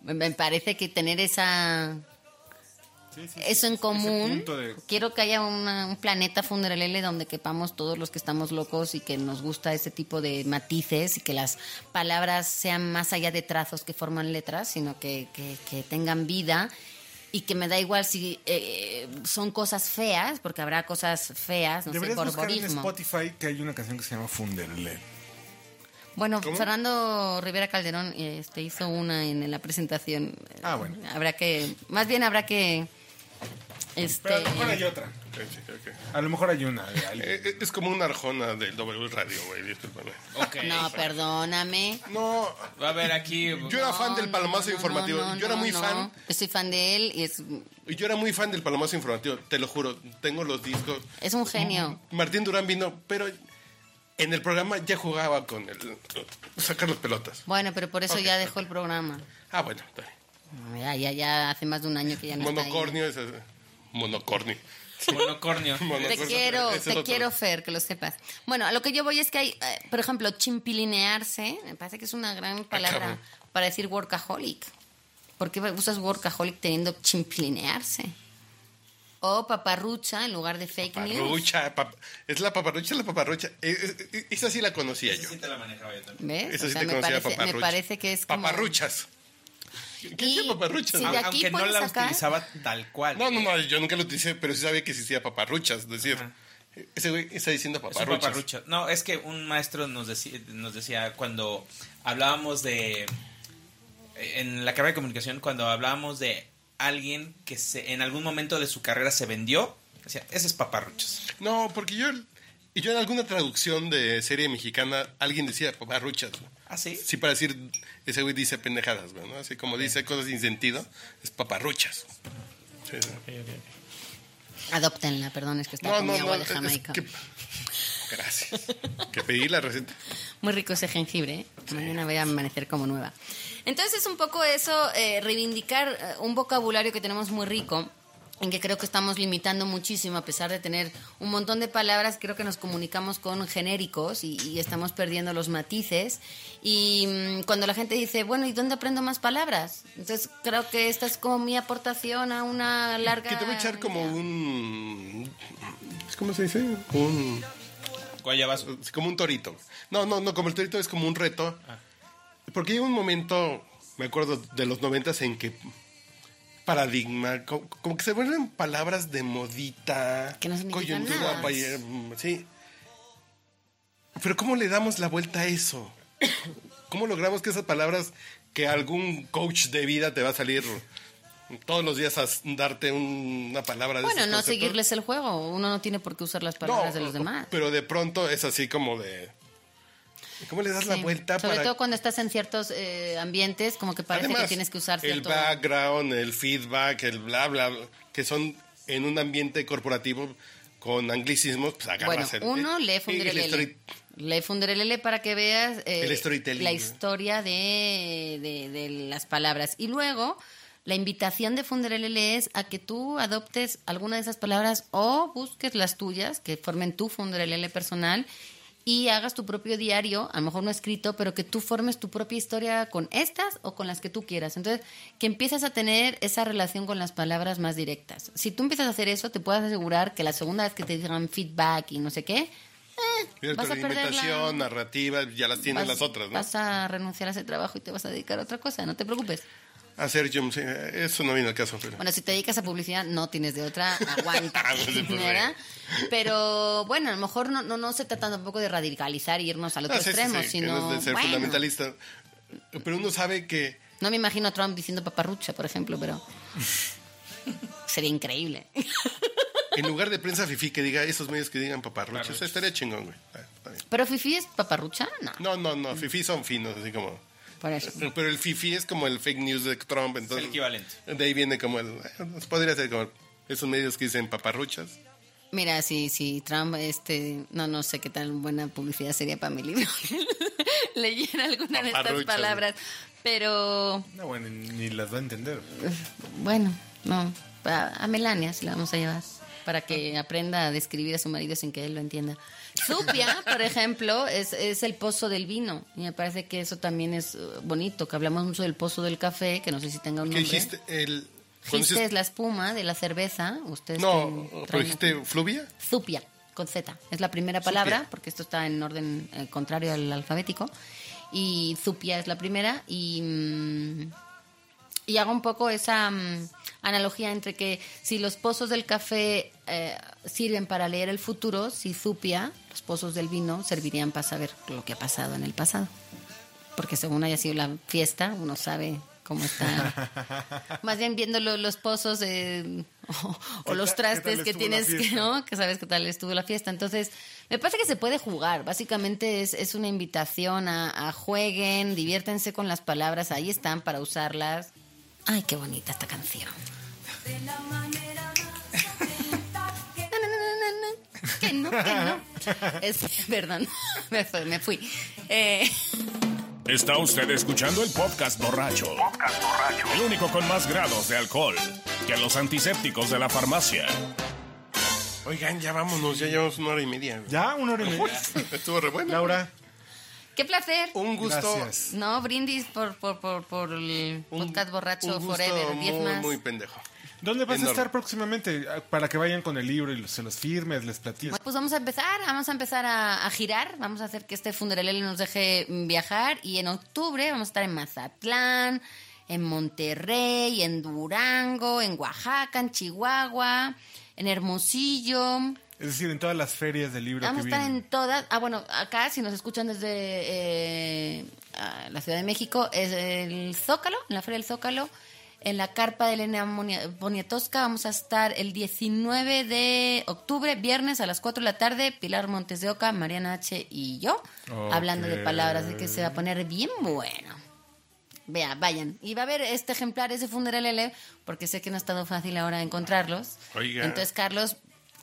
Speaker 1: Me, me parece que tener esa
Speaker 3: Sí,
Speaker 1: eso en común.
Speaker 3: de-
Speaker 1: Quiero que haya una- un planeta Funderelele donde quepamos todos los que estamos locos y que nos gusta ese tipo de matices y que las palabras sean más allá de trazos que forman letras, sino que, que- que tengan vida y que me da igual si eh, son cosas feas, porque habrá cosas feas, no sé,
Speaker 3: Deberías en
Speaker 1: borborismo.
Speaker 3: Spotify que hay una canción que se llama Funderle.
Speaker 1: Bueno,
Speaker 4: ¿Cómo?
Speaker 1: Fernando Rivera Calderón este, hizo una en la presentación.
Speaker 3: Ah, bueno.
Speaker 1: Habrá que, más bien habrá que... Este,
Speaker 3: Pero a lo mejor hay otra. A lo mejor hay una. de.
Speaker 4: Eh, Es como una arjona del W Radio, güey, discúlpame.
Speaker 1: No, perdóname.
Speaker 4: No,
Speaker 5: Va a haber aquí.
Speaker 4: yo era fan del Palomazo
Speaker 1: no,
Speaker 4: Informativo.
Speaker 1: no,
Speaker 4: yo era muy
Speaker 1: no.
Speaker 4: fan.
Speaker 1: Yo soy fan de él y es,
Speaker 4: Y yo era muy fan del Palomazo Informativo, te lo juro. Tengo los discos.
Speaker 1: es un genio.
Speaker 4: Martín Durán vino, pero en el programa ya jugaba con el sacar las pelotas.
Speaker 1: Bueno, pero por eso ya dejó el programa.
Speaker 4: Ah, bueno, está bien.
Speaker 1: Ya, ya, ya hace más de un año que ya no está ahí.
Speaker 4: monocornio es monocornio.
Speaker 5: Monocornio.
Speaker 1: Te quiero,
Speaker 4: ese
Speaker 1: te quiero, Fer, que lo sepas. Bueno, a lo que yo voy es que hay, eh, por ejemplo, chimpilinearse, me parece que es una gran palabra
Speaker 4: cabrón.
Speaker 1: para decir workaholic. ¿Por qué usas workaholic teniendo chimpilinearse? O paparrucha en lugar de fake news.
Speaker 4: Paparrucha, pap- es la paparrucha, la paparrucha. Eh, eh, eh, Esa sí la conocía yo.
Speaker 5: Sí te la manejaba yo también.
Speaker 1: ¿Ves?
Speaker 4: Esa
Speaker 1: O
Speaker 4: sí
Speaker 1: sea,
Speaker 4: te
Speaker 1: me,
Speaker 4: conocía
Speaker 1: parece, me
Speaker 4: paparrucha.
Speaker 1: parece que es como...
Speaker 4: Paparruchas. ¿Qué
Speaker 1: Y
Speaker 4: es paparruchas?
Speaker 1: si de aquí
Speaker 5: Aunque no la
Speaker 1: sacar-
Speaker 5: utilizaba tal cual.
Speaker 4: No, no, no, yo nunca lo utilicé, pero sí sabía que existía paparruchas. Es decir, ese güey está diciendo paparruchas.
Speaker 5: No, es que un maestro nos decía, nos decía cuando hablábamos de. En la carrera de comunicación, cuando hablábamos de alguien que se, en algún momento de su carrera se vendió, decía, ese es paparruchas.
Speaker 4: No, porque yo, y yo en alguna traducción de serie mexicana, alguien decía paparruchas.
Speaker 5: ¿Ah, sí?
Speaker 4: Sí, para decir, ese güey dice pendejadas, güey, ¿no? Así como dice cosas sin sentido, es paparruchas. Sí, sí.
Speaker 1: Adóptenla, perdón, es que está
Speaker 4: No,
Speaker 1: con mi
Speaker 4: no,
Speaker 1: agua
Speaker 4: no.
Speaker 1: de
Speaker 4: es
Speaker 1: Jamaica.
Speaker 4: que- Gracias. Que pedí la receta.
Speaker 1: Muy rico ese jengibre, ¿eh? Mañana voy a amanecer como nueva. Entonces es un poco eso, eh, reivindicar eh, un vocabulario que tenemos muy rico, en que creo que estamos limitando muchísimo, a pesar de tener un montón de palabras, creo que nos comunicamos con genéricos y, y estamos perdiendo los matices. Y mm, cuando la gente dice, bueno, ¿y dónde aprendo más palabras? Entonces creo que esta es como mi aportación a una larga...
Speaker 4: Que te voy a echar como un... ¿Cómo se dice? Un...
Speaker 5: Guayabazo.
Speaker 4: Como un torito. No, no, no, como el torito es como un reto. Porque hay un momento, me acuerdo de los noventas en que paradigma, co- como, que se vuelven palabras de modita,
Speaker 1: Que no
Speaker 4: coyuntura, mm, sí. Pero ¿cómo le damos la vuelta a eso? ¿Cómo logramos que esas palabras que algún coach de vida te va a salir todos los días a darte un- una palabra de
Speaker 1: Bueno, no seguirles el juego. Uno no tiene por qué usar las palabras de los demás.
Speaker 4: Pero de pronto es así como de. ¿Cómo le das la vuelta
Speaker 1: Sobre
Speaker 4: para
Speaker 1: todo cuando estás en ciertos eh, ambientes, como que parece
Speaker 4: Además,
Speaker 1: que tienes que usar
Speaker 4: el background, el feedback, el bla bla, bla, que son en un ambiente corporativo con anglicismos, pues
Speaker 1: Bueno,
Speaker 4: el-
Speaker 1: uno lee
Speaker 4: el
Speaker 1: Funderelele. Lee Funderelele para que veas eh,
Speaker 4: El
Speaker 1: la historia de, de- de las palabras. Y luego, la invitación de Funderelele es a que tú adoptes alguna de esas palabras o busques las tuyas, que formen tu Funderelele personal y hagas tu propio diario, a lo mejor no escrito, pero que tú formes tu propia historia con estas o con las que tú quieras. Entonces, que empieces a tener esa relación con las palabras más directas. Si tú empiezas a hacer eso, te puedes asegurar que la segunda vez que te digan feedback y no sé qué, eh, vas a perder
Speaker 4: Retroalimentación,
Speaker 1: la-
Speaker 4: narrativa, ya las tienes
Speaker 1: vas-
Speaker 4: las otras, ¿no?
Speaker 1: Vas a renunciar a ese trabajo y te vas a dedicar a otra cosa, no te preocupes.
Speaker 4: Hacer sí, eso no viene al caso. Pero...
Speaker 1: Bueno, si te dedicas a publicidad, no tienes de otra, aguanta,
Speaker 4: No se puede.
Speaker 1: ¿verdad? Pero bueno, a lo mejor no, no, no se trata tampoco de radicalizar y irnos al otro
Speaker 4: Ah, sí, sí,
Speaker 1: extremo,
Speaker 4: sí,
Speaker 1: sino...
Speaker 4: no es de ser
Speaker 1: bueno,
Speaker 4: fundamentalista. Pero uno sabe que
Speaker 1: No me imagino a Trump diciendo paparrucha, por ejemplo, pero sería increíble.
Speaker 4: en lugar de prensa fifí que diga esos medios que digan paparruchos, estaría chingón, güey. Ah.
Speaker 1: ¿Pero Fifi es paparrucha? No,
Speaker 4: No, no, no, fifí son finos, así como...
Speaker 1: por eso.
Speaker 4: Pero el fifi es como el fake news de Trump,
Speaker 5: Es
Speaker 4: entonces...
Speaker 5: el equivalente.
Speaker 4: De ahí viene como el... eh, Podría ser como esos medios que dicen paparruchas.
Speaker 1: Mira, si, si Trump, este, no, no sé qué tan buena publicidad sería para mi libro. Leyera alguna de estas palabras. Pero,
Speaker 3: No, bueno, ni las va a entender.
Speaker 1: bueno, no. A, a Melania se la vamos a llevar para que aprenda a describir a su marido sin que él lo entienda. Supia, por ejemplo, es, es el pozo del vino. Y me parece que eso también es uh, bonito, que hablamos mucho del pozo del café, que no sé si tenga un
Speaker 4: ¿Qué
Speaker 1: nombre.
Speaker 4: dijiste? El,
Speaker 1: Giste es la espuma de la cerveza. Ustedes
Speaker 4: No, pero dijiste fluvia.
Speaker 1: Zupia, con Z. Es la primera palabra, porque esto está en orden eh, contrario al alfabético. Y Zupia es la primera. Y, mm, y hago un poco esa mm, analogía entre que si los pozos del café eh, sirven para leer el futuro, si Zupia, los pozos del vino, servirían para saber lo que ha pasado en el pasado. Porque según haya sido la fiesta, uno sabe cómo está. Más bien viendo lo- los pozos o, o los trastes que tienes que? ¿no? Que sabes qué tal estuvo la fiesta. Entonces, me parece que se puede jugar. Básicamente es, es una invitación a, a jueguen, diviértense con las palabras, ahí están para usarlas. Ay, qué bonita esta canción. Que no, que no. Es, perdón, me fui. Me fui. Eh,
Speaker 12: Está usted escuchando el podcast borracho. El único con más grados de alcohol que los antisépticos de la farmacia.
Speaker 4: Oigan, ya vámonos, ya llevamos una hora y media.
Speaker 3: ¿Ya? ¿Una hora y media?
Speaker 4: Estuvo re bueno.
Speaker 3: Laura,
Speaker 1: qué placer.
Speaker 4: Un gusto.
Speaker 3: gracias.
Speaker 1: No, brindis por, por, por, por el podcast borracho
Speaker 4: un gusto
Speaker 1: Forever. Diez
Speaker 4: muy,
Speaker 1: más.
Speaker 4: muy pendejo.
Speaker 3: ¿Dónde vas a estar próximamente? Para que vayan con el libro y se los firmes, les platiques.
Speaker 1: Pues vamos a empezar, vamos a empezar a, a girar, vamos a hacer que este Funderelele nos deje viajar y en octubre vamos a estar en Mazatlán, en Monterrey, en Durango, en Oaxaca, en Chihuahua, en Hermosillo.
Speaker 3: Es decir, en todas las ferias del libro
Speaker 1: Vamos a estar
Speaker 3: vienen.
Speaker 1: en todas. Ah, bueno, acá, si nos escuchan desde eh, la Ciudad de México, es el Zócalo, en la Feria del Zócalo. En la carpa de Elena Poniatowska vamos a estar el 19 de octubre, viernes a las 4 de la tarde. Pilar Montes de Oca, Mariana H. y yo, hablando de palabras, de que se va a poner bien bueno. Vea, vayan. Y va a haber este ejemplar, ese Funderelele, porque sé que no ha estado fácil ahora encontrarlos.
Speaker 4: Oiga.
Speaker 1: Entonces, Carlos,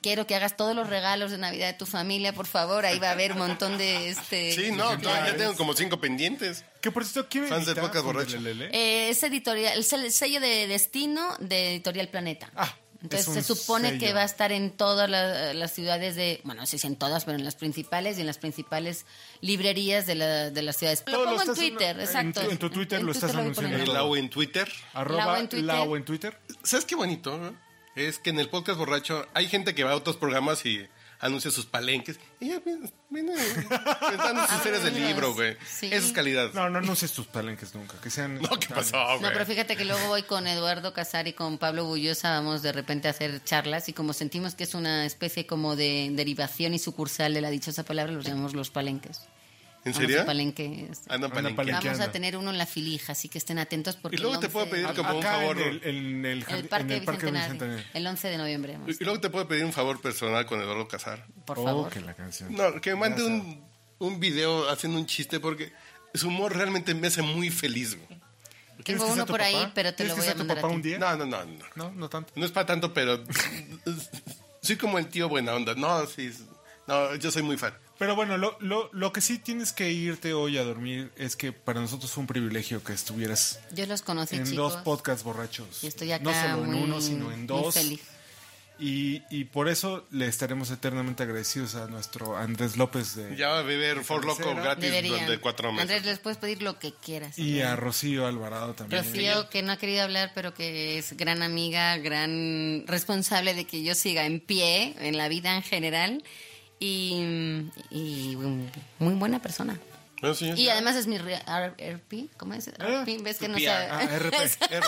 Speaker 1: quiero que hagas todos los regalos de Navidad de tu familia, por favor. Ahí va a haber un montón de este.
Speaker 4: Sí, no, ya tengo como cinco pendientes.
Speaker 3: Que por cierto, ¿quién
Speaker 4: Fans borracho.
Speaker 3: Fundelele?
Speaker 1: Eh, es editorial, es el sello de destino de Editorial Planeta.
Speaker 3: Ah,
Speaker 1: Entonces
Speaker 3: es
Speaker 1: se supone
Speaker 3: sello.
Speaker 1: que va a estar en todas la- las ciudades de, bueno, no sé si en todas, pero en las principales y en las principales librerías de, la- de las ciudades. Lo
Speaker 3: Todo lo
Speaker 1: pongo en Twitter,
Speaker 3: en
Speaker 1: exacto.
Speaker 3: tu- en tu Twitter lo estás
Speaker 1: voy
Speaker 3: anunciando.
Speaker 4: Lau en Twitter.
Speaker 3: Arroba
Speaker 1: Lau en Twitter.
Speaker 3: Lau en Twitter.
Speaker 4: ¿Sabes qué bonito? no? Es que en el podcast borracho hay gente que va a otros programas y anuncia sus palenques. Y ya viene, sus historias del
Speaker 1: Amigos,
Speaker 4: libro, güey.
Speaker 1: sí.
Speaker 4: Esa es calidad.
Speaker 3: No, no anuncies tus palenques nunca. Que sean.
Speaker 4: No, ¿qué pasó,
Speaker 1: No,
Speaker 4: güey?
Speaker 1: pero fíjate que luego voy con Eduardo Casar y con Pablo Bullosa, vamos de repente a hacer charlas y como sentimos que es una especie como de derivación y sucursal de la dichosa palabra, los llamamos los palenques.
Speaker 4: ¿En serio?
Speaker 1: a palenques.
Speaker 4: Andan palenqueando.
Speaker 3: palenqueando.
Speaker 1: Vamos a tener uno en la filija, así que estén atentos porque
Speaker 4: Y luego
Speaker 1: el
Speaker 4: te puedo
Speaker 1: 11
Speaker 4: pedir como un
Speaker 3: Acá
Speaker 4: favor.
Speaker 3: En el, en el,
Speaker 1: el Parque,
Speaker 3: en el Parque
Speaker 1: Bicentenario.
Speaker 3: Bicentenario.
Speaker 1: El 11 de noviembre.
Speaker 4: Y luego te puedo pedir un favor personal con Eduardo Casar.
Speaker 1: Por
Speaker 3: Oh,
Speaker 1: favor.
Speaker 3: que la canción.
Speaker 4: No, que me mande un, un video haciendo un chiste porque su humor realmente me hace muy feliz. güey.
Speaker 3: ¿Quieres
Speaker 1: Tengo uno
Speaker 3: tu
Speaker 1: por ahí,
Speaker 3: papá?
Speaker 1: pero te
Speaker 3: ¿Quieres
Speaker 1: lo voy a
Speaker 3: tu
Speaker 1: mandar
Speaker 3: papá
Speaker 1: a ti.
Speaker 3: un día?
Speaker 4: No, no, no, no.
Speaker 3: No, no tanto.
Speaker 4: No es para tanto, pero soy como el tío buena onda. No, sí. No, yo soy muy fan.
Speaker 3: Pero bueno, lo, lo, lo que sí tienes que irte hoy a dormir es que para nosotros fue un privilegio que estuvieras
Speaker 1: Yo los conocí,
Speaker 3: en
Speaker 1: chicos.
Speaker 3: dos podcasts borrachos.
Speaker 1: Y estoy acá
Speaker 3: no solo
Speaker 1: muy,
Speaker 3: en uno, sino en
Speaker 1: muy
Speaker 3: dos.
Speaker 1: feliz.
Speaker 3: Y, y por eso le estaremos eternamente agradecidos a nuestro Andrés López de,
Speaker 4: Ya va a beber For Loco gratis
Speaker 1: Deberían.
Speaker 4: durante cuatro meses.
Speaker 1: Andrés, les puedes pedir lo que quieras.
Speaker 3: y a Rocío Alvarado también.
Speaker 1: Rocío, que no ha querido hablar, pero que es gran amiga, gran responsable de que yo siga en pie en la vida en general. Y, y muy buena persona.
Speaker 4: No, sí,
Speaker 1: Y además es mi RP, ¿cómo es? RP, ¿ves que no sabe?
Speaker 3: Ah, RP.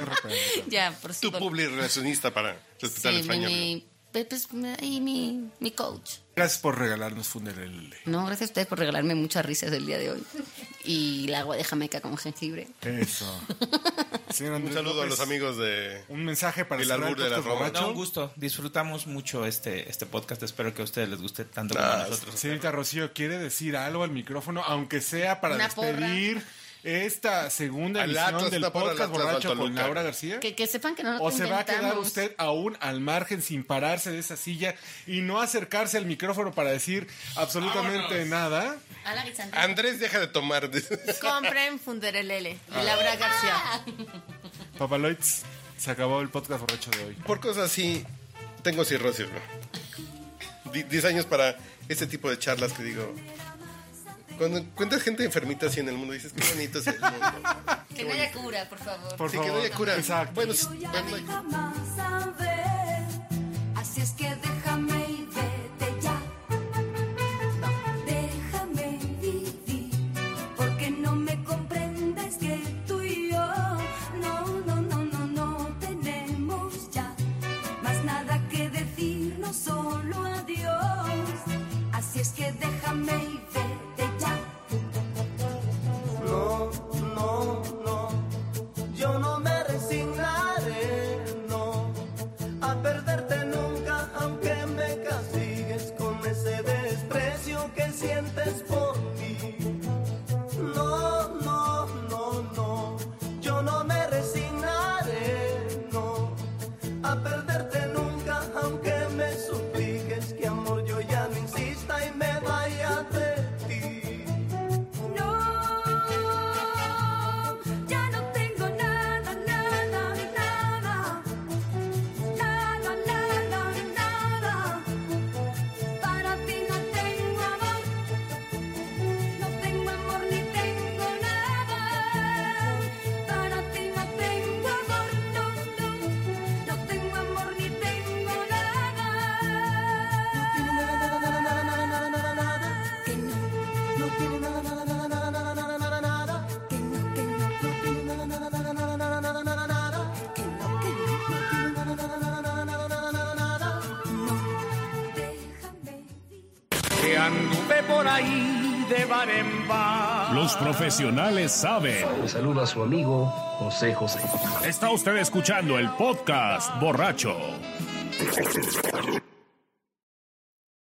Speaker 4: RP.
Speaker 1: ya, por
Speaker 4: Tu
Speaker 1: por-
Speaker 4: public relacionista para respetar el
Speaker 1: Sí, mi,
Speaker 4: español.
Speaker 1: mi, pues, y mi, mi coach.
Speaker 3: Gracias por regalarnos Funderel.
Speaker 1: No, gracias a ustedes por regalarme muchas risas el día de hoy. Y el agua de Jamaica con jengibre.
Speaker 3: Eso. Señor
Speaker 4: Un
Speaker 3: Andrés
Speaker 4: saludo a los amigos de...
Speaker 3: Un mensaje para
Speaker 4: El albur de la Roma.
Speaker 5: No, un gusto. Disfrutamos mucho este, este podcast. Espero que a ustedes les guste tanto como
Speaker 4: Ah,
Speaker 5: a nosotros.
Speaker 3: Señorita Rocío, ¿quiere decir algo al micrófono? Aunque sea para
Speaker 1: Una porra.
Speaker 3: Esta segunda
Speaker 4: Al
Speaker 3: edición
Speaker 4: Atlas,
Speaker 3: del podcast borracho con. Laura García.
Speaker 1: Que, que sepan que no lo
Speaker 3: ¿O se va a quedar usted aún al margen sin pararse de esa silla y no acercarse al micrófono para decir absolutamente nada?
Speaker 4: Andrés, deja de tomar.
Speaker 13: Compren Funderelele
Speaker 1: Ah.
Speaker 13: de Laura García.
Speaker 3: Papaloids, se acabó el podcast borracho de hoy.
Speaker 4: Por cosas así, tengo cirrosis. ¿no? Die- Diez años para este tipo de charlas que digo... Cuando encuentras gente enfermita así en el mundo, dices, qué bonito es el mundo.
Speaker 1: Que no haya cura, por favor.
Speaker 3: Por
Speaker 4: Sí, que no haya cura.
Speaker 3: Exacto.
Speaker 4: Bueno, bueno,
Speaker 11: así es que
Speaker 12: profesionales saben.
Speaker 14: Le saluda a su amigo José José.
Speaker 12: Está usted escuchando el podcast borracho.